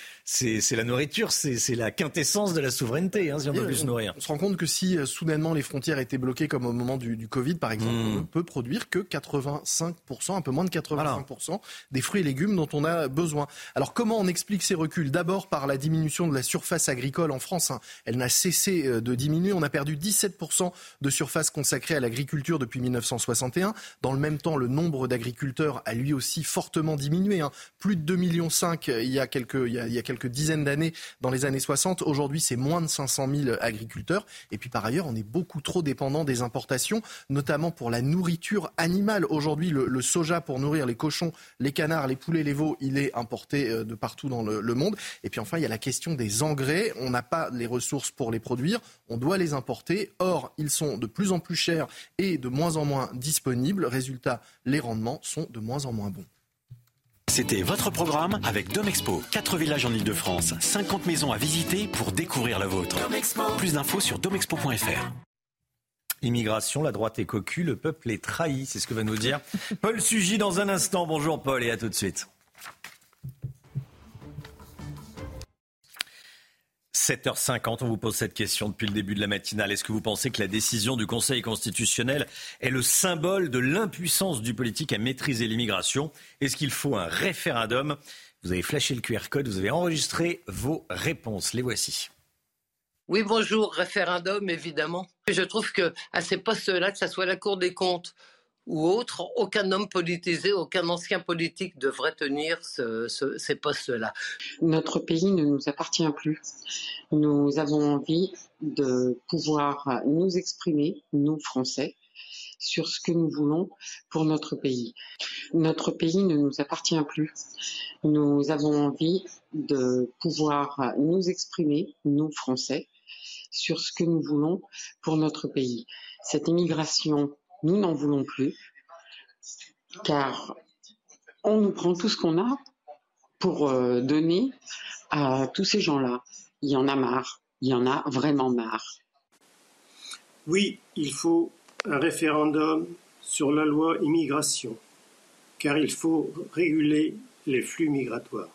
la nourriture, c'est la quintessence de la souveraineté, hein, si on peut plus se nourrir. On se rend compte que si euh, soudainement les frontières étaient bloquées, comme au moment du, Covid par exemple, hmm. on ne peut produire que 85%, un peu moins de 85% des fruits et légumes dont on a besoin. Alors comment on explique ces reculs? D'abord par la diminution de la surface agricole en France. Hein. Elle n'a cessé euh, de diminuer. On a perdu 17% de surface consacrée à l'agriculture depuis 1961. Dans le même temps, le nombre d'agriculteurs a lui aussi fortement diminué. Hein. Plus de 2,5 millions il y a quelques, il y a, quelques dizaines d'années, dans les années 60. Aujourd'hui, c'est moins de 500 000 agriculteurs. Et puis par ailleurs, on est beaucoup trop dépendant des importations, notamment pour la nourriture animale. Aujourd'hui, le, soja pour nourrir les cochons, les canards, les poulets, les veaux, il est importé euh, de partout dans le, le monde. Et puis enfin, il y a la question des engrais. On n'a pas les ressources pour les produire. On doit les importer. Or, ils sont de plus en plus chers et de moins en moins disponibles. Résultat, les rendements sont de moins en moins bons. C'était votre programme avec Domexpo. 4 villages en Ile-de-France, 50 maisons à visiter pour découvrir la vôtre. Plus d'infos sur domexpo.fr. Immigration, la droite est cocu, le peuple est trahi, c'est ce que va nous dire Paul Sugy dans un instant. Bonjour Paul et à tout de suite. 7h50, on vous pose cette question depuis le début de la matinale. Est-ce que vous pensez que la décision du Conseil constitutionnel est le symbole de l'impuissance du politique à maîtriser l'immigration? Est-ce qu'il faut un référendum? Vous avez flashé le QR code, vous avez enregistré vos réponses. Les voici. Oui, bonjour, référendum, évidemment. Je trouve que à ces postes-là, que ce soit la Cour des comptes ou autre, aucun homme politisé, aucun ancien politique devrait tenir ces postes-là. Notre pays ne nous appartient plus. Nous avons envie de pouvoir nous exprimer, nous Français, sur ce que nous voulons pour notre pays. Notre pays ne nous appartient plus. Nous avons envie de pouvoir nous exprimer, nous Français, sur ce que nous voulons pour notre pays. Cette immigration nous n'en voulons plus, car on nous prend tout ce qu'on a pour euh, donner à tous ces gens-là. Il y en a marre, il y en a vraiment marre. Oui, il faut un référendum sur la loi immigration, car il faut réguler les flux migratoires.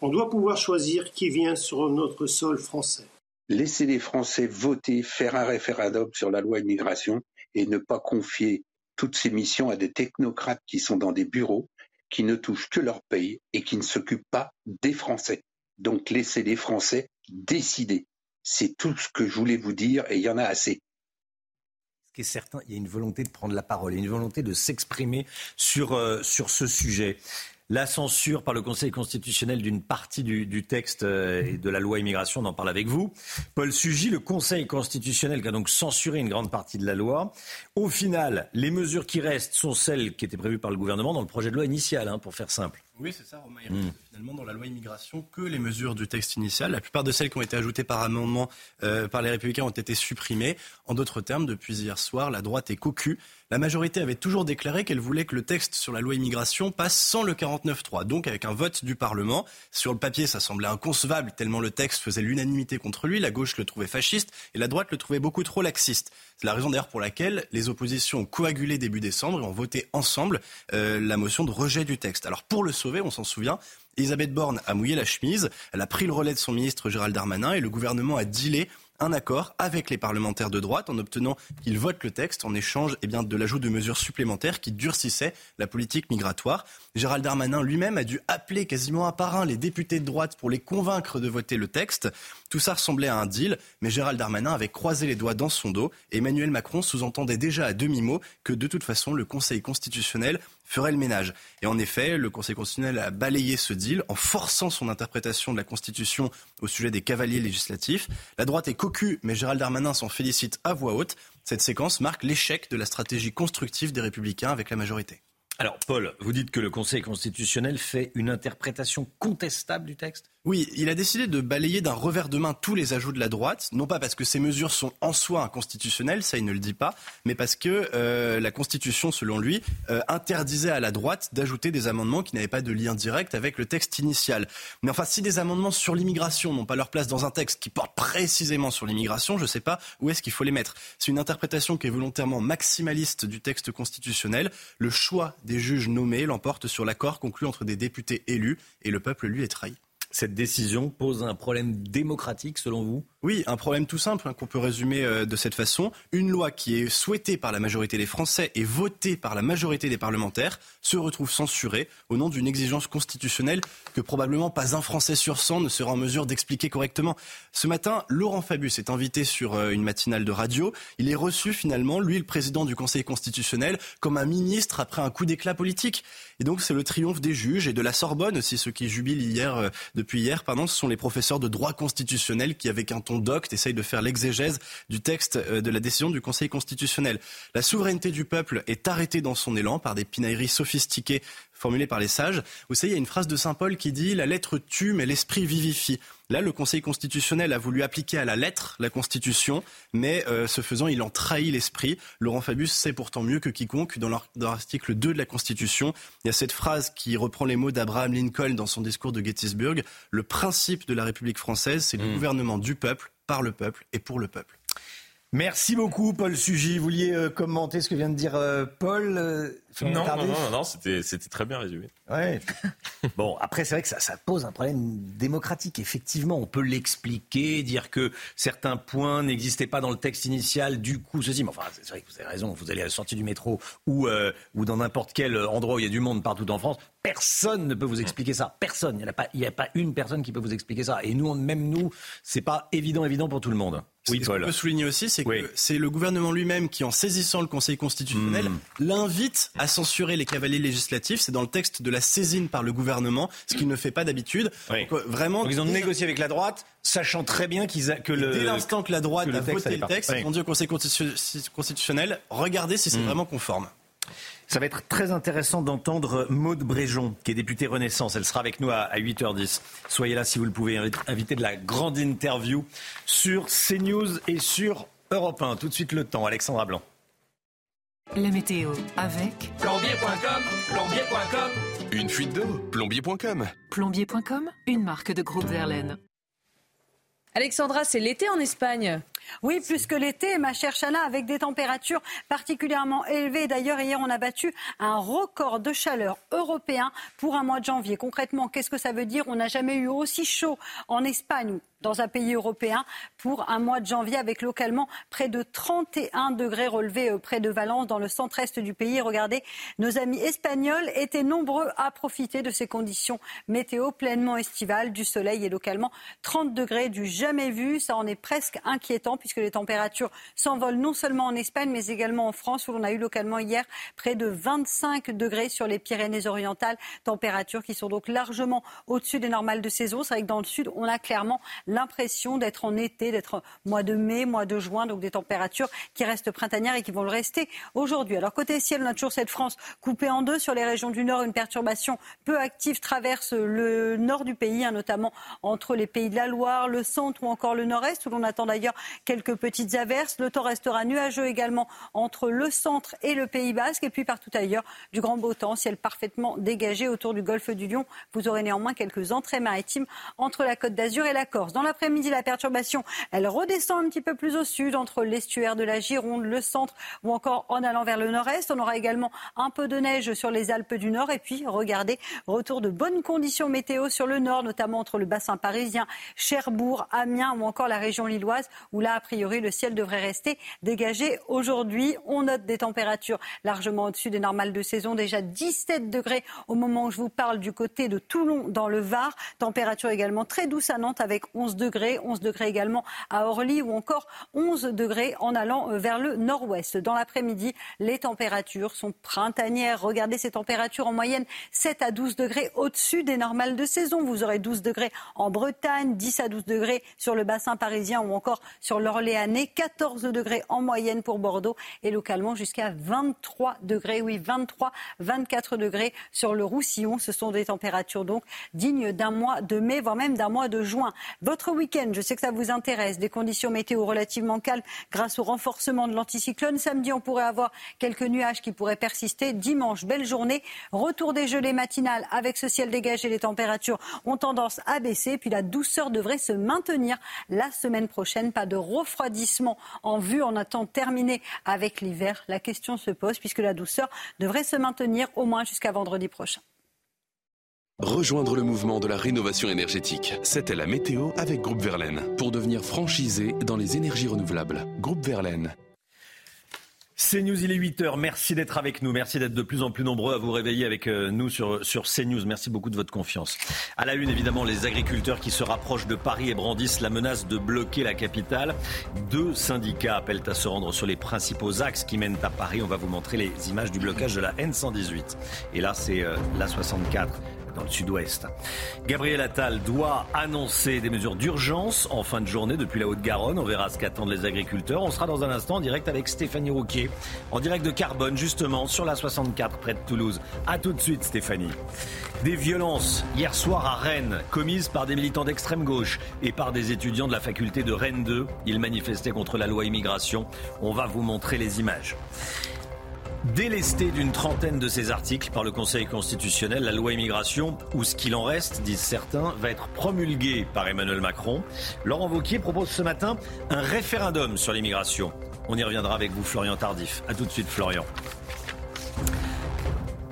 On doit pouvoir choisir qui vient sur notre sol français. Laissez les Français voter, faire un référendum sur la loi immigration et ne pas confier toutes ces missions à des technocrates qui sont dans des bureaux, qui ne touchent que leur pays et qui ne s'occupent pas des Français. Donc laissez les Français décider. C'est tout ce que je voulais vous dire et il y en a assez. Ce qui est certain, il y a une volonté de prendre la parole, il une volonté de s'exprimer sur, euh, sur ce sujet la censure par le Conseil constitutionnel d'une partie du, texte euh, de la loi immigration, on en parle avec vous. Paul Sugy, le Conseil constitutionnel qui a donc censuré une grande partie de la loi. Au final, les mesures qui restent sont celles qui étaient prévues par le gouvernement dans le projet de loi initial, hein, pour faire simple. Oui, c'est ça, Romain. Il reste finalement dans la loi immigration que les mesures du texte initial. La plupart de celles qui ont été ajoutées par amendement euh, par les Républicains ont été supprimées. En d'autres termes, depuis hier soir, la droite est cocu. La majorité avait toujours déclaré qu'elle voulait que le texte sur la loi immigration passe sans le 49-3, donc avec un vote du Parlement. Sur le papier, ça semblait inconcevable tellement le texte faisait l'unanimité contre lui. La gauche le trouvait fasciste et la droite le trouvait beaucoup trop laxiste. C'est la raison d'ailleurs pour laquelle les oppositions ont coagulé début décembre et ont voté ensemble euh, la motion de rejet du texte. Alors pour le sauver, on s'en souvient, Elisabeth Borne a mouillé la chemise, elle a pris le relais de son ministre Gérald Darmanin et le gouvernement a dealé un accord avec les parlementaires de droite en obtenant qu'ils votent le texte en échange eh bien, de l'ajout de mesures supplémentaires qui durcissaient la politique migratoire. Gérald Darmanin lui-même a dû appeler quasiment un par un les députés de droite pour les convaincre de voter le texte. Tout ça ressemblait à un deal, mais Gérald Darmanin avait croisé les doigts dans son dos. Emmanuel Macron sous-entendait déjà à demi-mot que de toute façon le Conseil constitutionnel ferait le ménage. Et en effet, le Conseil constitutionnel a balayé ce deal en forçant son interprétation de la Constitution au sujet des cavaliers législatifs. La droite est cocu, mais Gérald Darmanin s'en félicite à voix haute. Cette séquence marque l'échec de la stratégie constructive des Républicains avec la majorité. Alors, Paul, vous dites que le Conseil constitutionnel fait une interprétation contestable du texte? Oui, il a décidé de balayer d'un revers de main tous les ajouts de la droite, non pas parce que ces mesures sont en soi inconstitutionnelles, ça il ne le dit pas, mais parce que euh, la Constitution, selon lui, euh, interdisait à la droite d'ajouter des amendements qui n'avaient pas de lien direct avec le texte initial. Mais enfin, si des amendements sur l'immigration n'ont pas leur place dans un texte qui porte précisément sur l'immigration, je ne sais pas où est-ce qu'il faut les mettre. C'est une interprétation qui est volontairement maximaliste du texte constitutionnel. Le choix des juges nommés l'emporte sur l'accord conclu entre des députés élus et le peuple, lui, est trahi. Cette décision pose un problème démocratique selon vous? Oui, un problème tout simple hein, qu'on peut résumer euh, de cette façon. Une loi qui est souhaitée par la majorité des Français et votée par la majorité des parlementaires se retrouve censurée au nom d'une exigence constitutionnelle que probablement pas un Français sur 100 ne sera en mesure d'expliquer correctement. Ce matin, Laurent Fabius est invité sur euh, une matinale de radio. Il est reçu finalement, lui, le président du Conseil constitutionnel, comme un ministre après un coup d'éclat politique. Et donc c'est le triomphe des juges et de la Sorbonne aussi, ceux qui jubilent hier, euh, depuis hier, pardon, ce sont les professeurs de droit constitutionnel qui, avec un ton docte, essayent de faire l'exégèse du texte euh, de la décision du Conseil constitutionnel. La souveraineté du peuple est arrêtée dans son élan par des pinailleries sophistiquées formulées par les sages. Vous savez, il y a une phrase de Saint Paul qui dit La lettre tue, mais l'esprit vivifie. Là, le Conseil constitutionnel a voulu appliquer à la lettre la Constitution, mais euh, ce faisant, il en trahit l'esprit. Laurent Fabius sait pourtant mieux que quiconque dans l'article 2 de la Constitution. Il y a cette phrase qui reprend les mots d'Abraham Lincoln dans son discours de Gettysburg. Le principe de la République française, c'est le mmh. gouvernement du peuple, par le peuple et pour le peuple. Merci beaucoup, Paul Sugy. Vous vouliez euh, commenter ce que vient de dire euh, Paul non, non, non, non, c'était très bien résumé. Ouais. bon, après, c'est vrai que ça, ça, pose un problème démocratique. Effectivement, on peut l'expliquer, dire que certains points n'existaient pas dans le texte initial, du coup, ceci. Mais enfin, c'est vrai que vous avez raison. Vous allez à la sortie du métro ou, ou dans n'importe quel endroit où il y a du monde partout en France. Personne ne peut vous expliquer ça. Personne. Il n'y a, pas, a pas une personne qui peut vous expliquer ça. Et nous, même nous, c'est pas évident, évident pour tout le monde. Oui, ce qu'on peut souligner aussi, c'est que c'est le gouvernement lui-même qui, en saisissant le Conseil constitutionnel, hmm. l'invite à censurer les cavaliers législatifs. C'est dans le texte de la saisine par le gouvernement, ce qu'il ne fait pas d'habitude. Euh, vraiment, ils ont négocié avec la droite, sachant très bien qu'ils que le dès l'instant que la droite a voté le texte, ils ont dit au Conseil constitutionnel regardez si c'est hmm. vraiment conforme. Ça va être très intéressant d'entendre Maude Bréjon, qui est députée Renaissance. Elle sera avec nous à 8h10. Soyez là si vous le pouvez, inviter de la grande interview sur CNews et sur Europe 1. Tout de suite le temps, Alexandra Blanc. La météo avec plombier.com, plombier.com. Une fuite d'eau, plombier.com. Plombier.com, une marque de groupe Verlaine. Alexandra, c'est l'été en Espagne. Oui, plus que l'été, ma chère Chana, avec des températures particulièrement élevées. D'ailleurs, hier, on a battu un record de chaleur européen pour un mois de janvier. Concrètement, qu'est-ce que ça veut dire? On n'a jamais eu aussi chaud en Espagne dans un pays européen pour un mois de janvier avec localement près de 31 degrés relevés euh, près de Valence dans le centre-est du pays. Regardez, nos amis espagnols étaient nombreux à profiter de ces conditions météo pleinement estivales, du soleil et localement 30 degrés du jamais vu. Ça en est presque inquiétant puisque les températures s'envolent non seulement en Espagne mais également en France où l'on a eu localement hier près de 25 degrés sur les Pyrénées-Orientales, températures qui sont donc largement au-dessus des normales de saison. C'est vrai que dans le sud, on a clairement l'impression d'être en été, d'être mois de mai, mois de juin, donc des températures qui restent printanières et qui vont le rester aujourd'hui. Alors côté ciel, on a toujours cette France coupée en deux sur les régions du nord, une perturbation peu active traverse le nord du pays, hein, notamment entre les pays de la Loire, le centre ou encore le nord-est, où l'on attend d'ailleurs quelques petites averses. Le temps restera nuageux également entre le centre et le Pays basque, et puis partout ailleurs, du grand beau temps, ciel parfaitement dégagé autour du golfe du Lion. Vous aurez néanmoins quelques entrées maritimes entre la côte d'Azur et la Corse. Dans l'après-midi, la perturbation, elle redescend un petit peu plus au sud, entre l'estuaire de la Gironde, le centre ou encore en allant vers le nord-est. On aura également un peu de neige sur les Alpes du Nord. Et puis, regardez, retour de bonnes conditions météo sur le nord, notamment entre le bassin parisien, Cherbourg, Amiens ou encore la région lilloise, où là, a priori, le ciel devrait rester dégagé aujourd'hui. On note des températures largement au-dessus des normales de saison, déjà 17 degrés au moment où je vous parle du côté de Toulon dans le Var. Température également très douce à Nantes avec 11 degrés, 11 degrés également à Orly ou encore 11 degrés en allant euh, vers le nord-ouest. Dans l'après-midi, les températures sont printanières. Regardez ces températures en moyenne 7 à 12 degrés au-dessus des normales de saison. Vous aurez 12 degrés en Bretagne, 10 à 12 degrés sur le bassin parisien ou encore sur l'Orléanais, 14 degrés en moyenne pour Bordeaux et localement jusqu'à 23 degrés, oui 23, 24 degrés sur le Roussillon. Ce sont des températures donc dignes d'un mois de mai, voire même d'un mois de juin. Votre week-end, je sais que ça vous intéresse, des conditions météo relativement calmes grâce au renforcement de l'anticyclone. Samedi, on pourrait avoir quelques nuages qui pourraient persister. Dimanche, belle journée, retour des gelées matinales avec ce ciel dégagé. Les températures ont tendance à baisser, puis la douceur devrait se maintenir la semaine prochaine. Pas de refroidissement en vue. On attend terminer avec l'hiver. La question se pose puisque la douceur devrait se maintenir au moins jusqu'à vendredi prochain. Rejoindre le mouvement de la rénovation énergétique. C'était la météo avec Groupe Verlaine. Pour devenir franchisé dans les énergies renouvelables. Groupe Verlaine. C'est News, il est 8h. Merci d'être avec nous. Merci d'être de plus en plus nombreux à vous réveiller avec euh, nous sur, sur CNews. Merci beaucoup de votre confiance. À la une, évidemment, les agriculteurs qui se rapprochent de Paris et brandissent la menace de bloquer la capitale. Deux syndicats appellent à se rendre sur les principaux axes qui mènent à Paris. On va vous montrer les images du blocage de la N118. Et là, c'est euh, la 64 dans le sud-ouest. Gabriel Attal doit annoncer des mesures d'urgence en fin de journée depuis la Haute-Garonne. On verra ce qu'attendent les agriculteurs. On sera dans un instant en direct avec Stéphanie Rouquier, en direct de Carbone, justement, sur la 64 près de Toulouse. A tout de suite, Stéphanie. Des violences hier soir à Rennes, commises par des militants d'extrême gauche et par des étudiants de la faculté de Rennes 2. Ils manifestaient contre la loi immigration. On va vous montrer les images. Délesté d'une trentaine de ces articles par le Conseil constitutionnel, la loi immigration, ou ce qu'il en reste, disent certains, va être promulguée par Emmanuel Macron. Laurent Wauquiez propose ce matin un référendum sur l'immigration. On y reviendra avec vous, Florian Tardif. A tout de suite, Florian.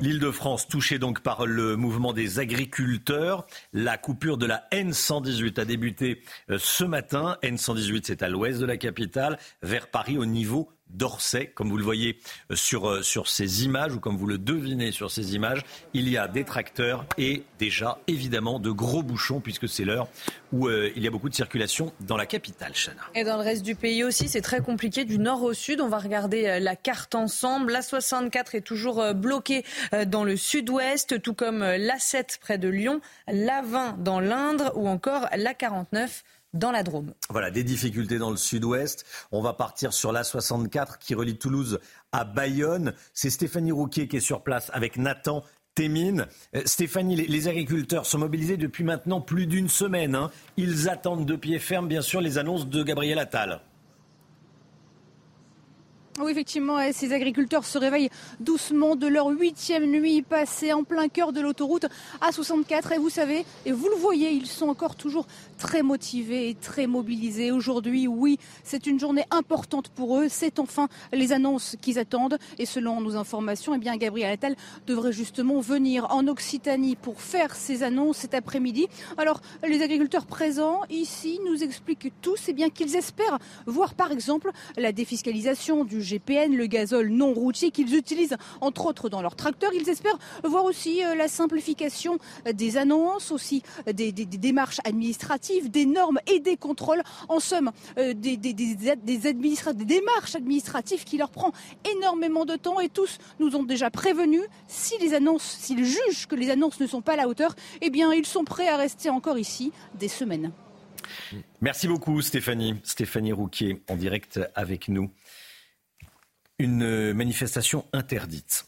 L'île de France touchée donc par le mouvement des agriculteurs. La coupure de la N118 a débuté euh, ce matin. N118, c'est à l'ouest de la capitale, vers Paris au niveau d'Orsay, comme vous le voyez euh, sur, euh, sur ces images, ou comme vous le devinez sur ces images, il y a des tracteurs et déjà évidemment de gros bouchons, puisque c'est l'heure où euh, il y a beaucoup de circulation dans la capitale, Chana. Et dans le reste du pays aussi, c'est très compliqué du nord au sud. On va regarder la carte ensemble. La 64 est toujours bloquée dans le sud-ouest, tout comme la 7 près de Lyon, la 20 dans l'Indre ou encore la 49 dans la Drôme. Voilà, des difficultés dans le sud-ouest. On va partir sur l'A64 qui relie Toulouse à Bayonne. C'est Stéphanie Rouquier qui est sur place avec Nathan Témine. Euh, Stéphanie, les, agriculteurs sont mobilisés depuis maintenant plus d'une semaine. Hein. Ils attendent de pied ferme, bien sûr, les annonces de Gabriel Attal. Oui, effectivement, ces agriculteurs se réveillent doucement de leur huitième nuit passée en plein cœur de l'autoroute A64. Et vous savez, et vous le voyez, ils sont encore toujours très motivés et très mobilisés. Aujourd'hui, oui, c'est une journée importante pour eux. C'est enfin les annonces qu'ils attendent. Et selon nos informations, eh bien, Gabriel Attal devrait justement venir en Occitanie pour faire ces annonces cet après-midi. Alors, les agriculteurs présents ici nous expliquent tous eh bien, qu'ils espèrent voir par exemple la défiscalisation du GPN, le gazole non routier qu'ils utilisent entre autres dans leurs tracteurs. Ils espèrent voir aussi euh, la simplification des annonces, aussi des, démarches administratives, des normes et des contrôles. En somme, des, des, démarches administratives qui leur prend énormément de temps et tous nous ont déjà prévenus. Si les annonces, s'ils jugent que les annonces ne sont pas à la hauteur, eh bien, ils sont prêts à rester encore ici des semaines. Merci beaucoup Stéphanie. Stéphanie Rouquier en direct avec nous. Une manifestation interdite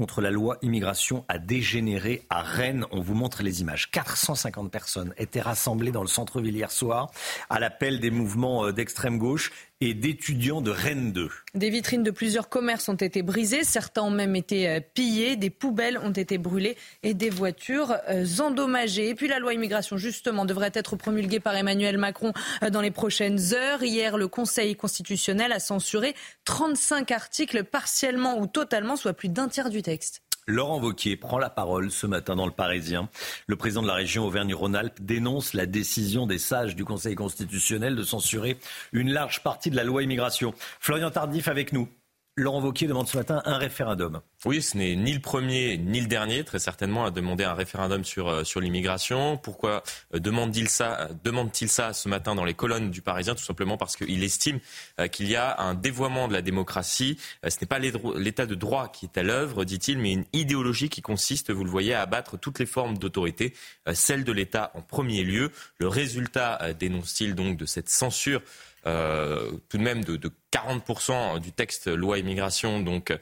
contre la loi immigration a dégénéré à Rennes. On vous montre les images. 450 personnes étaient rassemblées dans le centre-ville hier soir à l'appel des mouvements euh, d'extrême gauche et d'étudiants de Rennes 2. Des vitrines de plusieurs commerces ont été brisées, certains ont même été euh, pillés, des poubelles ont été brûlées et des voitures euh, endommagées. Et puis la loi immigration, justement, devrait être promulguée par Emmanuel Macron euh, dans les prochaines heures. Hier, le Conseil constitutionnel a censuré 35 articles partiellement ou totalement, soit plus d'un tiers du texte. Laurent Vauquier prend la parole ce matin dans le Parisien. Le président de la région Auvergne-Rhône-Alpes dénonce la décision des sages du Conseil constitutionnel de censurer une large partie de la loi immigration. Florian Tardif avec nous. Laurent Wauquiez demande ce matin un référendum. Oui, ce n'est ni le premier ni le dernier, très certainement, à demander un référendum sur, euh, sur l'immigration. Pourquoi euh, demande-t-il ça, ce matin dans les colonnes du Parisien? Tout simplement parce qu'il estime euh, qu'il y a un dévoiement de la démocratie. Ce n'est pas l'état de droit qui est à l'œuvre, dit-il, mais une idéologie qui consiste, vous le voyez, à abattre toutes les formes d'autorité, celle de l'État en premier lieu. Le résultat, dénonce-t-il donc, de cette censure tout de même de 40% du texte loi immigration, donc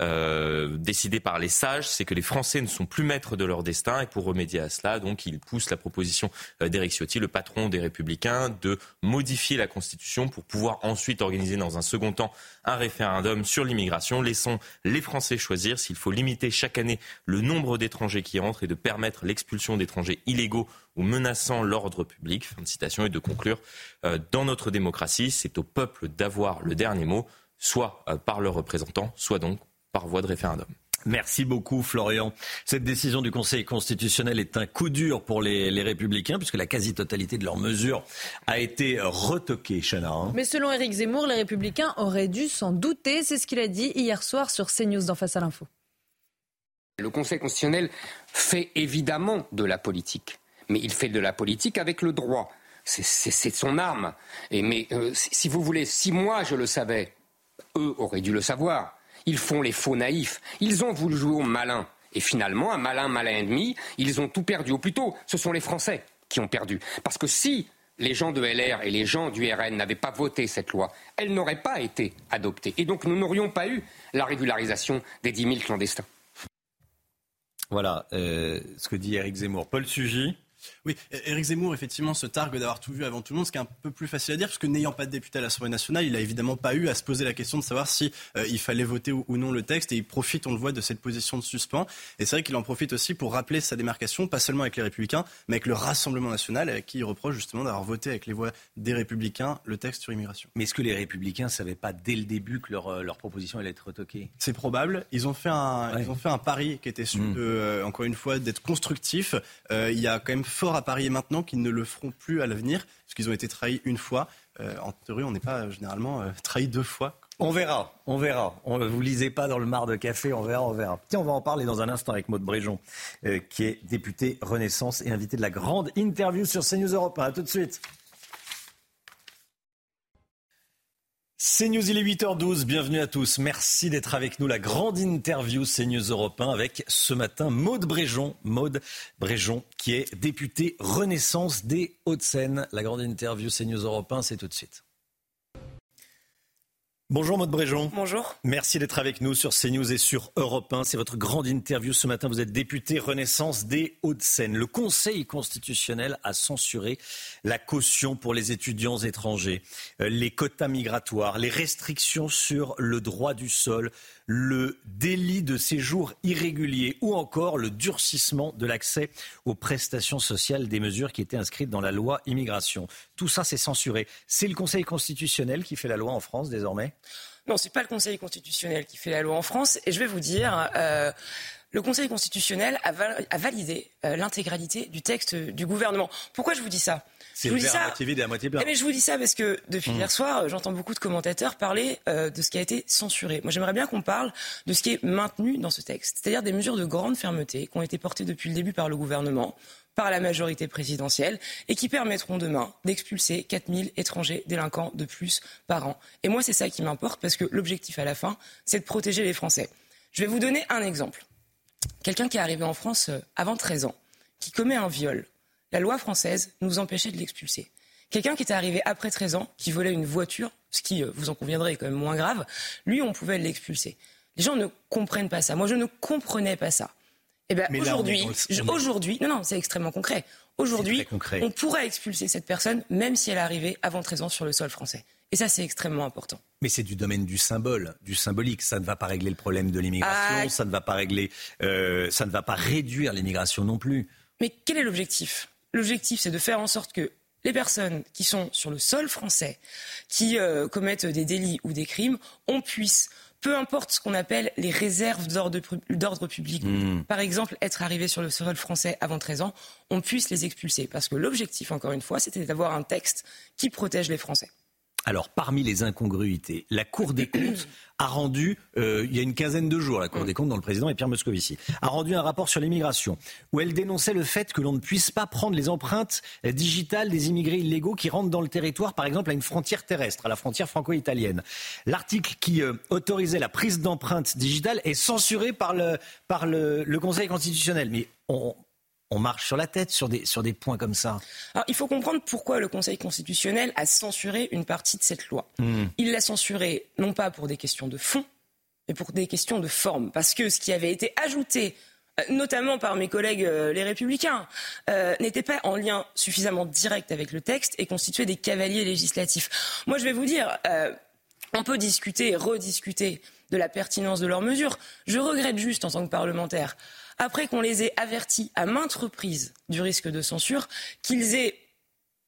euh, décidé par les sages, c'est que les Français ne sont plus maîtres de leur destin. Et pour remédier à cela, donc, ils poussent la proposition euh, d'Éric Ciotti, le patron des Républicains, de modifier la Constitution pour pouvoir ensuite organiser dans un second temps un référendum sur l'immigration. Laissons les Français choisir s'il faut limiter chaque année le nombre d'étrangers qui entrent et de permettre l'expulsion d'étrangers illégaux ou menaçant l'ordre public. Fin de citation et de conclure euh, dans notre démocratie, c'est au peuple d'avoir le dernier mot, soit euh, par leurs représentants, soit donc par voie de référendum. Merci beaucoup, Florian. Cette décision du Conseil constitutionnel est un coup dur pour les, Républicains, puisque la quasi-totalité de leurs mesures a été retoquée, Chana. Hein. Mais selon Éric Zemmour, les Républicains auraient dû s'en douter. C'est ce qu'il a dit hier soir sur CNews dans Face à l'info. Le Conseil constitutionnel fait évidemment de la politique mais il fait de la politique avec le droit. C'est son arme. Et mais euh, si vous voulez, si moi je le savais, eux auraient dû le savoir. Ils font les faux naïfs. Ils ont voulu jouer au malin. Et finalement, un malin, malin et demi, ils ont tout perdu. Ou plutôt, ce sont les Français qui ont perdu. Parce que si les gens de LR et les gens du RN n'avaient pas voté cette loi, elle n'aurait pas été adoptée. Et donc nous n'aurions pas eu la régularisation des 10 000 clandestins. Voilà euh, ce que dit Eric Zemmour. Paul Sugy. Oui, Éric Zemmour, effectivement, se targue d'avoir tout vu avant tout le monde, ce qui est un peu plus facile à dire, parce que n'ayant pas de député à l'Assemblée nationale, il n'a évidemment pas eu à se poser la question de savoir si euh, il fallait voter ou, non le texte, et il profite, on le voit, de cette position de suspens. Et c'est vrai qu'il en profite aussi pour rappeler sa démarcation, pas seulement avec les Républicains, mais avec le Rassemblement national, à qui il reproche justement d'avoir voté avec les voix des Républicains le texte sur immigration. Mais est-ce que les Républicains ne savaient pas dès le début que leur, euh, leur proposition allait être retoquée? C'est probable. Ils ont fait un, ils ont fait un pari qui était, mmh. euh, encore une fois, d'être constructif. il y a quand même fort à parier maintenant qu'ils ne le feront plus à l'avenir, parce qu'ils ont été trahis une fois. Euh, en théorie, on n'est pas généralement euh, trahi deux fois. On verra, on verra. On, vous lisez pas dans le mar de café, on verra, on verra. Tiens, on va en parler dans un instant avec Maude Bréjon, euh, qui est député Renaissance et invité de la grande interview sur CNews Europe. A tout de suite. CNews, il est 8h12, bienvenue à tous. Merci d'être avec nous. La grande interview CNews Europe 1 avec ce matin Maude Bréjon. Maude Bréjon qui est députée Renaissance des Hauts-de-Seine. La grande interview CNews Europe 1, c'est tout de suite. Bonjour Maud Bréjon. Bonjour. Merci d'être avec nous sur CNews et sur Europe 1. C'est votre grande interview ce matin. Vous êtes député Renaissance des Hauts-de-Seine. Le Conseil constitutionnel a censuré la caution pour les étudiants étrangers, euh, les quotas migratoires, les restrictions sur le droit du sol, le délit de séjour irrégulier ou encore le durcissement de l'accès aux prestations sociales des mesures qui étaient inscrites dans la loi immigration. Tout ça, c'est censuré. C'est le Conseil constitutionnel qui fait la loi en France désormais Non, ce n'est pas le Conseil constitutionnel qui fait la loi en France. Et je vais vous dire, euh, le Conseil constitutionnel a, validé euh, l'intégralité du texte du gouvernement. Pourquoi je vous dis ça? C'est je vous le dis verre à ça. moitié vide et à moitié plein. Eh, mais je vous dis ça parce que depuis Mm. hier soir, j'entends beaucoup de commentateurs parler euh, de ce qui a été censuré. Moi, j'aimerais bien qu'on parle de ce qui est maintenu dans ce texte, c'est-à-dire des mesures de grande fermeté qui ont été portées depuis le début par le gouvernement, par la majorité présidentielle, et qui permettront demain d'expulser 4000 étrangers délinquants de plus par an. Et moi, c'est ça qui m'importe parce que l'objectif à la fin, c'est de protéger les Français. Je vais vous donner un exemple. Quelqu'un qui est arrivé en France euh, avant 13 ans, qui commet un viol, la loi française nous empêchait de l'expulser. Quelqu'un qui était arrivé après 13 ans, qui volait une voiture, ce qui, euh, vous en conviendrez, est quand même moins grave, lui, on pouvait l'expulser. Les gens ne comprennent pas ça. Moi, je ne comprenais pas ça. Eh bien, aujourd'hui, aujourd'hui, non, non, c'est extrêmement concret. Aujourd'hui, on pourrait expulser cette personne, même si elle est arrivée avant 13 ans sur le sol français. Et ça, c'est extrêmement important. Mais c'est du domaine du symbole, du symbolique. Ça ne va pas régler le problème de l'immigration, Ah. ça ne va pas régler, euh, ça ne va pas réduire l'immigration non plus. Mais quel est l'objectif? L'objectif, c'est de faire en sorte que les personnes qui sont sur le sol français, qui euh, commettent des délits ou des crimes, on puisse, peu importe ce qu'on appelle les réserves d'ordre pu- d'ordre public, Mm. par exemple être arrivé sur le sol français avant 13 ans, on puisse les expulser. Parce que l'objectif, encore une fois, c'était d'avoir un texte qui protège les Français. Alors, parmi les incongruités, la Cour des comptes a rendu, euh, il y a une quinzaine de jours, la Cour des comptes, dont le président est Pierre Moscovici, a rendu un rapport sur l'immigration, où elle dénonçait le fait que l'on ne puisse pas prendre les empreintes euh, digitales des immigrés illégaux qui rentrent dans le territoire, par exemple à une frontière terrestre, à la frontière franco-italienne. L'article qui euh, autorisait la prise d'empreintes digitales est censuré par le, par le, le Conseil constitutionnel. Mais on, on marche sur la tête sur des, sur des points comme ça. Alors, il faut comprendre pourquoi le Conseil constitutionnel a censuré une partie de cette loi. Hmm. Il l'a censuré non pas pour des questions de fond, mais pour des questions de forme. Parce que ce qui avait été ajouté, euh, notamment par mes collègues euh, les républicains, euh, n'était pas en lien suffisamment direct avec le texte et constituait des cavaliers législatifs. Moi, je vais vous dire, euh, on peut discuter et rediscuter de la pertinence de leurs mesures. Je regrette juste, en tant que parlementaire, après qu'on les ait avertis à maintes reprises du risque de censure, qu'ils aient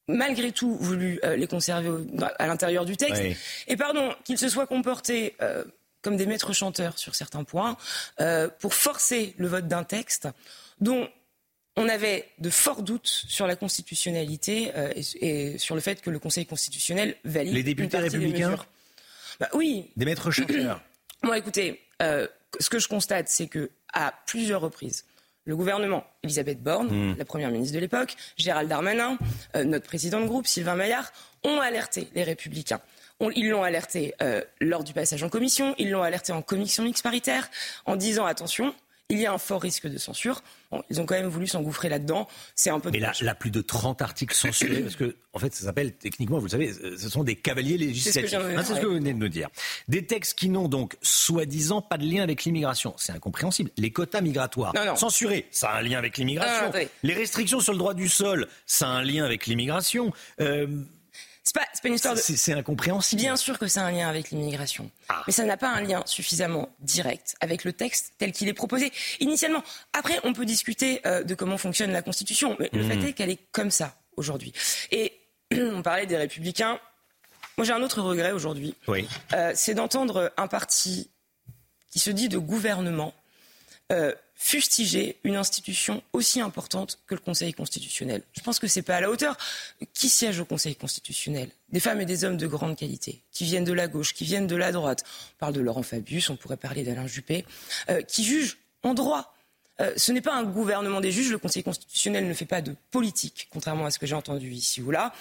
malgré tout voulu euh, les conserver au- à l'intérieur du texte. Oui. Et pardon, qu'ils se soient comportés euh, comme des maîtres chanteurs sur certains points, euh, pour forcer le vote d'un texte dont on avait de forts doutes sur la constitutionnalité et, et sur le fait que le Conseil constitutionnel valide Les députés des républicains mesures. Bah oui, Des maîtres chanteurs. moi, écoutez, ce que je constate, c'est que à plusieurs reprises, le gouvernement, Elisabeth Borne, Mm. la première ministre de l'époque, Gérald Darmanin, euh, notre président de groupe, Sylvain Maillard, ont alerté les Républicains. On- ils l'ont alerté euh, lors du passage en commission, ils l'ont alerté en commission mixte paritaire, en disant attention, il y a un fort risque de censure. Bon, ils ont quand même voulu s'engouffrer là-dedans. C'est un peu. Mais là, là, plus de 30 articles censurés, parce que, en fait, ça s'appelle, techniquement, vous le savez, euh, ce sont des cavaliers législatifs. viens de dire, Hein, C'est ce que vous venez de nous dire. Des textes qui n'ont donc, soi-disant, pas de lien avec l'immigration. C'est incompréhensible. Les quotas migratoires, Non, non. censurés, ça a un lien avec l'immigration. Attendez. Les restrictions sur le droit du sol, ça a un lien avec l'immigration. Euh, C'est pas, c'est pas une histoire de. c'est incompréhensible. Bien sûr que c'est un lien avec l'immigration, Ah. mais ça n'a pas un lien suffisamment direct avec le texte tel qu'il est proposé initialement. Après, on peut discuter euh, de comment fonctionne la Constitution, mais le fait est qu'elle est comme ça aujourd'hui. Et on parlait des Républicains. Moi, j'ai un autre regret aujourd'hui, Oui. euh, c'est d'entendre un parti qui se dit de gouvernement euh, fustiger une institution aussi importante que le Conseil constitutionnel. Je pense que c'est pas à la hauteur. Qui siège au Conseil constitutionnel? Des femmes et des hommes de grande qualité, qui viennent de la gauche, qui viennent de la droite. On parle de Laurent Fabius, on pourrait parler d'Alain Juppé, euh, qui jugent en droit. Euh, ce n'est pas un gouvernement des juges, le Conseil constitutionnel ne fait pas de politique, contrairement à ce que j'ai entendu ici ou là.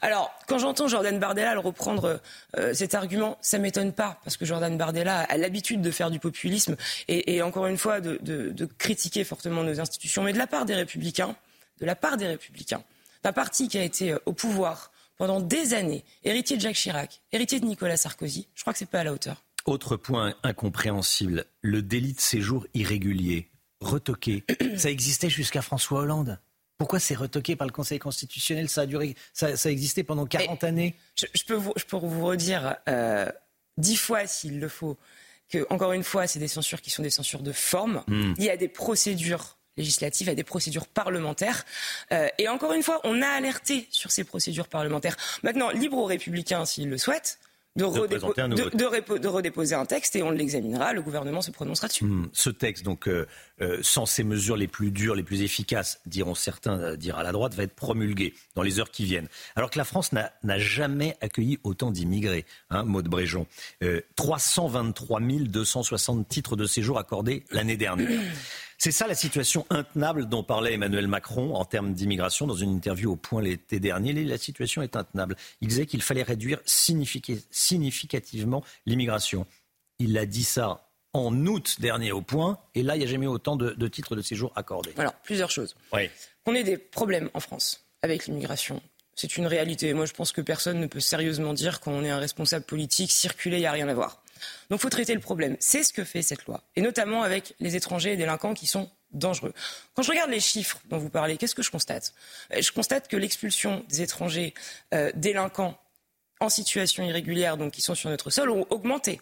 Alors, quand j'entends Jordan Bardella reprendre euh, cet argument, ça m'étonne pas, parce que Jordan Bardella a l'habitude de faire du populisme et, encore une fois de critiquer fortement nos institutions, mais de la part des républicains, de la part des républicains, d'un parti qui a été euh, au pouvoir pendant des années, héritier de Jacques Chirac, héritier de Nicolas Sarkozy, je crois que c'est pas à la hauteur. Autre point incompréhensible, le délit de séjour irrégulier, retoqué. ça existait jusqu'à François Hollande. Pourquoi c'est retoqué par le Conseil constitutionnel? Ça a duré, ça, ça a existé pendant 40 années. Je, je peux vous, je peux vous redire euh, dix fois s'il le faut que, encore une fois, c'est des censures qui sont des censures de forme. Hmm. Il y a des procédures législatives, il y a des procédures parlementaires. Euh, et encore une fois, on a alerté sur ces procédures parlementaires. Maintenant, libre aux républicains s'ils le souhaitent de, un redéposer un texte et on l'examinera. Le gouvernement se prononcera dessus. Hmm, Ce texte, donc, euh, euh, sans ces mesures les plus dures, les plus efficaces, diront certains, euh, dira la droite, va être promulgué dans les heures qui viennent. Alors que la France n'a jamais accueilli autant d'immigrés, hein, Maud Bréjon. Euh, 323 260 titres de séjour accordés l'année dernière. C'est ça la situation intenable dont parlait Emmanuel Macron en termes d'immigration dans une interview au Point l'été dernier. La situation est intenable. Il disait qu'il fallait réduire significa- significativement l'immigration. Il a dit ça en août dernier au Point, et là, il n'y a jamais autant de, de titres de séjour accordés. Alors, plusieurs choses. Oui. Qu'on ait des problèmes en France avec l'immigration, c'est une réalité. Moi, je pense que personne ne peut sérieusement dire qu'on est un responsable politique, circuler, il n'y a rien à voir. Donc, il faut traiter le problème. C'est ce que fait cette loi, et notamment avec les étrangers et délinquants qui sont dangereux. Quand je regarde les chiffres dont vous parlez, qu'est-ce que je constate? Euh, Je constate que l'expulsion des étrangers euh, délinquants en situation irrégulière, donc qui sont sur notre sol, ont augmenté.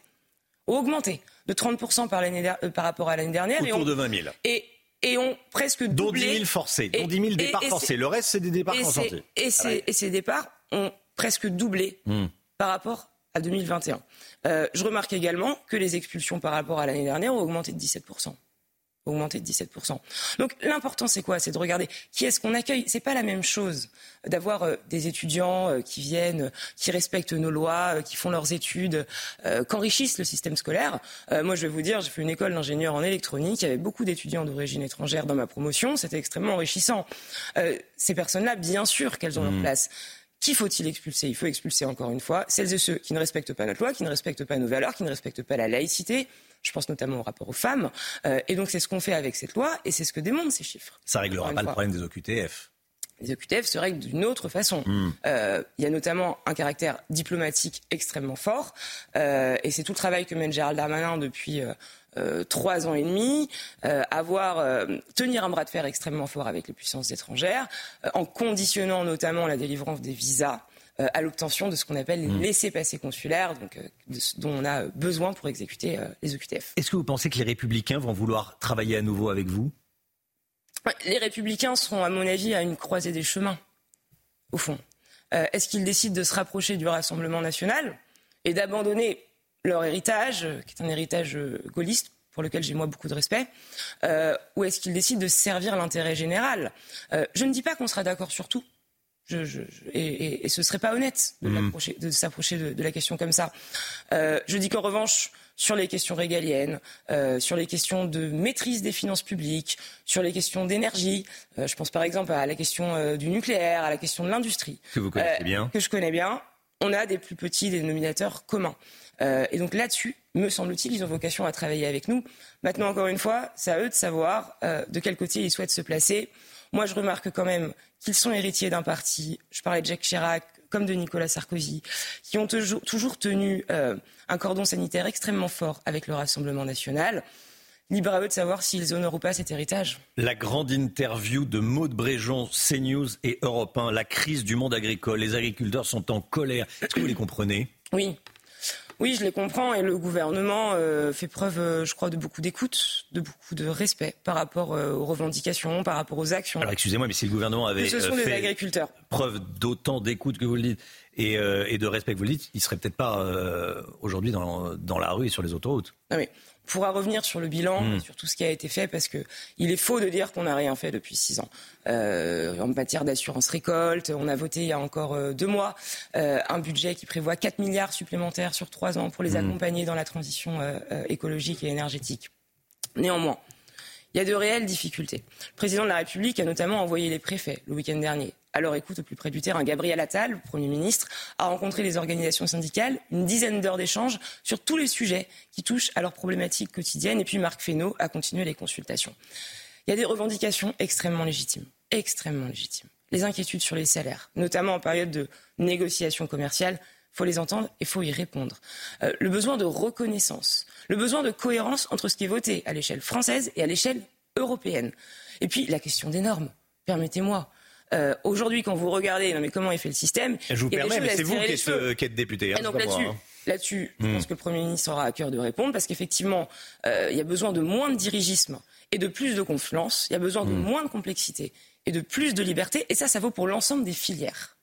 Ont augmenté de 30% par, euh, par rapport à l'année dernière. et Autour ont- de 20 000. et, et ont presque Dont doublé. 10 000 forcés, dont Et- 10 000 et- départs et forcés. Le reste, c'est des départs et consentis. c'est- Et, ces- et départs ont presque doublé Hmm. par rapport à 2021. Euh, je remarque également que les expulsions par rapport à l'année dernière ont augmenté de 17%. Augmenté de 17%. Donc l'important c'est quoi? C'est de regarder qui est-ce qu'on accueille. C'est pas la même chose d'avoir euh, des étudiants euh, qui viennent, qui respectent nos lois, euh, qui font leurs études, qu'enrichissent le système scolaire. Moi je vais vous dire, j'ai fait une école d'ingénieur en électronique, il y avait beaucoup d'étudiants d'origine étrangère dans ma promotion, c'était extrêmement enrichissant. Ces personnes-là, bien sûr qu'elles ont leur Mm. place. Qui faut-il expulser? Il faut expulser encore une fois celles et ceux qui ne respectent pas notre loi, qui ne respectent pas nos valeurs, qui ne respectent pas la laïcité. Je pense notamment au rapport aux femmes. Euh, et donc c'est ce qu'on fait avec cette loi et c'est ce que démontrent ces chiffres. Ça réglera pas le problème des OQTF. Les OQTF se règlent d'une autre façon. Hmm. Euh, Il y a notamment un caractère diplomatique extrêmement fort, euh, et c'est tout le travail que mène Gérald Darmanin depuis euh, trois ans et demi, euh, avoir euh, tenir un bras de fer extrêmement fort avec les puissances étrangères, euh, en conditionnant notamment la délivrance des visas. euh, à l'obtention de ce qu'on appelle les Hmm. laissés-passer consulaires, donc, euh, de dont on a besoin pour exécuter euh, les OQTF. Est-ce que vous pensez que les Républicains vont vouloir travailler à nouveau avec vous? Les républicains seront, à mon avis, à une croisée des chemins, au fond. Euh, Est-ce qu'ils décident de se rapprocher du Rassemblement national et d'abandonner leur héritage, euh, qui est un héritage euh, gaulliste, pour lequel j'ai moi beaucoup de respect, euh, ou est-ce qu'ils décident de servir l'intérêt général? Euh, Je ne dis pas qu'on sera d'accord sur tout. Je, je- je- et, et- ce serait pas honnête de, Mhm. de s'approcher de, de la question comme ça. Euh, je dis qu'en revanche, sur les questions régaliennes, euh, sur les questions de maîtrise des finances publiques, sur les questions d'énergie, euh, je pense par exemple à la question du nucléaire, à la question de l'industrie, Que vous connaissez bien. que je connais bien, on a des plus petits dénominateurs communs. Euh, et donc là-dessus, me semble-t-il, ils ont vocation à travailler avec nous. Maintenant, encore une fois, c'est à eux de savoir euh, de quel côté ils souhaitent se placer. Moi, je remarque quand même qu'ils sont héritiers d'un parti, je parlais de Jacques Chirac, comme de Nicolas Sarkozy, qui ont toujours, tenu euh, un cordon sanitaire extrêmement fort avec le Rassemblement national. Libre à eux de savoir s'ils honorent ou pas cet héritage. La grande interview de Maud Bréjon, CNews et Europe 1, la crise du monde agricole. Les agriculteurs sont en colère. Est-ce que vous les comprenez? Oui. Oui, je les comprends et le gouvernement euh, fait preuve, euh, je crois, de beaucoup d'écoute, de beaucoup de respect par rapport euh, aux revendications, par rapport aux actions. Alors excusez-moi, mais si le gouvernement avait Que ce sont des fait agriculteurs. preuve d'autant d'écoute que vous le dites et, et de respect que vous le dites, il serait peut-être pas aujourd'hui dans, dans la rue et sur les autoroutes. Non, mais on pourra revenir sur le bilan, Mm. sur tout ce qui a été fait, parce que il est faux de dire qu'on n'a rien fait depuis six ans. Euh, en matière d'assurance récolte, on a voté il y a encore euh, deux mois euh, un budget qui prévoit 4 milliards supplémentaires sur trois ans pour les Mm. accompagner dans la transition euh, écologique et énergétique. Néanmoins, il y a de réelles difficultés. Le président de la République a notamment envoyé les préfets le week-end dernier. Leur écoute au plus près du terrain, Gabriel Attal, le Premier ministre, a rencontré les organisations syndicales, une dizaine d'heures d'échanges sur tous les sujets qui touchent à leurs problématiques quotidiennes. Et puis Marc Fesneau a continué les consultations. Il y a des revendications extrêmement légitimes, extrêmement légitimes. Les inquiétudes sur les salaires, notamment en période de négociation commerciale, faut les entendre et faut y répondre. Euh, le besoin de reconnaissance, le besoin de cohérence entre ce qui est voté à l'échelle française et à l'échelle européenne. Et puis la question des normes. Permettez-moi. Euh, Aujourd'hui, quand vous regardez, non mais comment est fait le système Je vous permets, mais c'est vous qui êtes, euh, qui êtes député. hein, Et donc là-dessus, hein. là-dessus, je Hmm. pense que le Premier ministre aura à cœur de répondre parce qu'effectivement, euh, il y a besoin de moins de dirigisme et de plus de confiance. Il y a besoin de Hmm. moins de complexité et de plus de liberté. Et ça, ça vaut pour l'ensemble des filières.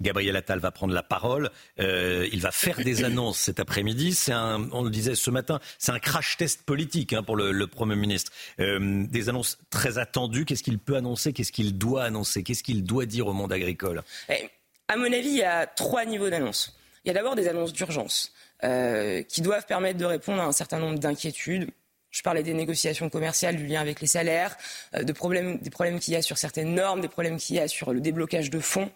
Gabriel Attal va prendre la parole. Euh, il va faire des annonces cet après-midi. C'est un, on le disait ce matin, c'est un crash test politique hein, pour le, Premier ministre. Euh, des annonces très attendues. Qu'est-ce qu'il peut annoncer? Qu'est-ce qu'il doit annoncer? Qu'est-ce qu'il doit dire au monde agricole? Eh, À mon avis, il y a trois niveaux d'annonces. Il y a d'abord des annonces d'urgence euh, qui doivent permettre de répondre à un certain nombre d'inquiétudes je parlais des négociations commerciales, du lien avec les salaires, euh, de problèmes, des problèmes qu'il y a sur certaines normes, des problèmes qu'il y a sur le déblocage de fonds.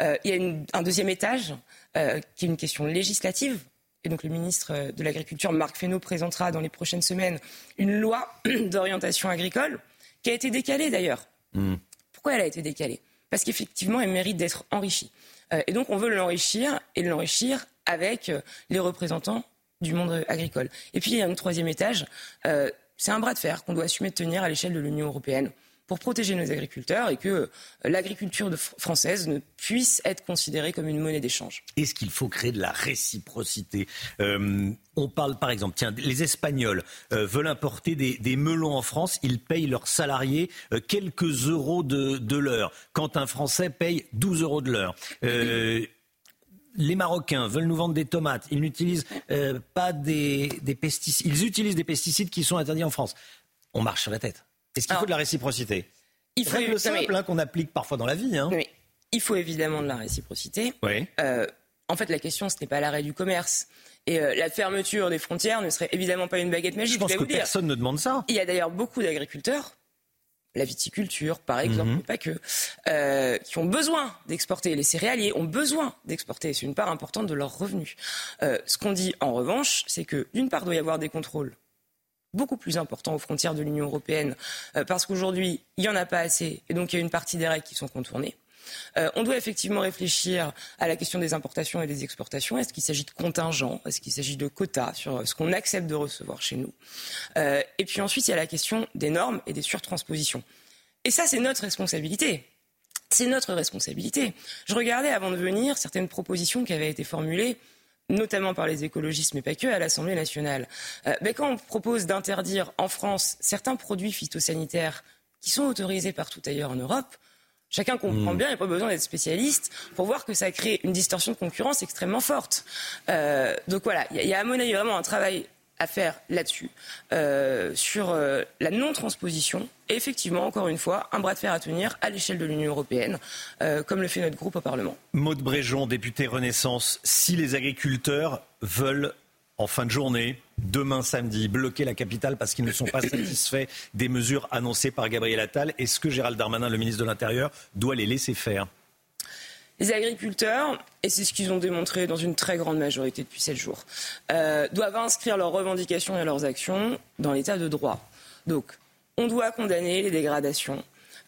Euh, il y a un deuxième étage euh, qui est une question législative. Et donc le ministre de l'Agriculture, Marc Fesneau, présentera dans les prochaines semaines une loi d'orientation agricole qui a été décalée d'ailleurs. Hmm. Pourquoi elle a été décalée? Parce qu'effectivement, elle mérite d'être enrichie. et donc on veut l'enrichir et l'enrichir avec les représentants du monde agricole. Et puis il y a un troisième étage, euh, c'est un bras de fer qu'on doit assumer de tenir à l'échelle de l'Union européenne pour protéger nos agriculteurs et que euh, l'agriculture française ne puisse être considérée comme une monnaie d'échange. Est-ce qu'il faut créer de la réciprocité euh, On parle par exemple, tiens, les Espagnols veulent importer des, melons en France, ils payent leurs salariés quelques euros de l'heure, quand un Français paye 12 euros de l'heure les Marocains veulent nous vendre des tomates, ils n'utilisent euh, pas des, pesticides, ils utilisent des pesticides qui sont interdits en France. On marche sur la tête. Est-ce qu'il faut de la réciprocité Il faut le simple hein, qu'on applique parfois dans la vie. Hein. Il faut évidemment de la réciprocité. Euh, en fait, la question, ce n'est pas l'arrêt du commerce. Et euh, la fermeture des frontières ne serait évidemment pas une baguette magique. Je pense que personne ne demande ça. Il y a d'ailleurs beaucoup d'agriculteurs la viticulture, par exemple, mhm. mais pas que, euh, qui ont besoin d'exporter. Les céréaliers ont besoin d'exporter. C'est une part importante de leurs revenus. Euh, ce qu'on dit en revanche, c'est que d'une part, il doit y avoir des contrôles beaucoup plus importants aux frontières de l'Union européenne, euh, parce qu'aujourd'hui, il n'y en a pas assez, et donc il y a une partie des règles qui sont contournées. Euh, on doit effectivement réfléchir à la question des importations et des exportations. Est-ce qu'il s'agit de contingents? Est-ce qu'il s'agit de quotas sur ce qu'on accepte de recevoir chez nous? Euh, Et puis ensuite, il y a la question des normes et des surtranspositions. Et ça, c'est notre responsabilité. C'est notre responsabilité. Je regardais avant de venir certaines propositions qui avaient été formulées notamment par les écologistes, mais pas que, à l'Assemblée nationale. Euh, quand on propose d'interdire en France certains produits phytosanitaires qui sont autorisés partout ailleurs en Europe, Chacun comprend hmm. bien, il n'y a pas besoin d'être spécialiste pour voir que ça crée une distorsion de concurrence extrêmement forte. Euh, donc voilà, il y, a à mon avis vraiment un travail à faire là-dessus, euh, sur euh, la non-transposition. Et effectivement, encore une fois, un bras de fer à tenir à l'échelle de l'Union européenne, comme le fait notre groupe au Parlement. Maude Bréjon, député Renaissance, si les agriculteurs veulent en fin de journée, demain samedi, bloquer la capitale parce qu'ils ne sont pas satisfaits des mesures annoncées par Gabriel Attal. Est-ce que Gérald Darmanin, le ministre de l'Intérieur, doit les laisser faire? Les agriculteurs, et c'est ce qu'ils ont démontré dans une très grande majorité depuis sept jours, euh, doivent inscrire leurs revendications et leurs actions dans l'état de droit. Donc, on doit condamner les dégradations,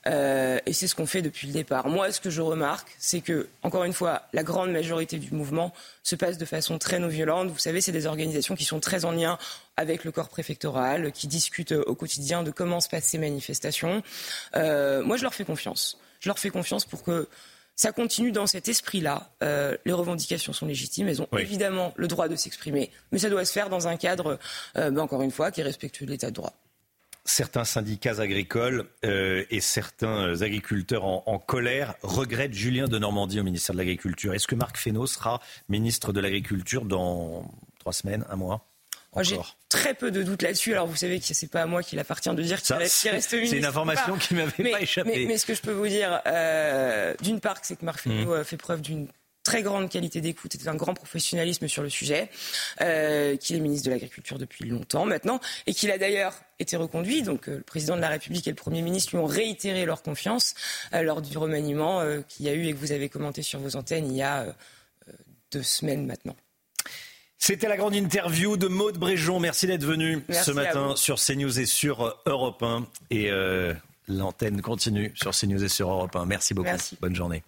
euh, et c'est ce qu'on fait depuis le départ. Moi, ce que je remarque, c'est que, encore une fois, la grande majorité du mouvement se passe de façon très non violente. Vous savez, c'est des organisations qui sont très en lien avec le corps préfectoral, qui discutent au quotidien de comment se passent ces manifestations. Euh, moi, je leur fais confiance. Je leur fais confiance pour que ça continue dans cet esprit-là. Euh, les revendications sont légitimes, elles ont évidemment le droit de s'exprimer, mais ça doit se faire dans un cadre, ben, encore une fois, qui est respectueux de l'état de droit certains syndicats agricoles euh, et certains agriculteurs en, colère regrettent Julien de Normandie au ministère de l'Agriculture. Est-ce que Marc Fesneau sera ministre de l'Agriculture dans trois semaines, un mois j'ai très peu de doutes là-dessus. Alors vous savez que c'est pas à moi qu'il appartient de dire qu'il reste, ministre. C'est une information qui m'avait pas échappé. Mais, ce que je peux vous dire, euh, d'une part, c'est que Marc Fesneau mmh. fait preuve d'une très grande qualité d'écoute et un grand professionnalisme sur le sujet, euh, qu'il est ministre de l'Agriculture depuis longtemps maintenant, et qu'il a d'ailleurs été reconduit. Donc euh, le président de la République et le Premier ministre lui ont réitéré leur confiance euh, lors du remaniement qu'il y a eu et que vous avez commenté sur vos antennes il y a deux semaines maintenant. C'était la grande interview de Maude Bréjon. Merci d'être venu ce matin sur CNews et sur Europe 1. Et l'antenne continue sur CNews et sur Europe 1. Merci beaucoup. Bonne journée.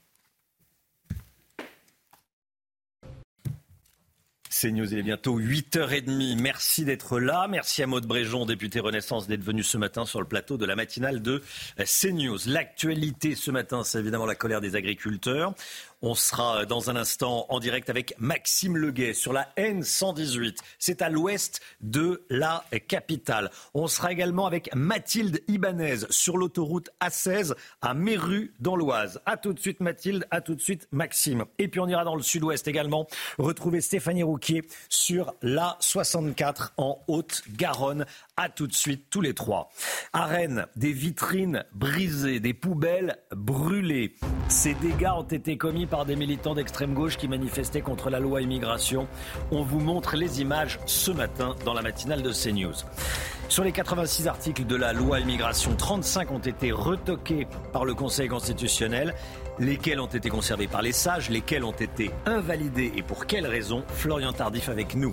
C'est News, il est bientôt 8h30. Merci d'être là. Merci à Maud Bréjon, député Renaissance, d'être venu ce matin sur le plateau de la matinale de CNews. L'actualité ce matin, c'est évidemment la colère des agriculteurs. On sera dans un instant en direct avec Maxime Leguet sur la N118. C'est à l'ouest de la capitale. On sera également avec Mathilde Ibanez sur l'autoroute A16 à Méru dans l'Oise. A tout de suite Mathilde, à tout de suite Maxime. Et puis on ira dans le sud-ouest également retrouver Stéphanie Rouquier sur la 64 en Haute-Garonne. A tout de suite tous les trois. À Rennes, des vitrines brisées, des poubelles brûlées. Ces dégâts ont été commis par des militants d'extrême gauche qui manifestaient contre la loi immigration. On vous montre les images ce matin dans la matinale de CNews. Sur les 86 articles de la loi immigration, 35 ont été retoqués par le Conseil constitutionnel. Lesquels ont été conservés par les sages, lesquels ont été invalidés? Et pour quelles raisons Florian Tardif avec nous.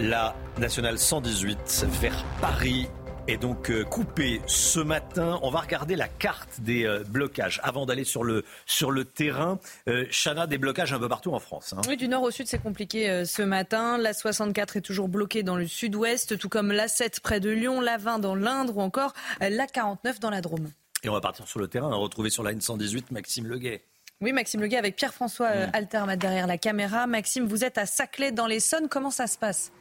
La nationale 118 vers Paris est donc euh, coupé ce matin. On va regarder la carte des euh, blocages avant d'aller sur le, sur le terrain. Euh, Chana, des blocages un peu partout en France. Hein. Oui, du nord au sud, c'est compliqué ce matin. La 64 est toujours bloquée dans le sud-ouest, tout comme la 7 près de Lyon, la 20 dans l'Indre ou encore la 49 dans la Drôme. Et on va partir sur le terrain, retrouver sur la N118 Maxime Leguet. Oui, Maxime Leguet avec Pierre-François mmh. Altermat derrière la caméra. Maxime, vous êtes à Saclay dans l'Essonne. Comment ça se passe?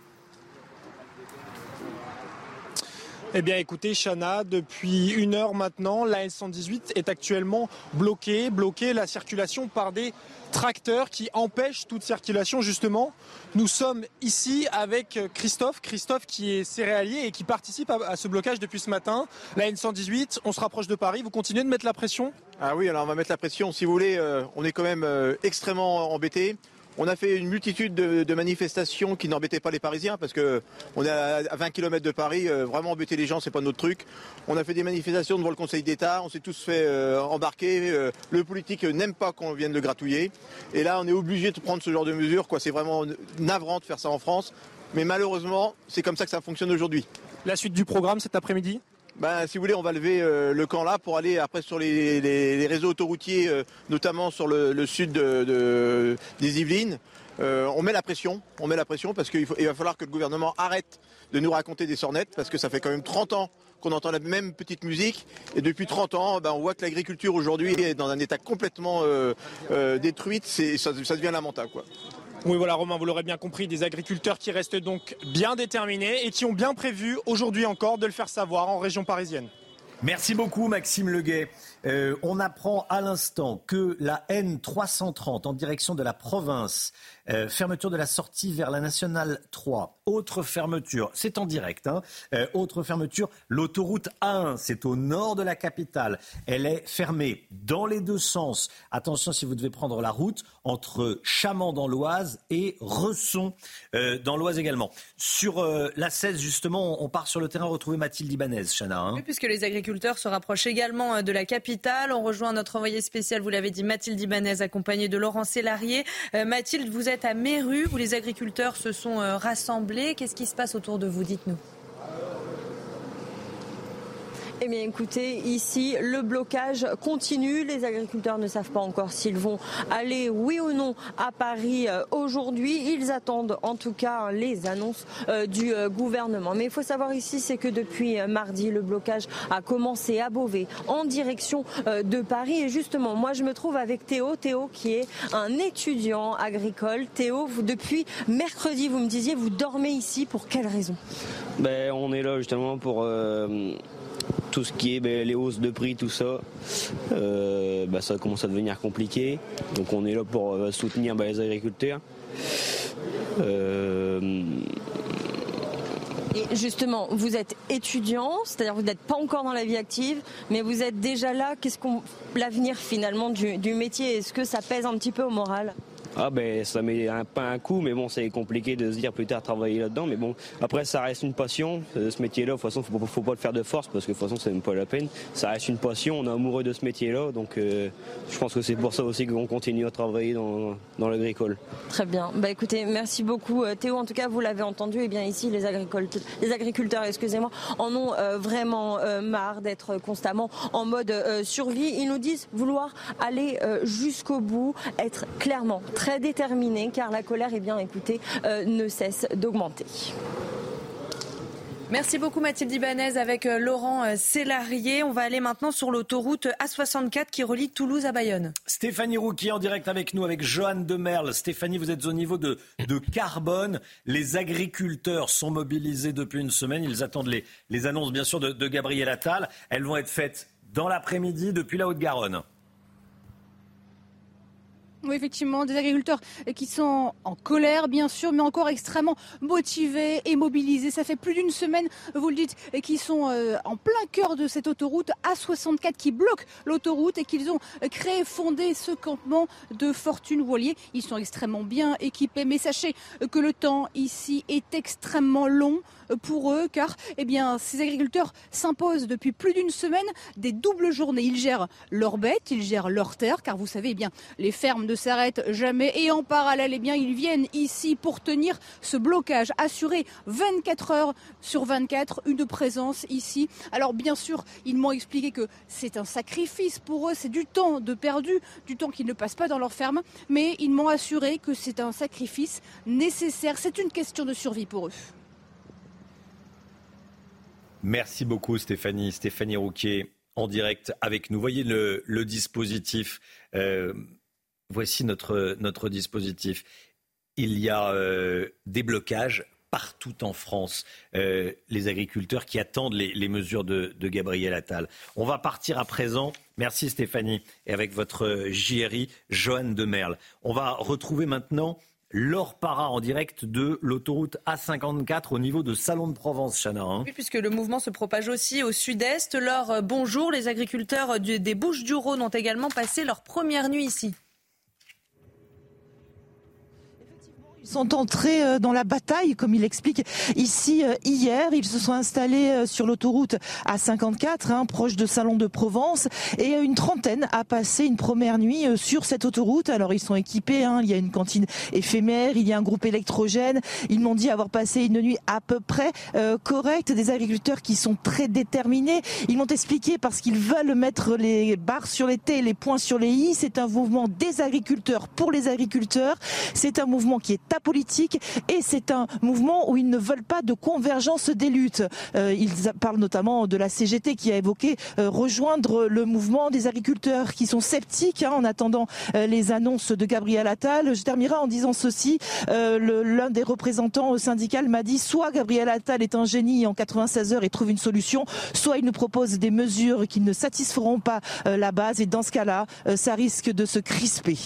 Eh bien écoutez, Chana, depuis une heure maintenant, la N118 est actuellement bloquée, bloquée la circulation par des tracteurs qui empêchent toute circulation justement. Nous sommes ici avec Christophe, Christophe qui est céréalier et qui participe à, ce blocage depuis ce matin. La N118, on se rapproche de Paris, vous continuez de mettre la pression? Ah oui, alors on va mettre la pression. Si vous voulez, euh, on est quand même euh, extrêmement embêtés. On a fait une multitude de, manifestations qui n'embêtaient pas les Parisiens parce que on est à 20 km de Paris, euh, vraiment embêter les gens, c'est pas notre truc. On a fait des manifestations devant le Conseil d'État, on s'est tous fait euh, embarquer. Euh, le politique n'aime pas qu'on vienne le gratouiller. Et là, on est obligé de prendre ce genre de mesures. C'est vraiment navrant de faire ça en France. Mais malheureusement, c'est comme ça que ça fonctionne aujourd'hui. La suite du programme cet après-midi? Ben, si vous voulez, on va lever euh, le camp là pour aller après sur les, réseaux autoroutiers, euh, notamment sur le, sud des Yvelines. Euh, on met la pression, on met la pression parce qu'il va falloir que le gouvernement arrête de nous raconter des sornettes parce que ça fait quand même 30 ans qu'on entend la même petite musique et depuis 30 ans, ben, on voit que l'agriculture aujourd'hui est dans un état complètement détruit. Ça, ça devient lamentable, quoi. Oui, voilà, Romain, vous l'aurez bien compris, des agriculteurs qui restent donc bien déterminés et qui ont bien prévu aujourd'hui encore de le faire savoir en région parisienne. Merci beaucoup, Maxime Leguet. Euh, on apprend à l'instant que la N330 en direction de la province, euh, fermeture de la sortie vers la nationale 3, autre fermeture, c'est en direct, hein, euh, autre fermeture, l'autoroute A1, c'est au nord de la capitale, elle est fermée dans les deux sens. Attention si vous devez prendre la route entre Chamant dans l'Oise et Resson dans l'Oise également. Sur la 16, justement, on part sur le terrain retrouver Mathilde Ibanez, Chana. Hein. puisque les agriculteurs se rapprochent également de la capitale on rejoint notre envoyé spécial, vous l'avez dit, Mathilde Ibanez, accompagnée de Laurent Sélarié. Euh, Mathilde, vous êtes à Méru, où les agriculteurs se sont euh, rassemblés. Qu'est-ce qui se passe autour de vous? Dites-nous. Eh bien écoutez, ici, le blocage continue. Les agriculteurs ne savent pas encore s'ils vont aller, oui ou non, à Paris euh, aujourd'hui. Ils attendent en tout cas les annonces euh, du euh, gouvernement. Mais il faut savoir ici, c'est que depuis mardi, le blocage a commencé à Beauvais, en direction de Paris. Et justement, moi, je me trouve avec Théo. Théo qui est un étudiant agricole. Théo, vous, depuis mercredi, vous me disiez, vous dormez ici. Pour quelle raison? Ben, On est là justement pour tout ce qui est ben, les hausses de prix, tout ça, euh, ben, ça commence à devenir compliqué. Donc on est là pour euh, soutenir ben, les agriculteurs. Euh, Et justement, vous êtes étudiant, c'est-à-dire vous n'êtes pas encore dans la vie active, mais vous êtes déjà là. Qu'est-ce qu'on l'avenir finalement du, du métier? Est-ce que ça pèse un petit peu au moral? Ah ben ça met un, pas un coup, mais bon c'est compliqué de se dire plus tard travailler là-dedans. Mais bon, après ça reste une passion. Euh, ce métier-là, de toute façon, faut, faut pas le faire de force parce que de toute façon c'est même pas la peine. Ça reste une passion, on est amoureux de ce métier-là, donc euh, je pense que c'est pour ça aussi qu'on continue à travailler dans, l'agricole. Très bien. Bah écoutez, merci beaucoup euh, Théo. En tout cas, vous l'avez entendu, et eh bien ici les agriculteurs, les agriculteurs, excusez-moi, en ont vraiment marre d'être constamment en mode survie. Ils nous disent vouloir aller jusqu'au bout, être clairement très déterminé car la colère, eh bien, écoutez, euh, ne cesse d'augmenter. Merci beaucoup Mathilde Ibanez avec euh, Laurent euh, Sélarié. On va aller maintenant sur l'autoroute A64 qui relie Toulouse à Bayonne. Stéphanie Rouquier en direct avec nous, avec Johan Demerle. Stéphanie, vous êtes au niveau de, de carbone. Les agriculteurs sont mobilisés depuis une semaine. Ils attendent les, les annonces, bien sûr, de, de Gabriel Attal. Elles vont être faites dans l'après-midi depuis la Haute-Garonne. Oui, effectivement, des agriculteurs qui sont en colère, bien sûr, mais encore extrêmement motivés et mobilisés. Ça fait plus d'une semaine, vous le dites, et qui sont euh, en plein cœur de cette autoroute A64 qui bloque l'autoroute et qu'ils ont créé, fondé ce campement de fortune voilier. Ils sont extrêmement bien équipés, mais sachez que le temps ici est extrêmement long pour eux, car eh ces agriculteurs s'imposent depuis plus d'une semaine des doubles journées. Ils gèrent leurs bêtes, ils gèrent leurs terres, car vous savez, eh bien, les fermes ne s'arrêtent jamais. Et en parallèle, eh ils viennent ici pour tenir ce blocage, assurer 24 heures sur 24 une présence ici. Alors bien sûr, ils m'ont expliqué que c'est un sacrifice pour eux, c'est du temps de perdu, du temps qu'ils ne passent pas dans leur ferme, mais ils m'ont assuré que c'est un sacrifice nécessaire. C'est une question de survie pour eux. Merci beaucoup Stéphanie. Stéphanie Rouquier en direct avec nous. Voyez le, dispositif. Euh, voici notre, dispositif. Il y a euh, des blocages partout en France, euh, les agriculteurs qui attendent les, mesures de, Gabriel Attal. On va partir à présent, merci Stéphanie, et avec votre JRI, Joanne Demerle. On va retrouver maintenant Laure Para en direct de l'autoroute A54 au niveau de Salon de Provence, Chana. Hein. Oui, puisque le mouvement se propage aussi au sud-est. Laure, euh, bonjour. Les agriculteurs des Bouches du Rhône ont également passé leur première nuit ici. Sont entrés euh, dans la bataille, comme il explique ici euh, hier. Ils se sont installés euh, sur l'autoroute A54, hein, proche de Salon de Provence, et une trentaine a passé une première nuit sur cette autoroute. Alors ils sont équipés, hein, il y a une cantine éphémère, il y a un groupe électrogène. Ils m'ont dit avoir passé une nuit à peu près correcte. Des agriculteurs qui sont très déterminés. Ils m'ont expliqué parce qu'ils veulent mettre les barres sur les T les points sur les I. C'est un mouvement des agriculteurs pour les agriculteurs. C'est un mouvement qui est politique et c'est un mouvement où ils ne veulent pas de convergence des luttes. Euh, ils parlent notamment de la CGT qui a évoqué euh, rejoindre le mouvement des agriculteurs qui sont sceptiques hein, en attendant euh, les annonces de Gabriel Attal. Je terminerai en disant ceci. L'un des représentants syndical m'a dit soit Gabriel Attal est un génie en 96 heures et trouve une solution, soit il nous propose des mesures qui ne satisferont pas la base et dans ce cas-là, ça risque de se crisper.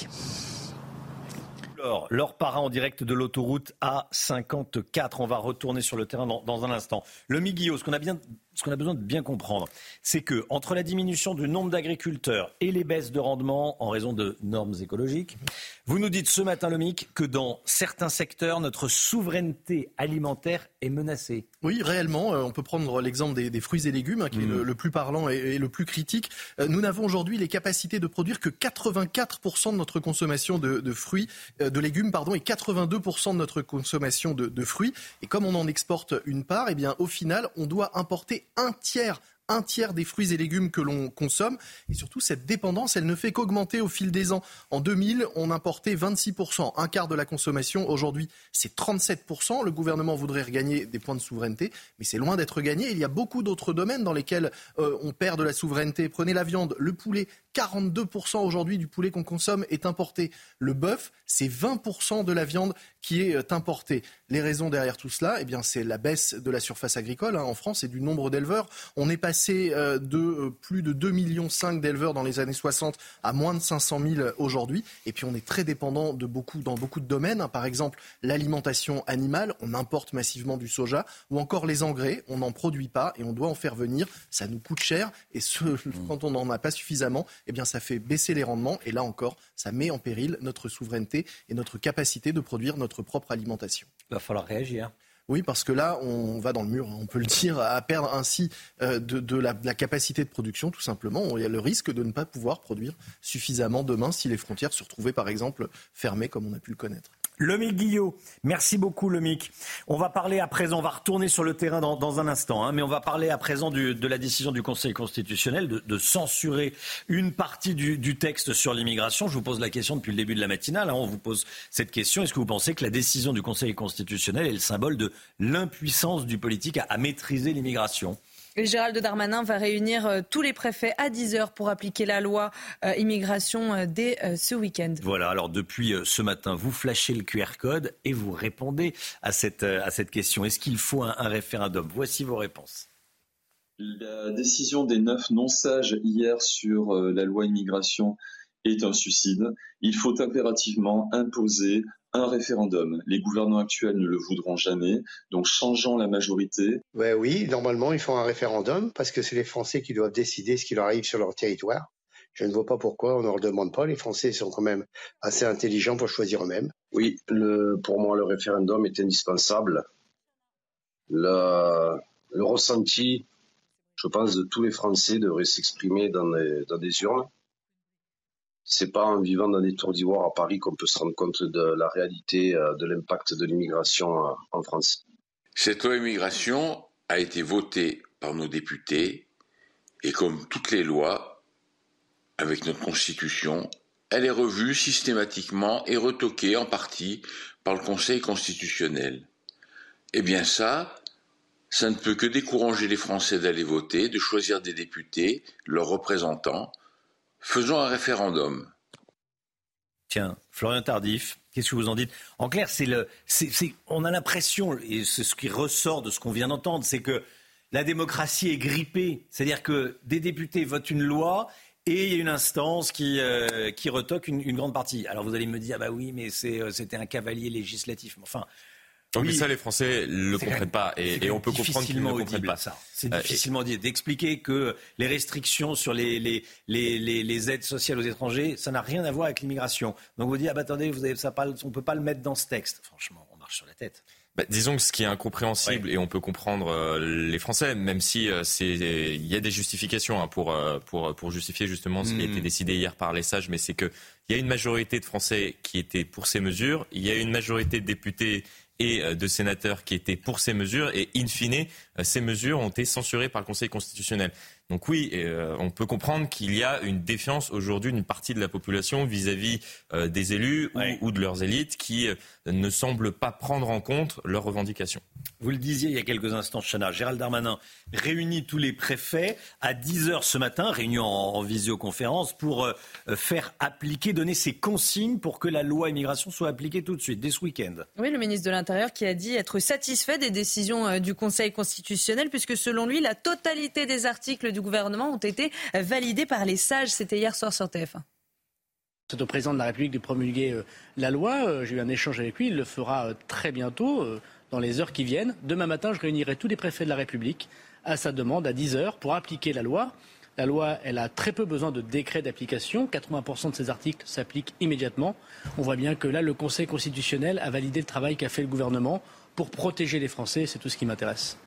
Alors, leur parrain en direct de l'autoroute A54. On va retourner sur le terrain dans, un instant. Le Miguel, ce qu'on a bien ce qu'on a besoin de bien comprendre, c'est que entre la diminution du nombre d'agriculteurs et les baisses de rendement en raison de normes écologiques, vous nous dites ce matin, le MIC, que dans certains secteurs, notre souveraineté alimentaire est menacée. Oui, réellement. Euh, on peut prendre l'exemple des, fruits et légumes, hein, qui est le, mm. plus parlant et, le plus critique. Euh, nous n'avons aujourd'hui les capacités de produire que 84% de notre consommation de, fruits, euh, de légumes, pardon, et 82% de notre consommation de, de, fruits. Et comme on en exporte une part, eh bien, au final, on doit importer un tiers des fruits et légumes que l'on consomme. Et surtout, cette dépendance, elle ne fait qu'augmenter au fil des ans. En 2000, on importait 26%, un quart de la consommation. Aujourd'hui, c'est 37%. Le gouvernement voudrait regagner des points de souveraineté, mais c'est loin d'être gagné. Il y a beaucoup d'autres domaines dans lesquels euh, on perd de la souveraineté. Prenez la viande, le poulet. 42% aujourd'hui du poulet qu'on consomme est importé. Le bœuf, c'est 20% de la viande qui est euh, importée. Les raisons derrière tout cela, eh bien, c'est la baisse de la surface agricole hein, en France et du nombre d'éleveurs. On est passé euh, de euh, plus de 2,5 millions d'éleveurs dans les années 60 à moins de 500 000 aujourd'hui. Et puis, on est très dépendant de beaucoup, dans beaucoup de domaines. Hein. Par exemple, l'alimentation animale, on importe massivement du soja, ou encore les engrais, on n'en produit pas et on doit en faire venir. Ça nous coûte cher et ce, quand on n'en a pas suffisamment, eh bien ça fait baisser les rendements et là encore, ça met en péril notre souveraineté et notre capacité de produire notre propre alimentation. Il va falloir réagir. Oui, parce que là, on va dans le mur, on peut le dire, à perdre ainsi euh, de, la, de, la, capacité de production, tout simplement. Il y a le risque de ne pas pouvoir produire suffisamment demain si les frontières se retrouvaient, par exemple, fermées comme on a pu le connaître. Lomic Guillot, merci beaucoup Lomic. On va parler à présent, on va retourner sur le terrain dans, un instant, hein, mais on va parler à présent de la décision du Conseil constitutionnel de, censurer une partie du, texte sur l'immigration. Je vous pose la question depuis le début de la matinale, hein. on vous pose cette question. Est-ce que vous pensez que la décision du Conseil constitutionnel est le symbole de l'impuissance du politique à maîtriser l'immigration? Gérald Darmanin va réunir euh, tous les préfets à 10 heures pour appliquer la loi euh, immigration euh, dès ce week-end. Voilà, alors depuis ce matin, vous flashez le QR code et vous répondez à cette, à cette question. Est-ce qu'il faut un, référendum? Voici vos réponses. La décision des neuf non-sages hier sur la loi immigration est un suicide. Il faut impérativement imposer un référendum. Les gouvernements actuels ne le voudront jamais, donc changeons la majorité. Ouais, oui, normalement, ils font un référendum parce que c'est les Français qui doivent décider ce qui leur arrive sur leur territoire. Je ne vois pas pourquoi on ne leur demande pas. Les Français sont quand même assez intelligents pour choisir eux-mêmes. Oui, le, pour moi, le référendum est indispensable. Le, le ressenti, je pense, de tous les Français devrait s'exprimer dans, dans des urnes c'est pas en vivant dans des tours d'ivoire à Paris qu'on peut se rendre compte de la réalité euh, de l'impact de l'immigration euh, en France. Cette loi immigration a été votée par nos députés et comme toutes les lois, avec notre constitution, elle est revue systématiquement et retoquée en partie par le Conseil constitutionnel. Eh bien ça, ça ne peut que décourager les Français d'aller voter, de choisir des députés, leurs représentants, Faisons un référendum. Tiens, Florian Tardif, qu'est-ce que vous en dites? En clair, c'est le, on a l'impression, et c'est ce qui ressort de ce qu'on vient d'entendre, c'est que la démocratie est grippée. C'est-à-dire que des députés votent une loi et il y a une instance qui, euh, qui retoque une, grande partie. Alors vous allez me dire, ah bah oui, mais euh, c'était un cavalier législatif. Enfin, donc oui, ça, les Français ne le comprennent pas. Et, on peut comprendre qu'ils ne le comprennent pas. C'est euh, difficilement dit. D'expliquer que les restrictions sur les, les, les, les, aides sociales aux étrangers, ça n'a rien à voir avec l'immigration. Donc vous dites, ah bah attendez, vous avez, ça pas, on ne peut pas le mettre dans ce texte. Franchement, on marche sur la tête. Bah, disons que ce qui est incompréhensible, et on peut comprendre euh, les Français, même si euh, c'est, il y a des justifications hein, pour, pour, pour justifier justement ce qui a été hmm. décidé hier par les sages, mais c'est qu'il y a une majorité de Français qui étaient pour ces mesures, il y a une majorité de députés et euh, de sénateurs qui étaient pour ces mesures. Et in fine, euh, ces mesures ont été censurées par le Conseil constitutionnel. Donc oui, euh, on peut comprendre qu'il y a une défiance aujourd'hui d'une partie de la population vis-à-vis des élus ou, de leurs élites qui ne semblent pas prendre en compte leurs revendications. Vous le disiez il y a quelques instants, Chana, Gérald Darmanin réunit tous les préfets à 10h ce matin, réunion en, visioconférence, pour euh, faire appliquer, donner ses consignes pour que la loi immigration soit appliquée tout de suite, dès ce week-end. Oui, le ministre de l'Intérieur qui a dit être satisfait des décisions euh, du Conseil constitutionnel, puisque selon lui, la totalité des articles du gouvernement ont été validés par les sages. C'était hier soir sur TF1. C'est au président de la République de promulguer euh, la loi. J'ai eu un échange avec lui. Il le fera très bientôt, dans les heures qui viennent. Demain matin, je réunirai tous les préfets de la République à sa demande à 10 heures pour appliquer la loi. La loi, elle a très peu besoin de décret d'application. 80% de ces articles s'appliquent immédiatement. On voit bien que là, le Conseil constitutionnel a validé le travail qu'a fait le gouvernement pour protéger les Français. C'est tout ce qui m'intéresse.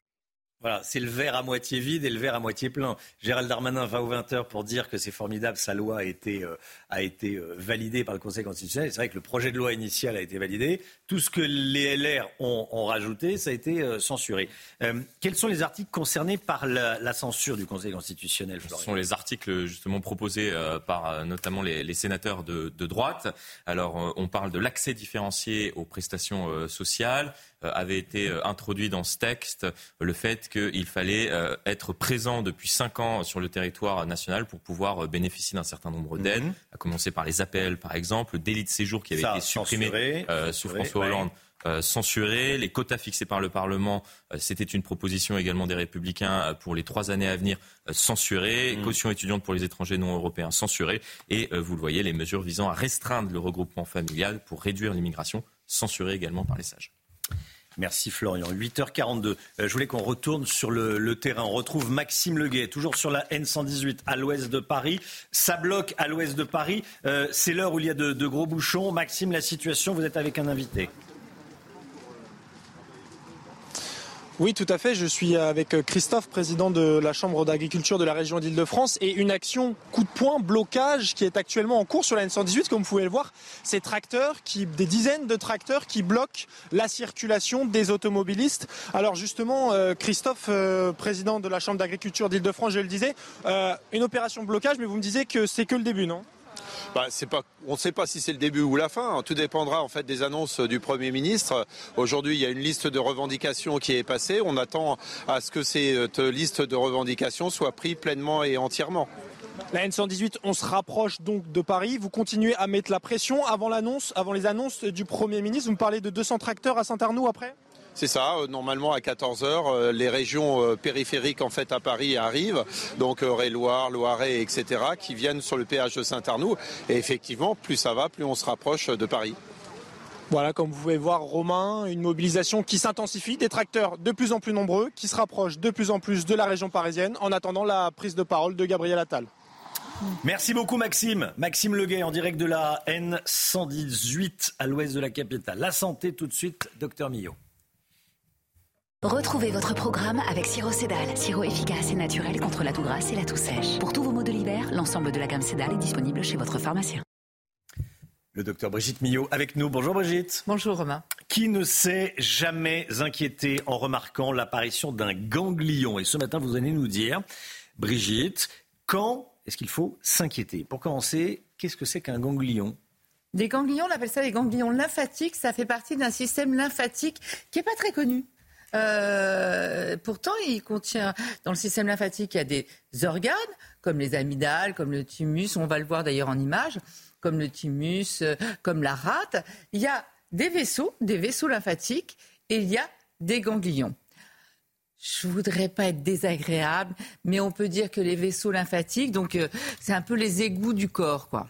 Voilà, c'est le verre à moitié vide et le verre à moitié plein. Gérald Darmanin va aux 20h pour dire que c'est formidable, sa loi a été, euh, euh, validée par le Conseil constitutionnel. C'est vrai que le projet de loi initial a été validé. Tout ce que les LR ont, rajouté, ça a été euh, censuré. quels sont les articles concernés par la, censure du Conseil constitutionnel, Ce sont les articles justement proposés par notamment les, sénateurs de, de, droite. Alors, on parle de l'accès différencié aux prestations sociales, euh, avait été euh, introduit dans ce texte le fait qu'il fallait euh, être présent depuis cinq ans sur le territoire national pour pouvoir bénéficier d'un certain nombre d'aides, mhm. à commencer par les APL par exemple, le délit de séjour qui avait été supprimé sous François Hollande. censuré. Les quotas fixés par le Parlement, c'était une proposition également des Républicains pour les trois années à venir, censuré. Mhm. Caution étudiante pour les étrangers non européens, censuré. Et vous le voyez, les mesures visant à restreindre le regroupement familial pour réduire l'immigration, censurées également par les sages. Merci Florian. 8h42. Euh, je voulais qu'on retourne sur le, terrain. On retrouve Maxime Leguet, toujours sur la N118 à l'ouest de Paris. Ça bloque à l'ouest de Paris. Euh, c'est l'heure où il y a de gros bouchons. Maxime, la situation, vous êtes avec un invité. Oui, tout à fait. Je suis avec Christophe, président de la Chambre d'agriculture de la région d'Île-de-France, et une action coup de poing, blocage, qui est actuellement en cours sur la N118. Comme vous pouvez le voir, ces tracteurs, des dizaines de tracteurs qui bloquent la circulation des automobilistes. Alors justement, euh, Christophe, euh, président de la Chambre d'agriculture d'Île-de-France, je le disais, euh, une opération blocage, mais vous me disiez que c'est que le début, non? Bah, on ne sait pas si c'est le début ou la fin. Tout dépendra en fait des annonces du Premier ministre. Aujourd'hui, il y a une liste de revendications qui est passée. On attend à ce que cette liste de revendications soit prise pleinement et entièrement. La N118, on se rapproche donc de Paris. Vous continuez à mettre la pression avant avant les annonces du Premier ministre. Vous me parlez de 200 tracteurs à Saint-Arnoux après? C'est ça. Euh, normalement, à 14 h euh, les régions euh, périphériques en fait à Paris arrivent, donc Eure-et-Loire, Loiret, etc., qui viennent sur le péage de Saint-Arnoux. Et effectivement, plus ça va, plus on se rapproche de Paris. Voilà, comme vous pouvez voir, Romain, une mobilisation qui s'intensifie, des tracteurs de plus en plus nombreux, qui se rapprochent de plus en plus de la région parisienne, en attendant la prise de parole de Gabriel Attal. Merci beaucoup Maxime. Maxime Leguet en direct de la N118 à l'ouest de la capitale. La santé tout de suite, docteur Millot. Retrouvez votre programme avec Siro Cédal, sirop efficace et naturel contre la toux grasse et la toux sèche. Pour tous vos maux de l'hiver, l'ensemble de la gamme Cédal est disponible chez votre pharmacien. Le docteur Brigitte Millot avec nous. Bonjour Brigitte. Bonjour Romain. Qui ne s'est jamais inquiété en remarquant l'apparition d'un ganglion? Et ce matin, vous allez nous dire, Brigitte, quand est-ce qu'il faut s'inquiéter? Pour commencer, qu'est-ce que c'est qu'un ganglion? Des ganglions, on appelle ça des ganglions lymphatiques. Ça fait partie d'un système lymphatique qui n'est pas très connu. Euh, pourtant, il contient, dans le système lymphatique, il y a des organes, comme les amygdales, comme le thymus, on va le voir d'ailleurs en image, comme le thymus, euh, comme la rate. Il y a des vaisseaux, des vaisseaux lymphatiques, et il y a des ganglions. Je voudrais pas être désagréable, mais on peut dire que les vaisseaux lymphatiques, donc euh, c'est un peu les égouts du corps, quoi.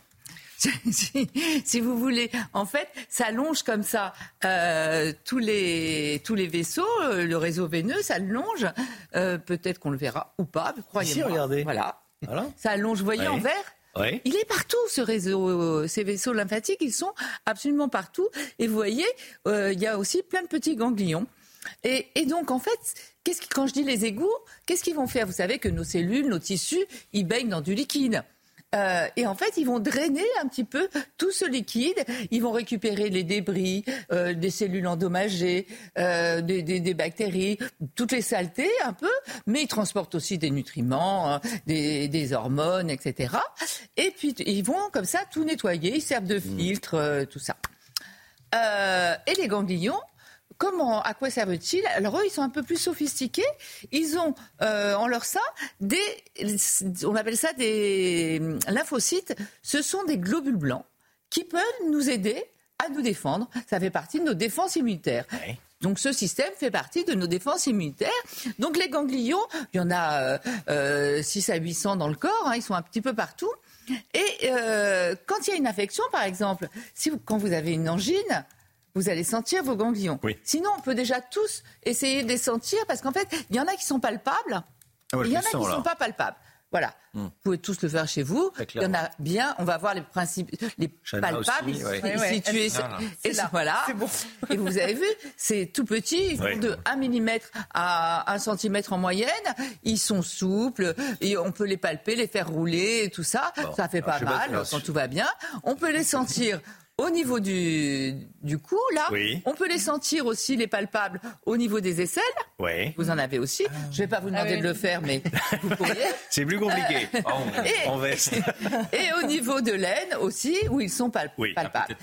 si, vous voulez. En fait, ça longe comme ça euh, tous, les, tous les vaisseaux, euh, le réseau veineux, ça longe. Euh, peut-être qu'on le verra ou pas, croyez-moi. regardez. Voilà. Ça longe, vous voyez, en vert Il est partout, ce réseau, ces vaisseaux lymphatiques, ils sont absolument partout. Et vous voyez, il y a aussi plein de petits ganglions. Et, et donc, en fait, qu'est-ce quand je dis les égouts, qu'est-ce qu'ils vont faire? Vous savez que nos cellules, nos tissus, ils baignent dans du liquide. Euh, et en fait, ils vont drainer un petit peu tout ce liquide. Ils vont récupérer les débris, euh, des cellules endommagées, euh, des, bactéries, toutes les saletés un peu. Mais ils transportent aussi des nutriments, hein, des, hormones, etc. Et puis ils vont comme ça tout nettoyer. Ils servent de mmh. filtre, tout ça. et les ganglions, Comment, à quoi servent-ils? Alors eux, ils sont un peu plus sophistiqués. Ils ont euh, en leur sein des, on appelle ça des lymphocytes. Ce sont des globules blancs qui peuvent nous aider à nous défendre. Ça fait partie de nos défenses immunitaires. Donc ce système fait partie de nos défenses immunitaires. Donc les ganglions, il y en a euh, 6 à 800 dans le corps, hein, ils sont un petit peu partout. Et euh, quand il y a une infection, par exemple, si quand vous avez une angine, vous allez sentir vos ganglions. Sinon, on peut déjà tous essayer de les sentir parce qu'en fait, il y en a qui sont palpables, ah il y en a qui ne sont pas palpables. Voilà. Hmm. Vous pouvez tous le faire chez vous. Il y en a bien. On va voir les principes, les palpables. Aussi, situés. et là, voilà. Et vous avez vu, c'est tout petit. Ils vont de 1 mm à 1 cm en moyenne. Ils sont souples. Et on peut les palper, les faire rouler et tout ça. ça fait pas mal quand tout va bien. On peut les sentir au niveau du, du cou, là, on peut les sentir aussi, les palpables, au niveau des aisselles. Oui. Vous en avez aussi. Je ne vais pas vous demander ah de le faire, mais vous pourriez. C'est plus compliqué. et, en veste. et au niveau de l'aine aussi, où ils sont palpables. Oui, palpables.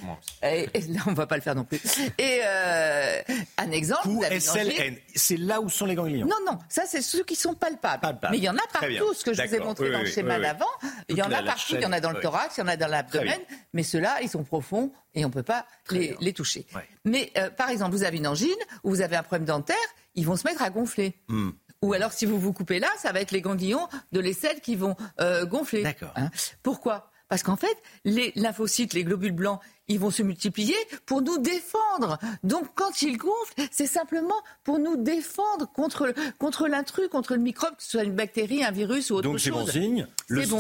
Et, là, on ne va pas le faire non plus. Et euh, un exemple. Cou, aisselle. C'est là où sont les ganglions. Non, non, ça, c'est ceux qui sont palpables. Mais il y en a partout, ce que je vous ai montré dans le schéma d'avant. Il y en a partout. Il y en a dans le thorax, il y en a dans l'abdomen. Mais ceux-là, ils sont profonds et on ne peut pas les, toucher. Mais euh, par exemple, vous avez une angine ou vous avez un problème dentaire, ils vont se mettre à gonfler. Hmm. Ou alors, si vous vous coupez là, ça va être les ganglions de l'aisselle qui vont euh, gonfler. D'accord. Hein. Pourquoi? Parce qu'en fait, les lymphocytes, les globules blancs, ils vont se multiplier pour nous défendre. Donc quand ils gonflent, c'est simplement pour nous défendre contre, contre l'intrus, contre le microbe, que ce soit une bactérie, un virus ou autre chose. Donc c'est bon signe.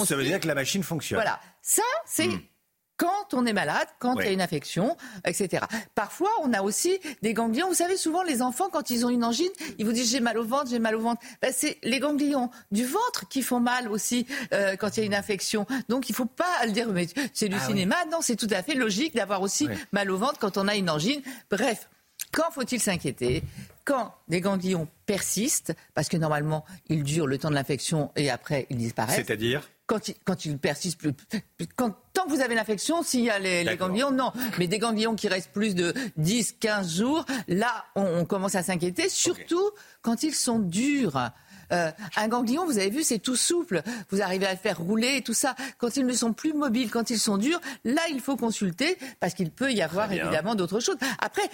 ça veut dire que la machine fonctionne. Voilà. Ça, c'est hmm quand on est malade, quand il y a une infection, etc. Parfois, on a aussi des ganglions. Vous savez, souvent, les enfants, quand ils ont une angine, ils vous disent j'ai mal au ventre, j'ai mal au ventre. Ben, c'est les ganglions du ventre qui font mal aussi euh, quand il y a une infection. Donc, il ne faut pas le dire, mais c'est du ah cinéma. Non, c'est tout à fait logique d'avoir aussi mal au ventre quand on a une angine. Bref, quand faut-il s'inquiéter? Quand des ganglions persistent, parce que normalement, ils durent le temps de l'infection et après, ils disparaissent. C'est-à-dire? Quand ils, quand persistent plus. Quand, tant que vous avez l'infection, s'il y a les, ganglions, non. Mais des ganglions qui restent plus de 10, 15 jours, là, on, commence à s'inquiéter, surtout quand ils sont durs. Euh, un ganglion, vous avez vu, c'est tout souple. Vous arrivez à le faire rouler et tout ça. Quand ils ne sont plus mobiles, quand ils sont durs, là, il faut consulter parce qu'il peut y avoir évidemment d'autres choses. Après,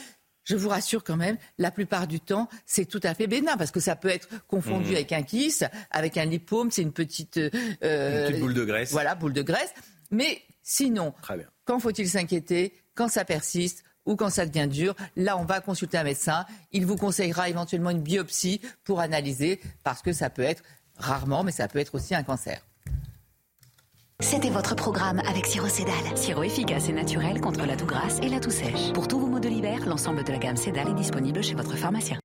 je vous rassure quand même, la plupart du temps, c'est tout à fait bénin parce que ça peut être confondu mmh. avec un kiss, avec un lipome, c'est une petite, euh, une petite boule de graisse. Voilà, boule de graisse. Mais sinon, quand faut-il s'inquiéter Quand ça persiste ou quand ça devient dur, là, on va consulter un médecin. Il vous conseillera éventuellement une biopsie pour analyser parce que ça peut être rarement, mais ça peut être aussi un cancer. C'était votre programme avec Siro Cédal. Sirop efficace et naturel contre la toux grasse et la toux sèche. Pour tous vos maux de l'hiver, l'ensemble de la gamme Cédal est disponible chez votre pharmacien.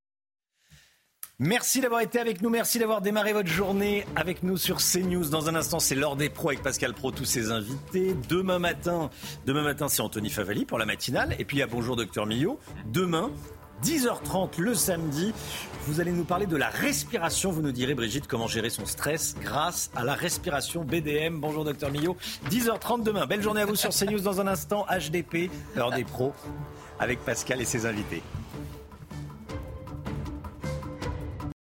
Merci d'avoir été avec nous, merci d'avoir démarré votre journée avec nous sur CNews. Dans un instant, c'est l'heure des pros avec Pascal Pro, tous ses invités. Demain matin, demain matin, c'est Anthony Favali pour la matinale. Et puis il y a Bonjour Docteur Millot. Demain, 10h30 le samedi. Vous allez nous parler de la respiration. Vous nous direz, Brigitte, comment gérer son stress grâce à la respiration BDM. Bonjour, docteur Millot. 10h30 demain. Belle journée à vous sur CNews dans un instant. HDP, l'heure des pros, avec Pascal et ses invités.